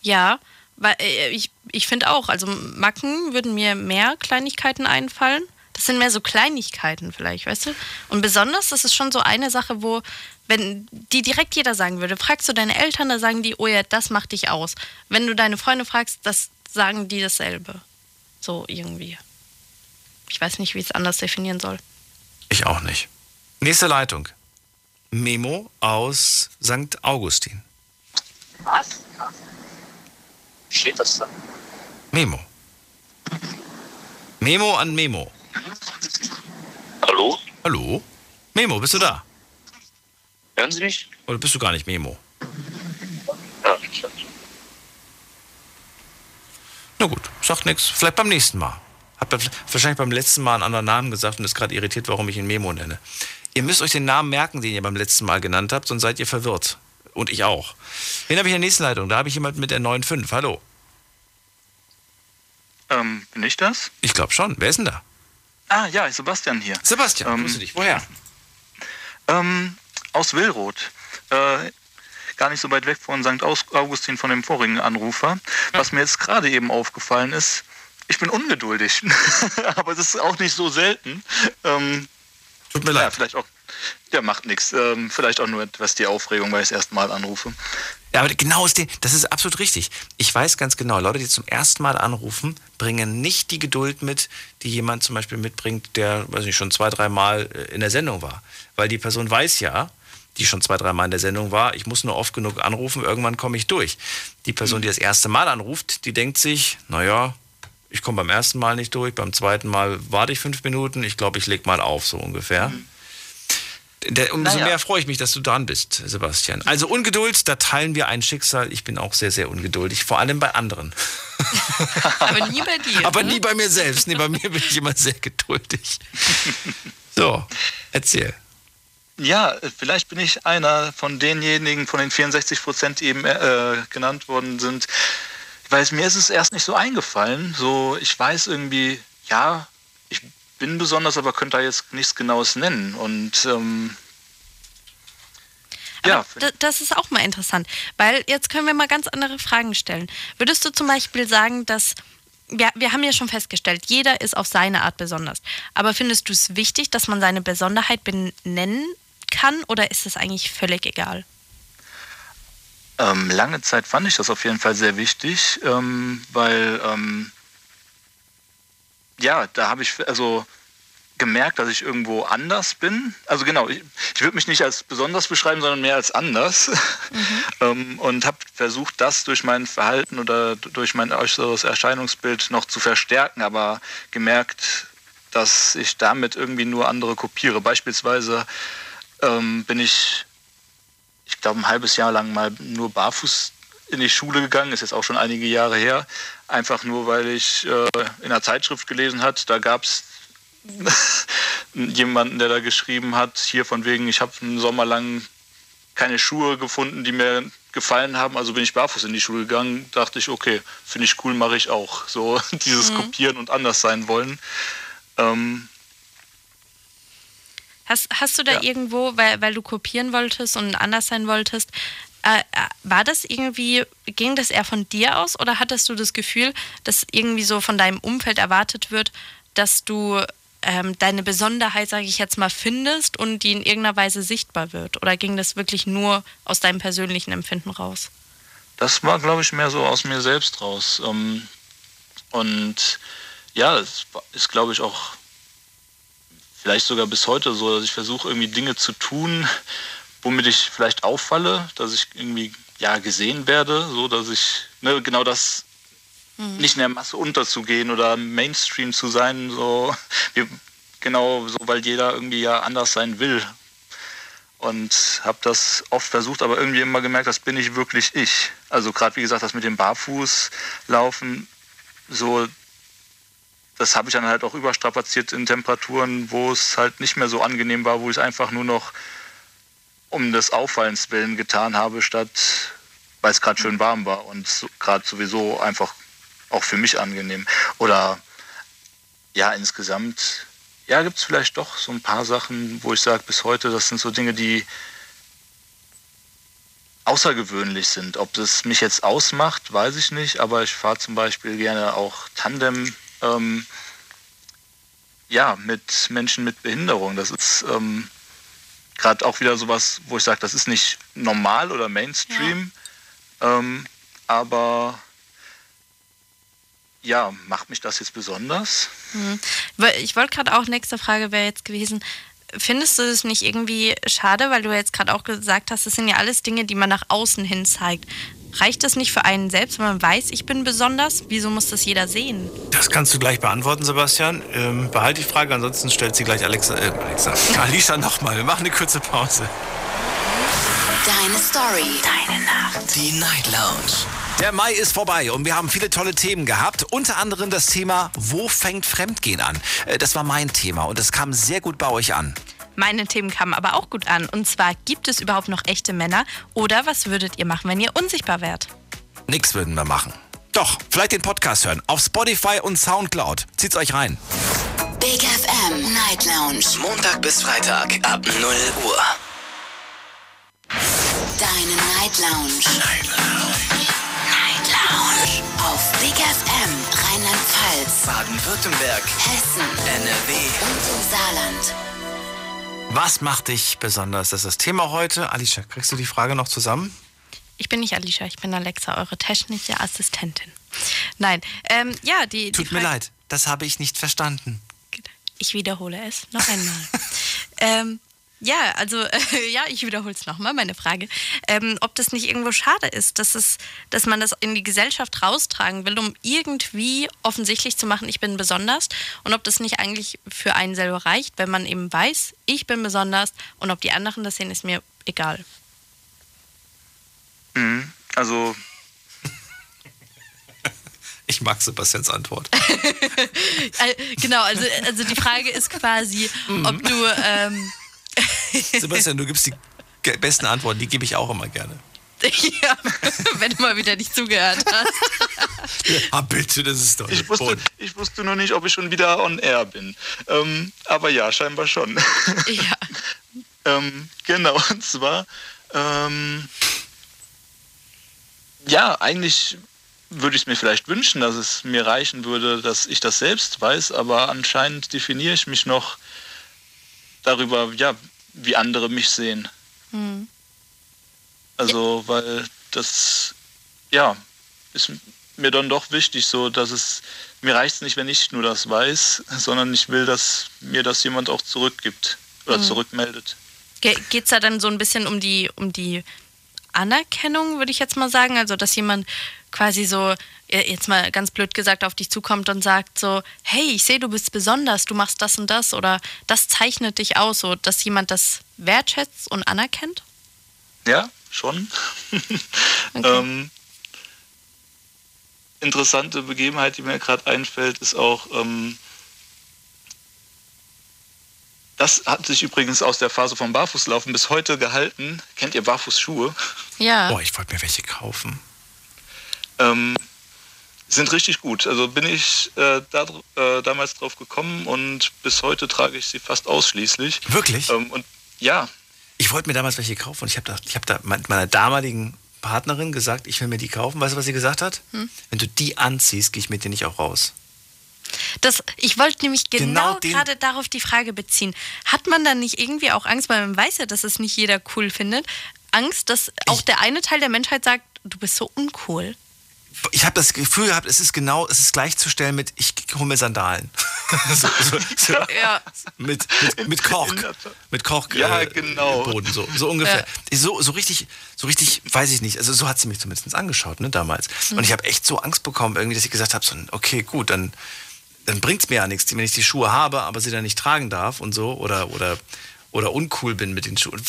Ja, weil äh, ich, ich finde auch, also Macken würden mir mehr Kleinigkeiten einfallen. Das sind mehr so Kleinigkeiten vielleicht, weißt du? Und besonders, das ist schon so eine Sache, wo, wenn die direkt jeder sagen würde, fragst du deine Eltern, da sagen die, oh ja, das macht dich aus. Wenn du deine Freunde fragst, das sagen die dasselbe. So irgendwie. Ich weiß nicht, wie ich es anders definieren soll. Ich auch nicht. Nächste Leitung. Memo aus St. Augustin. Was? Steht das da? Memo. Memo an Memo. Hallo? Hallo? Memo, bist du da? Hören Sie mich? Oder bist du gar nicht Memo? Ja, Na gut, sagt nichts. Vielleicht beim nächsten Mal. Hab wahrscheinlich beim letzten Mal einen anderen Namen gesagt und ist gerade irritiert, warum ich ihn Memo nenne. Ihr müsst euch den Namen merken, den ihr beim letzten Mal genannt habt, sonst seid ihr verwirrt. Und ich auch. Wen habe ich in der nächsten Leitung? Da habe ich jemanden mit der 9.5. Hallo. Ähm, bin ich das? Ich glaube schon. Wer ist denn da? Ah, ja, Sebastian hier. Sebastian, ähm, grüße dich. Woher? Ähm, aus Willroth. Äh, gar nicht so weit weg von St. Augustin von dem vorigen Anrufer. Was mir jetzt gerade eben aufgefallen ist, ich bin ungeduldig. Aber das ist auch nicht so selten. Ähm, Tut mir ja, leid. vielleicht auch. Ja, macht nichts. Ähm, vielleicht auch nur etwas die Aufregung, weil ich das erste Mal anrufe. Ja, aber genau ist den, das ist absolut richtig. Ich weiß ganz genau, Leute, die zum ersten Mal anrufen, bringen nicht die Geduld mit, die jemand zum Beispiel mitbringt, der, weiß nicht, schon zwei, drei Mal äh, in der Sendung war. Weil die Person weiß ja, die schon zwei, drei Mal in der Sendung war, ich muss nur oft genug anrufen, irgendwann komme ich durch. Die Person, die das erste Mal anruft, die denkt sich, naja, ich komme beim ersten Mal nicht durch, beim zweiten Mal warte ich fünf Minuten, ich glaube, ich leg mal auf, so ungefähr. Der, umso Naja. mehr freue ich mich, dass du dran bist, Sebastian. Also Ungeduld, da teilen wir ein Schicksal. Ich bin auch sehr, sehr ungeduldig, vor allem bei anderen. Aber nie bei dir. Aber ne? nie bei mir selbst. Nee, bei mir bin ich immer sehr geduldig. So, erzähl. Ja, vielleicht bin ich einer von denjenigen, von den 64 Prozent, die eben äh, genannt worden sind. Weil mir ist es erst nicht so eingefallen. So, ich weiß irgendwie, ja, bin besonders, aber könnte da jetzt nichts Genaues nennen. Und ähm, ja, Das ist auch mal interessant, weil jetzt können wir mal ganz andere Fragen stellen. Würdest du zum Beispiel sagen, dass wir, wir haben ja schon festgestellt, jeder ist auf seine Art besonders. Aber findest du es wichtig, dass man seine Besonderheit benennen kann oder ist es eigentlich völlig egal? Ähm, lange Zeit fand ich das auf jeden Fall sehr wichtig, ähm, weil ähm, ja, da habe ich also gemerkt, dass ich irgendwo anders bin. Also genau, ich, ich würde mich nicht als besonders beschreiben, sondern mehr als anders. ähm, und habe versucht, das durch mein Verhalten oder durch mein äußeres Erscheinungsbild noch zu verstärken, aber gemerkt, dass ich damit irgendwie nur andere kopiere. Beispielsweise ähm, bin ich, ich glaube, ein halbes Jahr lang mal nur barfuß in die Schule gegangen, ist jetzt auch schon einige Jahre her, einfach nur, weil ich äh, in einer Zeitschrift gelesen hat, da gab es jemanden, der da geschrieben hat, hier von wegen, ich habe einen Sommer lang keine Schuhe gefunden, die mir gefallen haben, also bin ich barfuß in die Schule gegangen, dachte ich, okay, finde ich cool, mache ich auch. So dieses mhm. Kopieren und anders sein wollen. Ähm, hast, hast du da ja. irgendwo, weil, weil du kopieren wolltest und anders sein wolltest, war das irgendwie, ging das eher von dir aus oder hattest du das Gefühl, dass irgendwie so von deinem Umfeld erwartet wird, dass du ähm, deine Besonderheit, sage ich jetzt mal, findest und die in irgendeiner Weise sichtbar wird? Oder ging das wirklich nur aus deinem persönlichen Empfinden raus? Das war, glaube ich, mehr so aus mir selbst raus. Ähm, und ja, es ist, glaube ich, auch vielleicht sogar bis heute so, dass ich versuche, irgendwie Dinge zu tun, womit ich vielleicht auffalle, dass ich irgendwie ja gesehen werde, so dass ich ne, genau das mhm. nicht in der Masse unterzugehen oder Mainstream zu sein, so wie, genau so, weil jeder irgendwie ja anders sein will. Und habe das oft versucht, aber irgendwie immer gemerkt, das bin ich wirklich ich. Also gerade wie gesagt, das mit dem Barfußlaufen, so das habe ich dann halt auch überstrapaziert in Temperaturen, wo es halt nicht mehr so angenehm war, wo ich es einfach nur noch um des Auffallens willen getan habe, statt weil es gerade schön warm war und gerade sowieso einfach auch für mich angenehm. Oder ja, insgesamt, ja, gibt es vielleicht doch so ein paar Sachen, wo ich sage, bis heute, das sind so Dinge, die außergewöhnlich sind. Ob das mich jetzt ausmacht, weiß ich nicht, aber ich fahre zum Beispiel gerne auch Tandem ähm, ja, mit Menschen mit Behinderung. Das ist ähm, gerade auch wieder sowas, wo ich sage, das ist nicht normal oder Mainstream, ja. ähm, aber ja, macht mich das jetzt besonders? Mhm. Ich wollte gerade auch, nächste Frage wäre jetzt gewesen, findest du es nicht irgendwie schade, weil du jetzt gerade auch gesagt hast, das sind ja alles Dinge, die man nach außen hin zeigt. Reicht das nicht für einen selbst, wenn man weiß, ich bin besonders? Wieso muss das jeder sehen? Das kannst du gleich beantworten, Sebastian. Ähm, behalte die Frage, ansonsten stellt sie gleich Alexa, äh, Alexa, Alicia nochmal. Wir machen eine kurze Pause. Deine Story, deine Nacht. Die Night Lounge. Der Mai ist vorbei und wir haben viele tolle Themen gehabt. Unter anderem das Thema, wo fängt Fremdgehen an? Äh, das war mein Thema und es kam sehr gut bei euch an. Meine Themen kamen aber auch gut an. Und zwar, gibt es überhaupt noch echte Männer? Oder was würdet ihr machen, wenn ihr unsichtbar wärt? Nix würden wir machen. Doch, vielleicht den Podcast hören. Auf Spotify und Soundcloud. Zieht's euch rein. Big FM Night Lounge. Montag bis Freitag ab 0 Uhr. Deine Night Lounge. Night Lounge. Night Lounge. Auf Big FM Rheinland-Pfalz, Baden-Württemberg, Hessen, NRW und im Saarland. Was macht dich besonders? Das ist das Thema heute. Alicia, kriegst du die Frage noch zusammen? Ich bin nicht Alicia, ich bin Alexa, eure technische Assistentin. Nein, ähm, ja, die. Tut die mir leid, das habe ich nicht verstanden. Ich wiederhole es noch einmal. ähm, ja, also äh, ja, ich wiederhole es nochmal, meine Frage. Ähm, ob das nicht irgendwo schade ist, dass, es, dass man das in die Gesellschaft raustragen will, um irgendwie offensichtlich zu machen, ich bin besonders. Und ob das nicht eigentlich für einen selber reicht, wenn man eben weiß, ich bin besonders und ob die anderen das sehen, ist mir egal. Mhm, also. Ich mag Sebastians Antwort. genau, also, also die Frage ist quasi, ob du. Ähm, Sebastian, du gibst die besten Antworten, die gebe ich auch immer gerne. Ja, wenn du mal wieder nicht zugehört hast. ah, bitte, das ist doch ich wusste, ich wusste nur nicht, ob ich schon wieder on air bin. Ähm, aber ja, scheinbar schon. Ja. ähm, genau, und zwar, ähm, ja, eigentlich würde ich es mir vielleicht wünschen, dass es mir reichen würde, dass ich das selbst weiß, aber anscheinend definiere ich mich noch darüber, ja, wie andere mich sehen. Mhm. Also, weil das, ja, ist mir dann doch wichtig, so dass es, mir reicht es nicht, wenn ich nur das weiß, sondern ich will, dass mir das jemand auch zurückgibt oder mhm. zurückmeldet. Geht es da dann so ein bisschen um die, um die Anerkennung, würde ich jetzt mal sagen? Also, dass jemand quasi so, jetzt mal ganz blöd gesagt, auf dich zukommt und sagt so, hey, ich sehe, du bist besonders, du machst das und das oder das zeichnet dich aus, so dass jemand das wertschätzt und anerkennt? Ja, schon. Okay. ähm, interessante Begebenheit, die mir gerade einfällt, ist auch, ähm, das hat sich übrigens aus der Phase vom Barfußlaufen bis heute gehalten. Kennt ihr Barfußschuhe? Ja. Boah, ich wollte mir welche kaufen. Ähm, sind richtig gut. Also bin ich äh, da, äh, damals drauf gekommen und bis heute trage ich sie fast ausschließlich. Wirklich? Ähm, und ja. Ich wollte mir damals welche kaufen und ich habe da, hab da meiner damaligen Partnerin gesagt, ich will mir die kaufen. Weißt du, was sie gesagt hat? Hm? Wenn du die anziehst, gehe ich mit dir nicht auch raus. Das, ich wollte nämlich genau, genau gerade darauf die Frage beziehen. Hat man dann nicht irgendwie auch Angst, weil man weiß ja, dass es nicht jeder cool findet, Angst, dass auch der eine Teil der Menschheit sagt, du bist so uncool? Ich habe das Gefühl gehabt, es ist genau, es ist gleichzustellen mit, ich hole mir Sandalen. so, so, so, ja. Mit, mit, mit Kork. Mit Kork ja, äh, genau. Boden, so, so ungefähr. Ja. So, so richtig, so richtig, weiß ich nicht. Also so hat sie mich zumindest angeschaut, ne, damals. Mhm. Und ich habe echt so Angst bekommen, irgendwie, dass ich gesagt habe, so, okay, gut, dann, dann bringt es mir ja nichts, wenn ich die Schuhe habe, aber sie dann nicht tragen darf und so. Oder, oder oder uncool bin mit den Schuhen.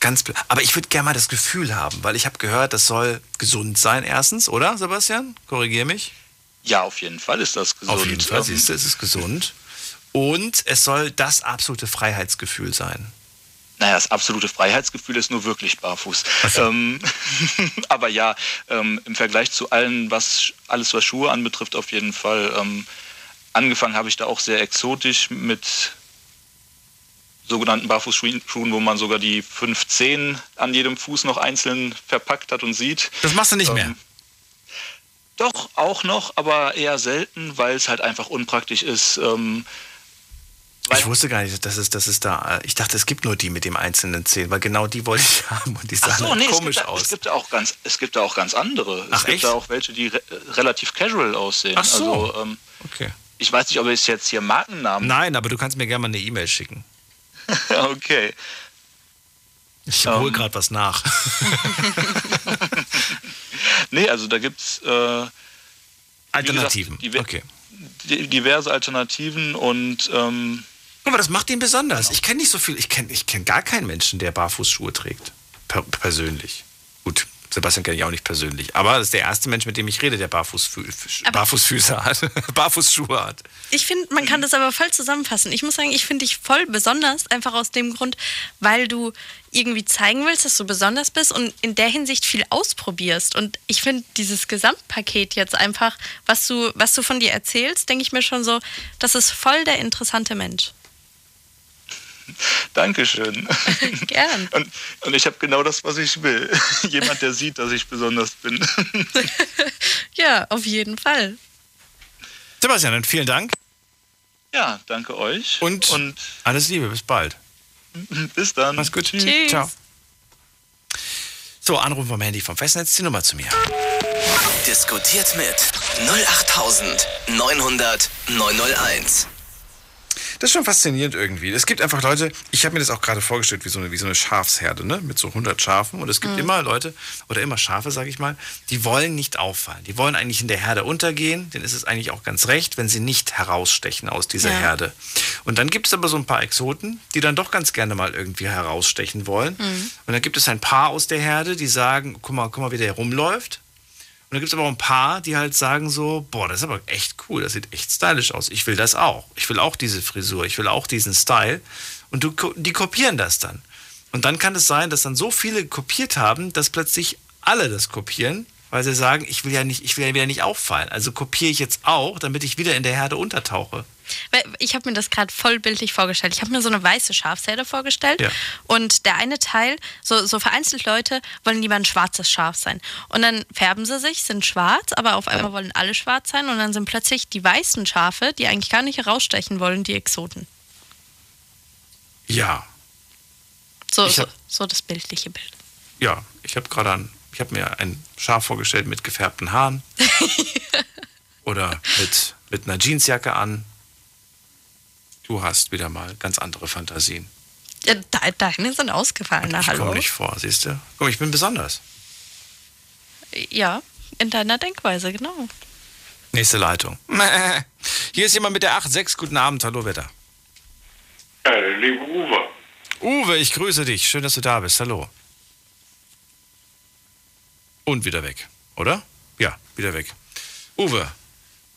Ganz Aber ich würde gerne mal das Gefühl haben, weil ich habe gehört, das soll gesund sein erstens, oder Sebastian? Korrigier mich. Ja, auf jeden Fall ist das gesund. Auf jeden Fall, siehst du, es ist gesund. Und es soll das absolute Freiheitsgefühl sein. Naja, das absolute Freiheitsgefühl ist nur wirklich barfuß. So. Ähm, aber ja, ähm, im Vergleich zu allen, was alles was Schuhe anbetrifft, auf jeden Fall. Ähm, angefangen habe ich da auch sehr exotisch mit sogenannten Barfußschuhen, wo man sogar die fünf Zehen an jedem Fuß noch einzeln verpackt hat und sieht. Das machst du nicht ähm, mehr. Doch, auch noch, aber eher selten, weil es halt einfach unpraktisch ist. Ähm, ich wusste gar nicht, dass es, dass es da. Ich dachte, es gibt nur die mit dem einzelnen Zehen, weil genau die wollte ich haben und die sahen so, nee, komisch es gibt, aus. Es gibt, auch ganz, es gibt da auch ganz andere. Ach, es gibt echt? da auch welche, die re relativ casual aussehen. Ach so. Also, ähm, okay. Ich weiß nicht, ob ich jetzt hier Markennamen. Nein, aber du kannst mir gerne mal eine E-Mail schicken. okay. Ich hole um. gerade was nach. nee, also da gibt es äh, Alternativen. Gesagt, okay. Diverse Alternativen und ähm, aber das macht ihn besonders. Ich kenne nicht so viel, ich kenne ich kenn gar keinen Menschen, der Barfußschuhe trägt. Per persönlich. Gut, Sebastian kenne ich auch nicht persönlich. Aber das ist der erste Mensch, mit dem ich rede, der Barfußfü Barfußfüße hat. Barfußschuhe hat. Ich finde, man kann das aber voll zusammenfassen. Ich muss sagen, ich finde dich voll besonders, einfach aus dem Grund, weil du irgendwie zeigen willst, dass du besonders bist und in der Hinsicht viel ausprobierst. Und ich finde dieses Gesamtpaket jetzt einfach, was du, was du von dir erzählst, denke ich mir schon so, das ist voll der interessante Mensch. Dankeschön. Gern. Und, und ich habe genau das, was ich will. Jemand, der sieht, dass ich besonders bin. ja, auf jeden Fall. Sebastian, dann vielen Dank. Ja, danke euch. Und, und alles Liebe, bis bald. Bis dann. Mach's gut. Tschüss. Ciao. So, Anruf vom Handy vom Festnetz, die Nummer zu mir. Diskutiert mit 08900 901. Das ist schon faszinierend irgendwie. Es gibt einfach Leute, ich habe mir das auch gerade vorgestellt, wie so eine, wie so eine Schafsherde, ne? mit so 100 Schafen. Und es gibt mhm. immer Leute, oder immer Schafe, sage ich mal, die wollen nicht auffallen. Die wollen eigentlich in der Herde untergehen. Denn ist es eigentlich auch ganz recht, wenn sie nicht herausstechen aus dieser ja. Herde. Und dann gibt es aber so ein paar Exoten, die dann doch ganz gerne mal irgendwie herausstechen wollen. Mhm. Und dann gibt es ein paar aus der Herde, die sagen, guck mal, guck mal, wie der rumläuft. Und dann gibt es aber auch ein paar, die halt sagen so, boah, das ist aber echt cool, das sieht echt stylisch aus. Ich will das auch. Ich will auch diese Frisur, ich will auch diesen Style. Und du, die kopieren das dann. Und dann kann es sein, dass dann so viele kopiert haben, dass plötzlich alle das kopieren, weil sie sagen, ich will ja nicht, ich will ja wieder nicht auffallen. Also kopiere ich jetzt auch, damit ich wieder in der Herde untertauche. Ich habe mir das gerade vollbildlich vorgestellt. Ich habe mir so eine weiße Schafsherde vorgestellt. Ja. Und der eine Teil, so, so vereinzelt Leute, wollen lieber ein schwarzes Schaf sein. Und dann färben sie sich, sind schwarz, aber auf einmal wollen alle schwarz sein. Und dann sind plötzlich die weißen Schafe, die eigentlich gar nicht herausstechen wollen, die Exoten. Ja. So, so, so, das bildliche Bild. Ja, ich habe gerade an, ich habe mir ein Schaf vorgestellt mit gefärbten Haaren. Oder mit, mit einer Jeansjacke an, Du hast wieder mal ganz andere Fantasien. Ja, deine sind ausgefallen, na ich hallo. Ich komme nicht vor, siehst du? Guck, ich bin besonders. Ja, in deiner Denkweise, genau. Nächste Leitung. Hier ist jemand mit der 8.6. Guten Abend, hallo Wetter. Äh, liebe Uwe. Uwe, ich grüße dich. Schön, dass du da bist. Hallo. Und wieder weg, oder? Ja, wieder weg. Uwe,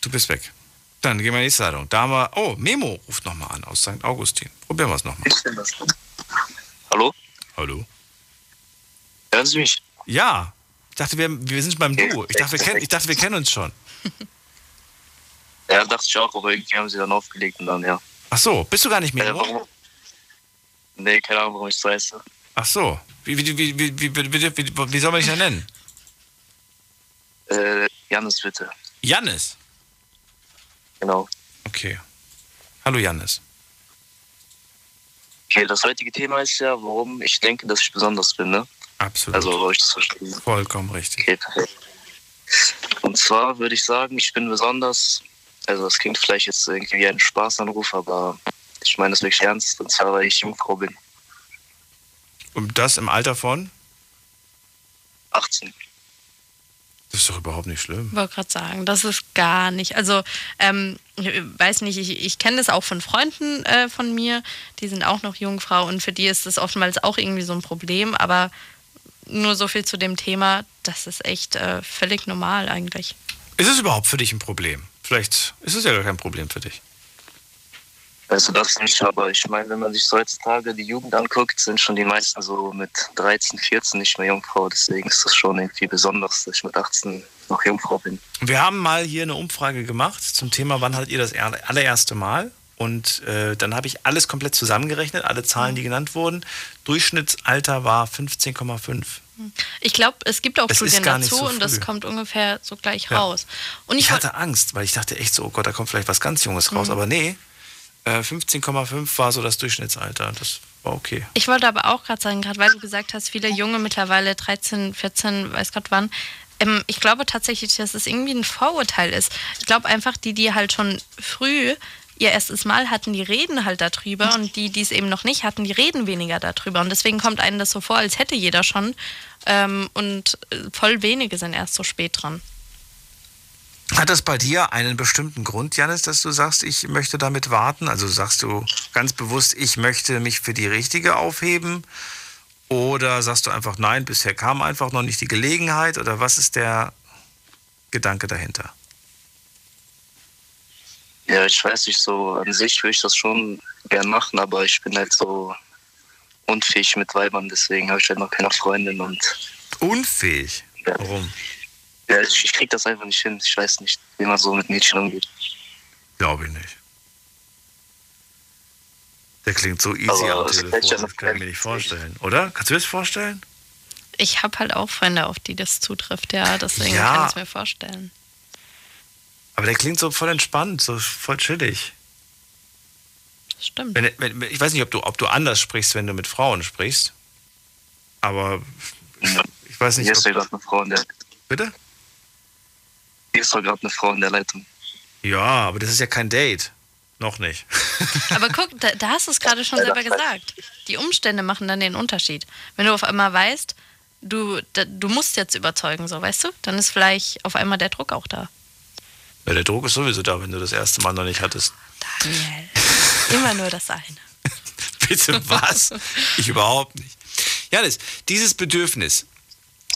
du bist weg. Dann gehen wir in die nächste Leitung. Da haben wir, oh, Memo ruft nochmal an aus St. Augustin. Probieren wir es nochmal. Hallo? Hallo? Hören Sie mich? Ja. Ich dachte, wir, wir sind beim Du. Ich dachte, wir kennen, ich dachte, wir kennen uns schon. Ja, dachte ich auch, aber irgendwie haben sie dann aufgelegt und dann, ja. Ach so, bist du gar nicht Memo? Äh? Nee, keine Ahnung, warum ich so heiße. Ach so. Wie, wie, wie, wie, wie, wie, wie, wie soll man dich denn nennen? Äh, Jannis, bitte. Jannis? Genau. Okay. Hallo Jannis. Okay, das heutige Thema ist ja, warum ich denke, dass ich besonders bin, ne? Absolut. Also, habe ich das verstanden? Vollkommen richtig. Okay, perfekt. Und zwar würde ich sagen, ich bin besonders, also es klingt vielleicht jetzt irgendwie wie ein Spaßanruf, aber ich meine das wirklich ernst, und zwar, weil ich Jungfrau bin. Und das im Alter von? 18. Das ist doch überhaupt nicht schlimm. Ich wollte gerade sagen, das ist gar nicht. Also, ähm, ich weiß nicht, ich, ich kenne das auch von Freunden äh, von mir, die sind auch noch Jungfrau und für die ist das oftmals auch irgendwie so ein Problem, aber nur so viel zu dem Thema, das ist echt äh, völlig normal eigentlich. Ist es überhaupt für dich ein Problem? Vielleicht ist es ja gar kein Problem für dich. Also das nicht, aber ich meine, wenn man sich so heutzutage die Jugend anguckt, sind schon die meisten so mit 13, 14 nicht mehr Jungfrau. Deswegen ist das schon irgendwie besonders, dass ich mit 18 noch Jungfrau bin. Wir haben mal hier eine Umfrage gemacht zum Thema, wann hattet ihr das allererste Mal? Und äh, dann habe ich alles komplett zusammengerechnet, alle Zahlen, die genannt wurden. Durchschnittsalter war 15,5. Ich glaube, es gibt auch ist Studien dazu so und das kommt ungefähr so gleich Ja. raus. Und Ich, ich, hatte Angst, weil ich dachte echt so, oh Gott, da kommt vielleicht was ganz Junges raus. Mhm. Aber nee, 15,5 war so das Durchschnittsalter. Das war okay. Ich wollte aber auch gerade sagen, gerade weil du gesagt hast, viele Junge mittlerweile 13, 14, weiß Gott wann. Ähm, ich glaube tatsächlich, dass es irgendwie ein Vorurteil ist. Ich glaube einfach, die, die halt schon früh ihr erstes Mal hatten, die reden halt darüber und die, die es eben noch nicht hatten, die reden weniger darüber. Und deswegen kommt einem das so vor, als hätte jeder schon. Ähm, und äh, voll wenige sind erst so spät dran. Hat das bei dir einen bestimmten Grund, Janis, dass du sagst, ich möchte damit warten? Also sagst du ganz bewusst, ich möchte mich für die Richtige aufheben? Oder sagst du einfach, nein, bisher kam einfach noch nicht die Gelegenheit? Oder was ist der Gedanke dahinter? Ja, ich weiß nicht, so an sich würde ich das schon gern machen, aber ich bin halt so unfähig mit Weibern, deswegen habe ich halt noch keine Freundin und. Unfähig? Warum? Ja, ich, ich krieg das einfach nicht hin. Ich weiß nicht, wie man so mit Mädchen umgeht. Glaube ich nicht. Der klingt so easy Aber am es Telefon, ja das kann ich mir nicht vorstellen. Oder? Kannst du dir das vorstellen? Ich habe halt auch Freunde, auf die das zutrifft, ja. Deswegen Ja. kann ich es mir vorstellen. Aber der klingt so voll entspannt, so voll chillig. Stimmt. Wenn, wenn, ich weiß nicht, ob du, ob du anders sprichst, wenn du mit Frauen sprichst. Aber ich weiß nicht, ja ob, eine Frau in der. Bitte? Hier ist doch gerade eine Frau in der Leitung. Ja, aber das ist ja kein Date. Noch nicht. Aber guck, da, da hast du es gerade schon selber gesagt. Die Umstände machen dann den Unterschied. Wenn du auf einmal weißt, du, da, du musst jetzt überzeugen, so weißt du, dann ist vielleicht auf einmal der Druck auch da. Ja, der Druck ist sowieso da, wenn du das erste Mal noch nicht hattest. Daniel. Immer nur das eine. Bitte was? ich überhaupt nicht. Janis, dieses Bedürfnis,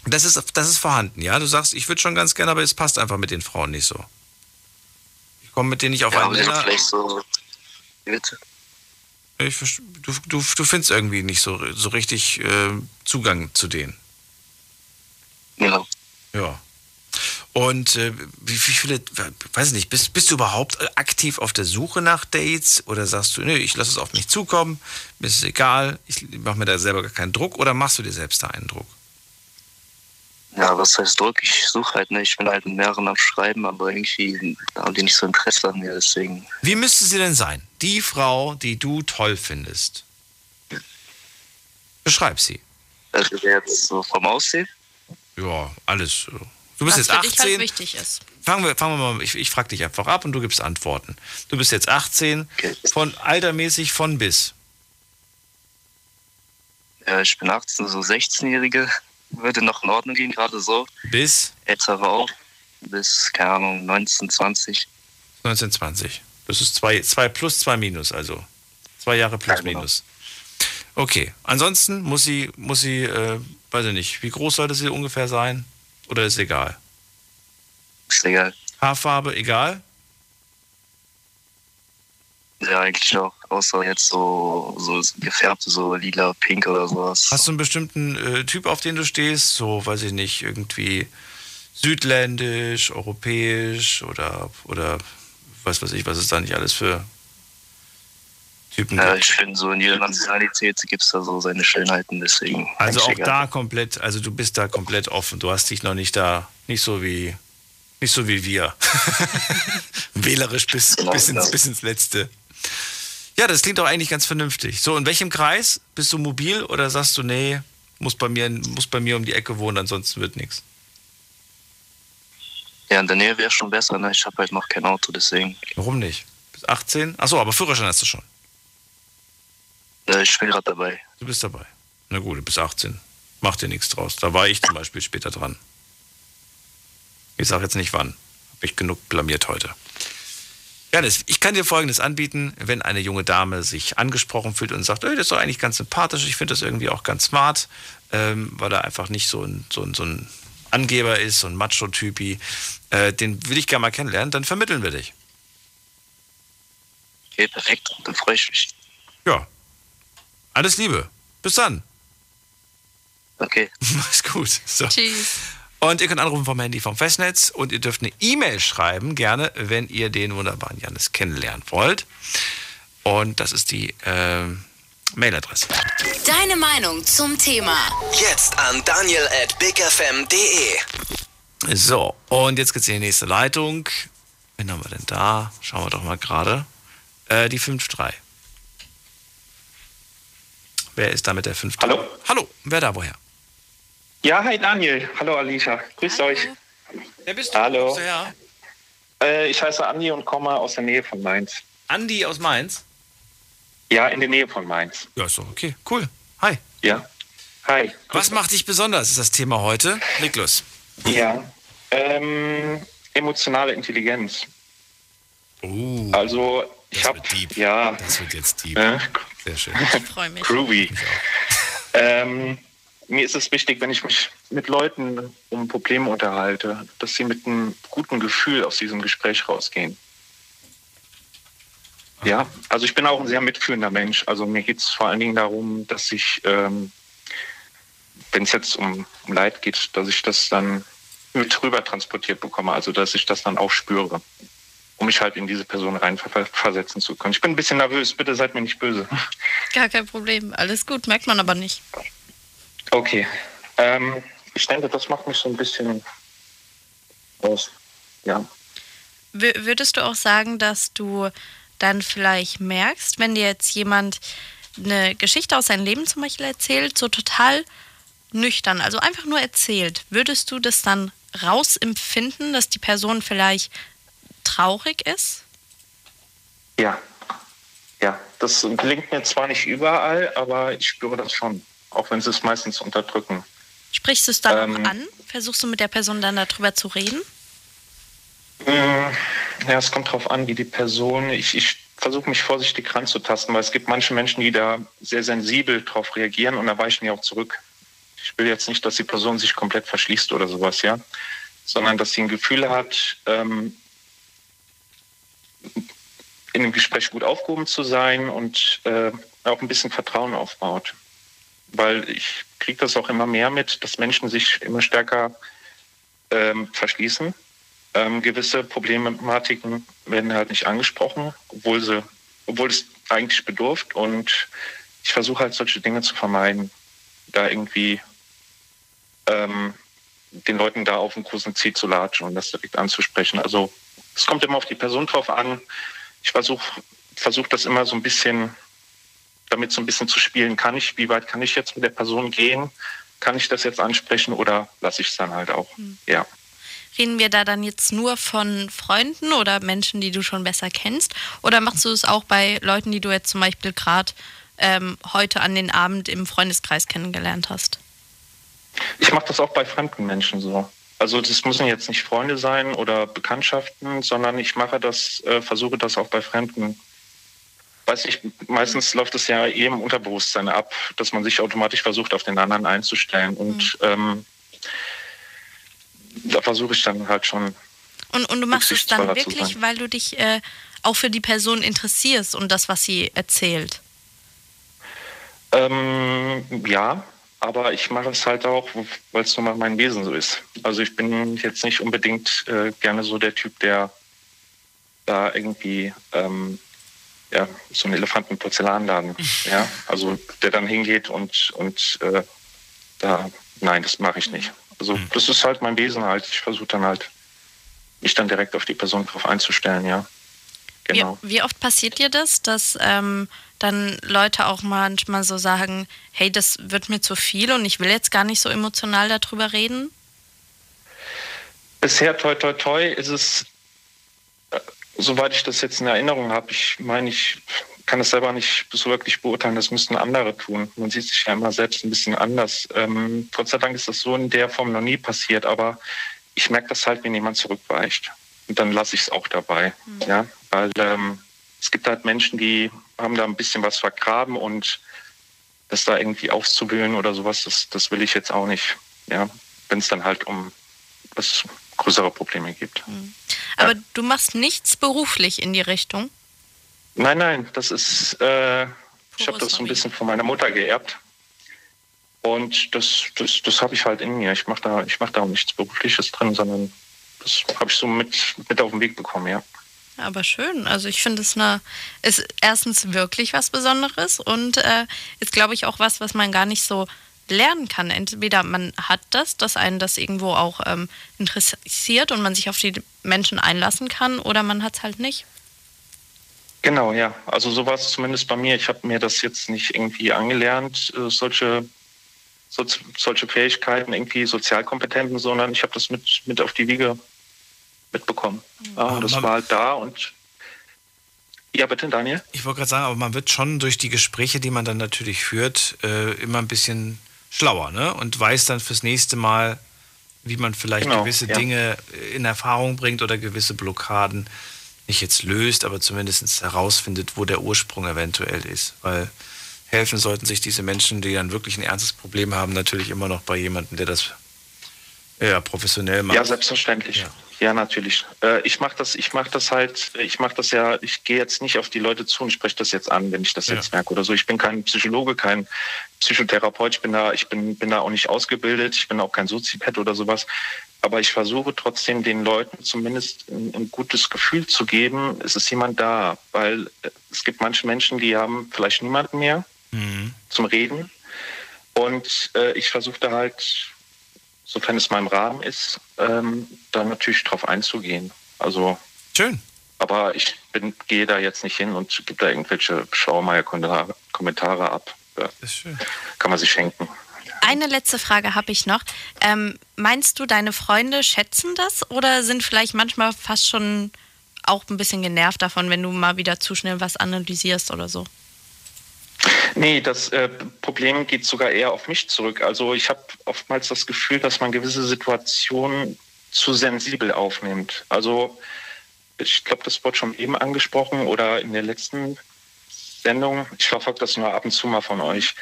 das ist, das ist vorhanden, ja? Du sagst, ich würde schon ganz gerne, aber es passt einfach mit den Frauen nicht so. Ich komme mit denen nicht auf ja, einen Nenner. vielleicht so. Bitte. Ich, du, du, du findest irgendwie nicht so, so richtig äh, Zugang zu denen. Ja. Ja. Und äh, wie, wie viele, weiß nicht, bist, bist du überhaupt aktiv auf der Suche nach Dates oder sagst du, nee, ich lasse es auf mich zukommen, mir ist es egal, ich mache mir da selber gar keinen Druck oder machst du dir selbst da einen Druck? Ja, was heißt Druck? Ich suche halt, ne? Ich bin halt mit mehreren am Schreiben, aber irgendwie haben die nicht so Interesse an mir, deswegen. Wie müsste sie denn sein? Die Frau, die du toll findest. Beschreib sie. Also jetzt so vom Aussehen. Ja, alles. so. Du bist Was jetzt für dich halt 18. wichtig ist. Fangen wir, fangen wir mal, ich, ich frage dich einfach ab und du gibst Antworten. Du bist jetzt 18, von altermäßig von bis. Ja, ich bin 18, so 16-Jährige. Würde noch in Ordnung gehen, gerade so. Bis? Ältere auch. Bis, keine Ahnung, 1920. 1920. Das ist zwei, zwei plus, zwei minus, also. Zwei Jahre plus, ja, genau. minus. Okay. Ansonsten muss sie, muss sie, äh, weiß ich nicht, wie groß sollte sie ungefähr sein? Oder ist egal? Ist egal. Haarfarbe, egal? Ja, eigentlich auch. Außer jetzt so, so gefärbte, so lila, pink oder sowas. Hast du einen bestimmten äh, Typ, auf den du stehst? So, weiß ich nicht, irgendwie südländisch, europäisch oder, oder was weiß ich, was ist da nicht alles für Typen ja, ich finde, so in jeder Nationalität gibt es da so seine Schönheiten, deswegen. Also auch egal. da komplett, also du bist da komplett offen. Du hast dich noch nicht da, nicht so wie, nicht so wie wir. Wählerisch bis, genau, bis, ins, genau. bis ins Letzte. Ja, das klingt doch eigentlich ganz vernünftig. So, in welchem Kreis? Bist du mobil oder sagst du, nee, muss bei mir, muss bei mir um die Ecke wohnen, ansonsten wird nichts? Ja, in der Nähe wäre schon besser, ne? Ich habe halt noch kein Auto, deswegen. Warum nicht? Bis 18? Achso, aber Führerschein hast du schon. Äh, ich bin gerade dabei. Du bist dabei. Na gut, du bist 18. Mach dir nichts draus. Da war ich zum Beispiel später dran. Ich sage jetzt nicht wann. Habe ich genug blamiert heute. Janis, ich kann dir Folgendes anbieten, wenn eine junge Dame sich angesprochen fühlt und sagt, das ist doch eigentlich ganz sympathisch, ich finde das irgendwie auch ganz smart, ähm, weil er einfach nicht so ein, so ein, so ein Angeber ist, so ein Macho-Typi, äh, den will ich gerne mal kennenlernen, dann vermitteln wir dich. Okay, perfekt, dann freue ich mich. Ja, alles Liebe. Bis dann. Okay. Mach's gut. So. Tschüss. Und ihr könnt anrufen vom Handy vom Festnetz und ihr dürft eine E-Mail schreiben, gerne, wenn ihr den wunderbaren Janis kennenlernen wollt. Und das ist die äh, Mailadresse. Deine Meinung zum Thema. Jetzt an daniel at bigfm.de. So, und jetzt geht's in die nächste Leitung. Wen haben wir denn da? Schauen wir doch mal gerade. Äh, die 5-3. Wer ist da mit der 5? Hallo. Hallo, wer da woher? Ja, hi Daniel. Hallo Alicia. Grüßt Hallo. euch. Wer bist du? Hallo. Bist du her? Äh, ich heiße Andi und komme aus der Nähe von Mainz. Andi aus Mainz? Ja, in der Nähe von Mainz. Ja, ist doch okay. Cool. Hi. Ja. Hi. Was macht dich besonders, ist das Thema heute. Leg los. Ja. Ähm, emotionale Intelligenz. Oh. Also, ich habe. Ja. Das wird jetzt deep. Äh, sehr schön. Ich freue mich. Groovy. Ähm, mir ist es wichtig, wenn ich mich mit Leuten um Probleme unterhalte, dass sie mit einem guten Gefühl aus diesem Gespräch rausgehen. Ja, also ich bin auch ein sehr mitfühlender Mensch. Also mir geht es vor allen Dingen darum, dass ich, ähm, wenn es jetzt um, um Leid geht, dass ich das dann mit rüber transportiert bekomme, also dass ich das dann auch spüre um mich halt in diese Person reinversetzen zu können. Ich bin ein bisschen nervös, bitte seid mir nicht böse. Gar kein Problem, alles gut, merkt man aber nicht. Okay. Ähm, ich denke, das macht mich so ein bisschen aus. Ja. W würdest du auch sagen, dass du dann vielleicht merkst, wenn dir jetzt jemand eine Geschichte aus seinem Leben zum Beispiel erzählt, so total nüchtern, also einfach nur erzählt, würdest du das dann rausempfinden, dass die Person vielleicht traurig ist? Ja. Ja, das gelingt mir zwar nicht überall, aber ich spüre das schon, auch wenn sie es meistens unterdrücken. Sprichst du es dann ähm, an? Versuchst du mit der Person dann darüber zu reden? Mm, ja, es kommt darauf an, wie die Person. Ich, ich versuche mich vorsichtig ranzutasten, weil es gibt manche Menschen, die da sehr sensibel drauf reagieren und da weichen die auch zurück. Ich will jetzt nicht, dass die Person sich komplett verschließt oder sowas, ja, sondern dass sie ein Gefühl hat, ähm, in dem Gespräch gut aufgehoben zu sein und äh, auch ein bisschen Vertrauen aufbaut. Weil ich kriege das auch immer mehr mit, dass Menschen sich immer stärker ähm, verschließen. Ähm, gewisse Problematiken werden halt nicht angesprochen, obwohl, sie, obwohl es eigentlich bedurft. Und ich versuche halt solche Dinge zu vermeiden, da irgendwie ähm, den Leuten da auf den großen Ziel zu latschen und das direkt anzusprechen. Also es kommt immer auf die Person drauf an. Ich versuche versuch das immer so ein bisschen, damit so ein bisschen zu spielen. Kann ich, wie weit kann ich jetzt mit der Person gehen? Kann ich das jetzt ansprechen oder lasse ich es dann halt auch? Hm. Ja. Reden wir da dann jetzt nur von Freunden oder Menschen, die du schon besser kennst? Oder machst du es auch bei Leuten, die du jetzt zum Beispiel gerade ähm, heute an den Abend im Freundeskreis kennengelernt hast? Ich mache das auch bei fremden Menschen so. Also das müssen jetzt nicht Freunde sein oder Bekanntschaften, sondern ich mache das, äh, versuche das auch bei Fremden. Weiß ich, meistens läuft es ja eh im Unterbewusstsein ab, dass man sich automatisch versucht, auf den anderen einzustellen. Und mhm. ähm, da versuche ich dann halt schon. Und, und du machst es dann wirklich, weil du dich äh, auch für die Person interessierst und das, was sie erzählt? Ähm, ja, aber ich mache es halt auch, weil es nun mal mein Wesen so ist. Also ich bin jetzt nicht unbedingt äh, gerne so der Typ, der da irgendwie ähm, ja, so einen Elefantenporzellanladen, ja, also der dann hingeht und, und äh, da, nein, das mache ich nicht. Also hm. das ist halt mein Wesen halt. Ich versuche dann halt, mich dann direkt auf die Person drauf einzustellen, ja. Genau. Wie, wie oft passiert dir das, dass ähm, dann Leute auch manchmal so sagen, hey, das wird mir zu viel und ich will jetzt gar nicht so emotional darüber reden? Bisher, toi, toi, toi, ist es, soweit ich das jetzt in Erinnerung habe, ich meine, ich kann es selber nicht so wirklich beurteilen, das müssten andere tun. Man sieht sich ja immer selbst ein bisschen anders. Ähm, Gott sei Dank ist das so in der Form noch nie passiert, aber ich merke das halt, wenn jemand zurückweicht. Und dann lasse ich es auch dabei. Mhm. Ja, weil ähm, es gibt halt Menschen, die haben da ein bisschen was vergraben und das da irgendwie aufzuwühlen oder sowas, das, das will ich jetzt auch nicht. Ja, wenn es dann halt um was größere Probleme gibt. Mhm. Aber ja. du machst nichts beruflich in die Richtung? Nein, nein, das ist, äh, ich habe das so ein bisschen von meiner Mutter geerbt. Und das, das, das habe ich halt in mir. Ich mache da, mach da auch nichts Berufliches drin, sondern das habe ich so mit, mit auf den Weg bekommen, ja. Aber schön. Also ich finde es eine, ist erstens wirklich was Besonderes und äh, ist, glaube ich, auch was, was man gar nicht so lernen kann. Entweder man hat das, dass einen das irgendwo auch ähm, interessiert und man sich auf die Menschen einlassen kann, oder man hat es halt nicht. Genau, ja. Also so war es zumindest bei mir. Ich habe mir das jetzt nicht irgendwie angelernt, äh, solche, so, solche Fähigkeiten, irgendwie Sozialkompetenzen, sondern ich habe das mit, mit auf die Wiege mitbekommen. Ja, das war halt da und ja, bitte, Daniel. Ich wollte gerade sagen, aber man wird schon durch die Gespräche, die man dann natürlich führt, äh, immer ein bisschen schlauer, ne? Und weiß dann fürs nächste Mal, wie man vielleicht genau, gewisse ja. Dinge in Erfahrung bringt oder gewisse Blockaden nicht jetzt löst, aber zumindest herausfindet, wo der Ursprung eventuell ist. Weil helfen sollten sich diese Menschen, die dann wirklich ein ernstes Problem haben, natürlich immer noch bei jemandem, der das ja, professionell macht. Ja, selbstverständlich. Ja. Ja, natürlich. Äh, ich mache das, ich mache das halt, ich mache das ja, ich gehe jetzt nicht auf die Leute zu und spreche das jetzt an, wenn ich das ja. jetzt merke oder so. Ich bin kein Psychologe, kein Psychotherapeut, ich bin da, ich bin, bin da auch nicht ausgebildet, ich bin auch kein Sozipet oder sowas. Aber ich versuche trotzdem den Leuten zumindest ein, ein gutes Gefühl zu geben, es ist jemand da, weil äh, es gibt manche Menschen, die haben vielleicht niemanden mehr mhm. zum Reden. Und äh, ich versuche da halt sofern es im Rahmen ist, ähm, da natürlich drauf einzugehen. Also schön. Aber ich bin, gehe da jetzt nicht hin und gebe da irgendwelche Schaumeier-Kommentare ab. Ja. Das ist schön. Kann man sich schenken. Eine letzte Frage habe ich noch. Ähm, meinst du, deine Freunde schätzen das oder sind vielleicht manchmal fast schon auch ein bisschen genervt davon, wenn du mal wieder zu schnell was analysierst oder so? Nee, das äh, Problem geht sogar eher auf mich zurück. Also ich habe oftmals das Gefühl, dass man gewisse Situationen zu sensibel aufnimmt. Also ich glaube, das wurde schon eben angesprochen oder in der letzten Sendung, ich verfolge das nur ab und zu mal von euch,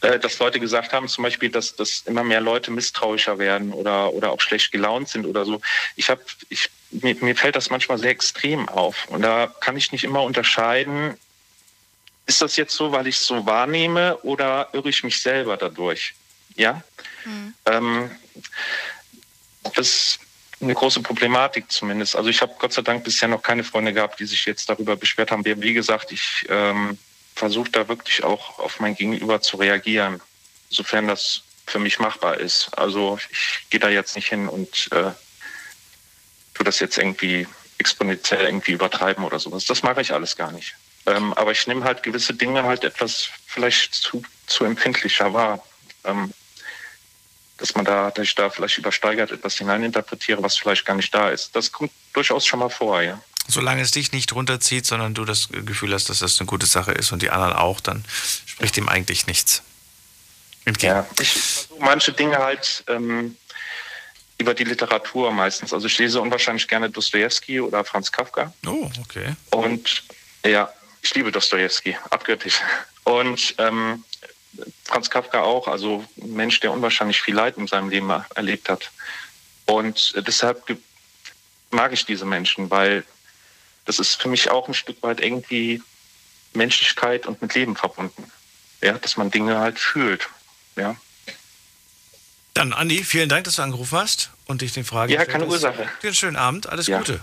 äh, dass Leute gesagt haben, zum Beispiel, dass, dass immer mehr Leute misstrauischer werden oder, oder auch schlecht gelaunt sind oder so. Ich habe, ich, mir, mir fällt das manchmal sehr extrem auf. Und da kann ich nicht immer unterscheiden, ist das jetzt so, weil ich es so wahrnehme oder irre ich mich selber dadurch? Ja? Mhm. Ähm, das ist eine große Problematik zumindest. Also ich habe Gott sei Dank bisher noch keine Freunde gehabt, die sich jetzt darüber beschwert haben. Wie gesagt, ich ähm, versuche da wirklich auch auf mein Gegenüber zu reagieren, sofern das für mich machbar ist. Also ich gehe da jetzt nicht hin und äh, tue das jetzt irgendwie exponentiell irgendwie übertreiben oder sowas. Das mache ich alles gar nicht. Ähm, aber ich nehme halt gewisse Dinge halt etwas vielleicht zu, zu empfindlicher wahr. Ähm, dass man da, dass ich da vielleicht übersteigert etwas hineininterpretiere, was vielleicht gar nicht da ist. Das kommt durchaus schon mal vor, ja. Solange es dich nicht runterzieht, sondern du das Gefühl hast, dass das eine gute Sache ist und die anderen auch, dann spricht dem eigentlich nichts. entgegen. Ja, ich versuche manche Dinge halt ähm, über die Literatur meistens. Also ich lese unwahrscheinlich gerne Dostoevsky oder Franz Kafka. Oh, okay. Und ja, ich liebe Dostoevsky, abgöttisch. Und ähm, Franz Kafka auch, also ein Mensch, der unwahrscheinlich viel Leid in seinem Leben erlebt hat. Und deshalb mag ich diese Menschen, weil das ist für mich auch ein Stück weit irgendwie Menschlichkeit und mit Leben verbunden. Ja, dass man Dinge halt fühlt. Ja. Dann, Andi, vielen Dank, dass du angerufen hast und dich den Fragen Ja, keine Ursache. Dir einen schönen Abend, alles ja. Gute.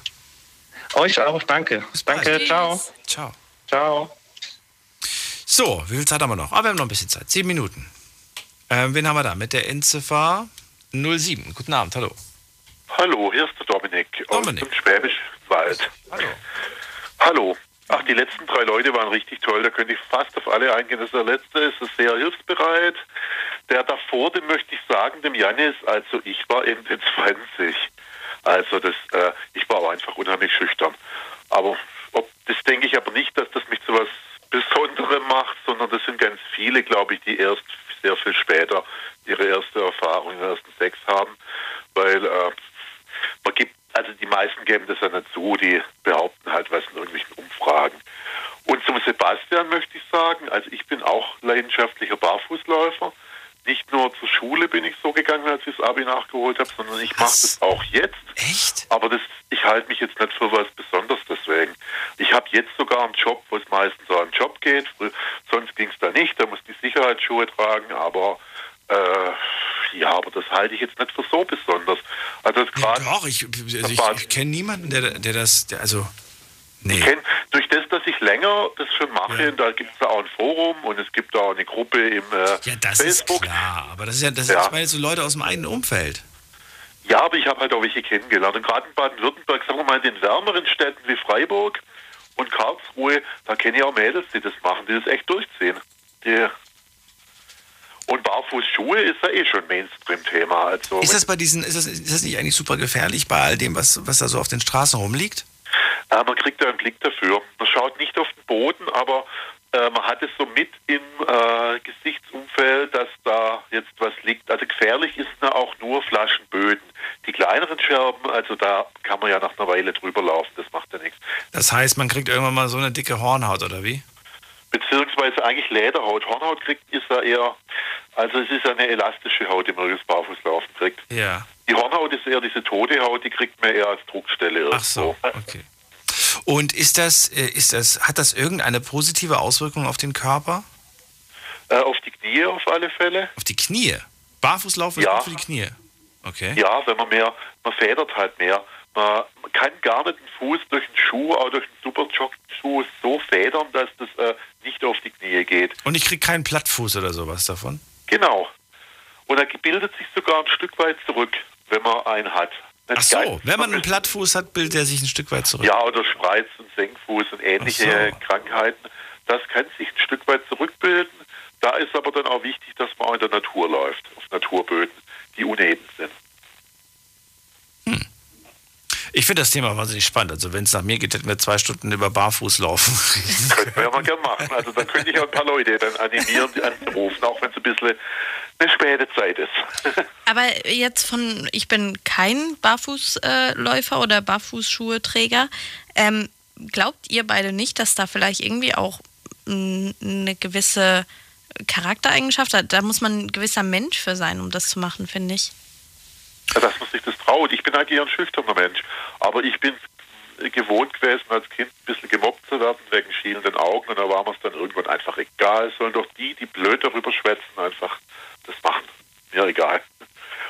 Euch auch, danke. Bis danke, bald. ciao. Ciao. Ciao. So, wie viel Zeit haben wir noch? Aber ah, wir haben noch ein bisschen Zeit. Sieben Minuten. Ähm, wen haben wir da? Mit der Endziffer 07. Guten Abend, hallo. Hallo, hier ist der Dominik, Dominik. aus dem Schwäbisch Wald. Hallo. Hallo. Ach, die letzten drei Leute waren richtig toll. Da könnte ich fast auf alle eingehen. Das der letzte ist sehr hilfsbereit. Der davor, dem möchte ich sagen, dem Janis, also ich war Ende 20. Also das, äh, ich war aber einfach unheimlich schüchtern. Aber ob, das denke ich aber nicht, dass das mich zu was Besonderem macht, sondern das sind ganz viele, glaube ich, die erst sehr viel später ihre erste Erfahrung, ihre ersten Sex haben. Weil äh, man gibt also die meisten geben das ja nicht zu, die behaupten halt was in irgendwelchen Umfragen. Und zum Sebastian möchte ich sagen, also ich bin auch leidenschaftlicher Barfußläufer. Nicht nur zur Schule bin ich so gegangen, als ich das Abi nachgeholt habe, sondern ich mache das auch jetzt. Echt? Aber das, ich halte mich jetzt nicht für was Besonderes deswegen. Ich habe jetzt sogar einen Job, wo es meistens so einen Job geht. Sonst ging es da nicht, da muss die Sicherheitsschuhe tragen, aber äh, ja, aber das halte ich jetzt nicht für so besonders. Also gerade. Ja, doch, ich, also ich, ich kenne niemanden, der, der das, der, also. Nee. Ich kenn, durch das, dass ich länger das schon mache, ja. da gibt es da auch ein Forum und es gibt auch eine Gruppe im äh, ja, das Facebook. Ist klar, aber das ist ja, das ja. ich meine so Leute aus dem eigenen Umfeld. Ja, aber ich habe halt auch welche kennengelernt. Und gerade in Baden-Württemberg, sagen wir mal in den wärmeren Städten wie Freiburg und Karlsruhe, da kenne ich auch Mädels, die das machen, die das echt durchziehen. Die und Barfußschuhe ist ja eh schon Mainstream-Thema. Also ist das bei diesen, ist das, ist das nicht eigentlich super gefährlich bei all dem, was, was da so auf den Straßen rumliegt? Äh, man kriegt da einen Blick dafür. Man schaut nicht auf den Boden, aber äh, man hat es so mit im äh, Gesichtsumfeld, dass da jetzt was liegt. Also gefährlich ist da auch nur Flaschenböden. Die kleineren Scherben, also da kann man ja nach einer Weile drüber laufen, das macht ja nichts. Das heißt, man kriegt irgendwann mal so eine dicke Hornhaut, oder wie? Beziehungsweise eigentlich Lederhaut. Hornhaut kriegt ist ja eher, also es ist eine elastische Haut, die man durchs Barfußlaufen kriegt. Ja. Die Hornhaut ist eher diese tote Haut, die kriegt man eher als Druckstelle irgendwo. Ach so, okay. Und ist das, äh, ist das, hat das irgendeine positive Auswirkung auf den Körper? Äh, auf die Knie auf alle Fälle. Auf die Knie? Barfußlaufen ja. ist gut für die Knie? Okay. Ja, wenn man mehr, man federt halt mehr. Man, man kann gar nicht den Fuß durch den Schuh, auch durch den Superjog-Schuh so federn, dass das äh, nicht auf die Knie geht. Und ich kriege keinen Plattfuß oder sowas davon? Genau. Und er bildet sich sogar ein Stück weit zurück, wenn man einen hat. Nicht Ach so, wenn man einen Plattfuß hat, bildet er sich ein Stück weit zurück. Ja, oder Spreiz und Senkfuß und ähnliche so. Krankheiten. Das kann sich ein Stück weit zurückbilden. Da ist aber dann auch wichtig, dass man auch in der Natur läuft, auf Naturböden, die uneben sind. Ich finde das Thema wahnsinnig spannend. Also wenn es nach mir geht, hätten wir zwei Stunden über Barfuß laufen. Könnten wir ja mal gerne machen. Also da könnte ich auch ein paar Leute dann animieren, anzurufen, auch wenn es ein bisschen eine späte Zeit ist. Aber jetzt von, ich bin kein Barfußläufer oder Barfußschuheträger. Ähm, glaubt ihr beide nicht, dass da vielleicht irgendwie auch eine gewisse Charaktereigenschaft hat? Da muss man ein gewisser Mensch für sein, um das zu machen, finde ich dass man sich das traut. Ich bin eigentlich ein schüchterner Mensch, aber ich bin gewohnt gewesen, als Kind ein bisschen gemobbt zu werden wegen schielenden Augen und da war mir es dann irgendwann einfach egal. Sollen doch die, die blöd darüber schwätzen, einfach das machen. Mir egal.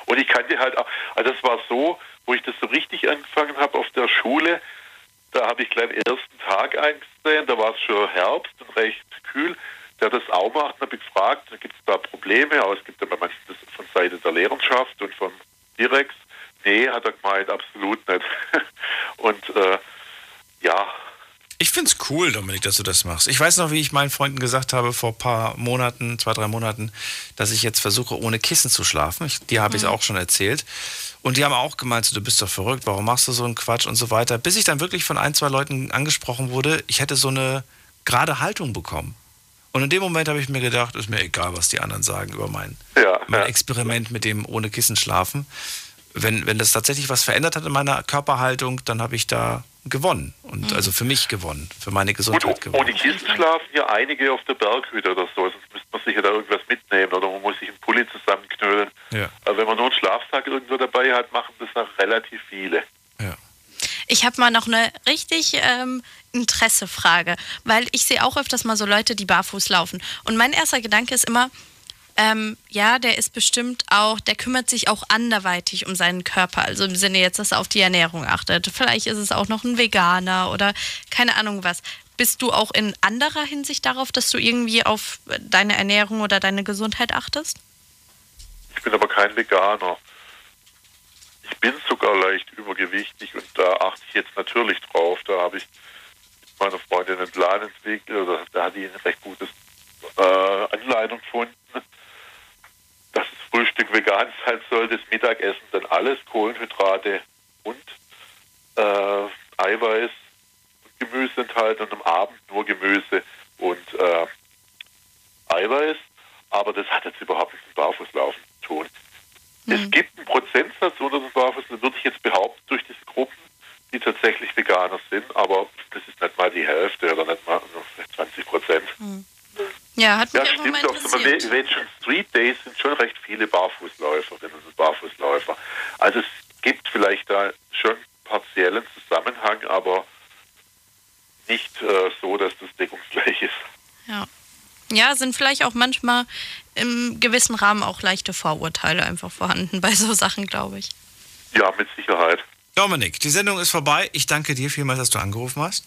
Und ich kannte halt auch, also es war so, wo ich das so richtig angefangen habe auf der Schule, da habe ich gleich am ersten Tag eingesehen, da war es schon Herbst und recht kühl, der das auch macht, habe ich gefragt, gibt es da Probleme, aber es gibt ja manchmal von Seite der Lehrerschaft und vom Direx? Nee, hat er gemeint, absolut nicht. Und äh, ja. Ich finde es cool, Dominik, dass du das machst. Ich weiß noch, wie ich meinen Freunden gesagt habe vor ein paar Monaten, zwei, drei Monaten, dass ich jetzt versuche, ohne Kissen zu schlafen. Ich, die habe ich mhm. auch schon erzählt. Und die haben auch gemeint, du bist doch verrückt, warum machst du so einen Quatsch und so weiter. Bis ich dann wirklich von ein, zwei Leuten angesprochen wurde, ich hätte so eine gerade Haltung bekommen. Und in dem Moment habe ich mir gedacht, ist mir egal, was die anderen sagen über mein, ja, mein ja. Experiment mit dem ohne Kissen schlafen. Wenn, wenn das tatsächlich was verändert hat in meiner Körperhaltung, dann habe ich da gewonnen. Und Mhm. also für mich gewonnen, für meine Gesundheit gewonnen. Ohne Kissen schlafen ja einige auf der Berghütte oder so, sonst müsste man sich ja da irgendwas mitnehmen oder man muss sich einen Pulli zusammenknüllen. Ja. Aber wenn man nur einen Schlafsack irgendwo dabei hat, machen das auch relativ viele. Ich habe mal noch eine richtig ähm, Interessefrage, weil ich sehe auch öfters mal so Leute, die barfuß laufen. Und mein erster Gedanke ist immer, ähm, ja, der ist bestimmt auch, der kümmert sich auch anderweitig um seinen Körper. Also im Sinne jetzt, dass er auf die Ernährung achtet. Vielleicht ist es auch noch ein Veganer oder keine Ahnung was. Bist du auch in anderer Hinsicht darauf, dass du irgendwie auf deine Ernährung oder deine Gesundheit achtest? Ich bin aber kein Veganer. Ich bin sogar leicht übergewichtig und da achte ich jetzt natürlich drauf. Da habe ich meiner Freundin einen Plan entwickelt, oder da hat die eine recht gute äh, Anleitung gefunden, dass das Frühstück vegan sein soll, das Mittagessen dann alles, Kohlenhydrate und äh, Eiweiß und Gemüse enthalten und am Abend nur Gemüse und äh, Eiweiß. Aber das hat jetzt überhaupt nichts mit Barfußlaufen zu tun. Es gibt einen Prozentsatz unter den Barfußlaufen, würde ich jetzt behaupten, durch diese Gruppen, die tatsächlich Veganer sind, aber das ist nicht mal die Hälfte oder nicht mal nur vielleicht 20 Prozent. Ja, hat mich Ja, stimmt. Auf so interessiert. Convention Street Days sind schon recht viele Barfußläuferinnen und Barfußläufer. Also es gibt vielleicht da schon partiellen Zusammenhang, aber nicht äh, so, dass das deckungsgleich ist. Ja. Ja, sind vielleicht auch manchmal im gewissen Rahmen auch leichte Vorurteile einfach vorhanden bei so Sachen, glaube ich. Ja, mit Sicherheit. Dominik, die Sendung ist vorbei. Ich danke dir vielmals, dass du angerufen hast.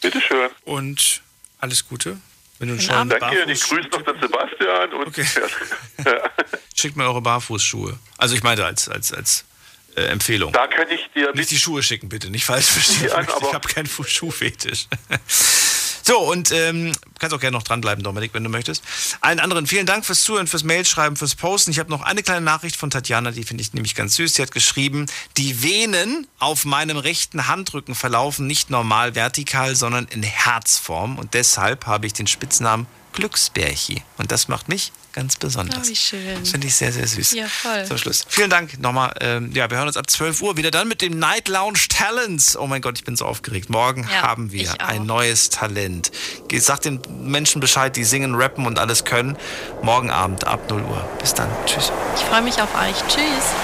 Bitteschön. Und alles Gute. Wenn du Abend. Danke, und ich grüße noch den Sebastian und Okay. Schickt mir eure Barfußschuhe. Also ich meinte als, als, als äh, Empfehlung. Da kann ich dir nicht die Schuhe schicken, bitte. Nicht falsch verstehen. Ja, ich habe keinen Schuhfetisch. So, und ähm, kannst auch gerne noch dranbleiben, Dominik, wenn du möchtest. Allen anderen vielen Dank fürs Zuhören, fürs Mailschreiben, fürs Posten. Ich habe noch eine kleine Nachricht von Tatjana, die finde ich nämlich ganz süß. Sie hat geschrieben, die Venen auf meinem rechten Handrücken verlaufen nicht normal vertikal, sondern in Herzform. Und deshalb habe ich den Spitznamen Glücksbärchi. Und das macht mich ganz besonders. Oh, wie schön. Das finde ich sehr, sehr süß. Ja, voll. Zum Schluss. Vielen Dank nochmal. Ähm, ja, wir hören uns ab 12 Uhr wieder dann mit dem Night Lounge Talents. Oh mein Gott, ich bin so aufgeregt. Morgen Ja, haben wir ein neues Talent. Sagt den Menschen Bescheid, die singen, rappen und alles können. Morgen Abend ab 0 Uhr. Bis dann. Tschüss. Ich freue mich auf euch. Tschüss.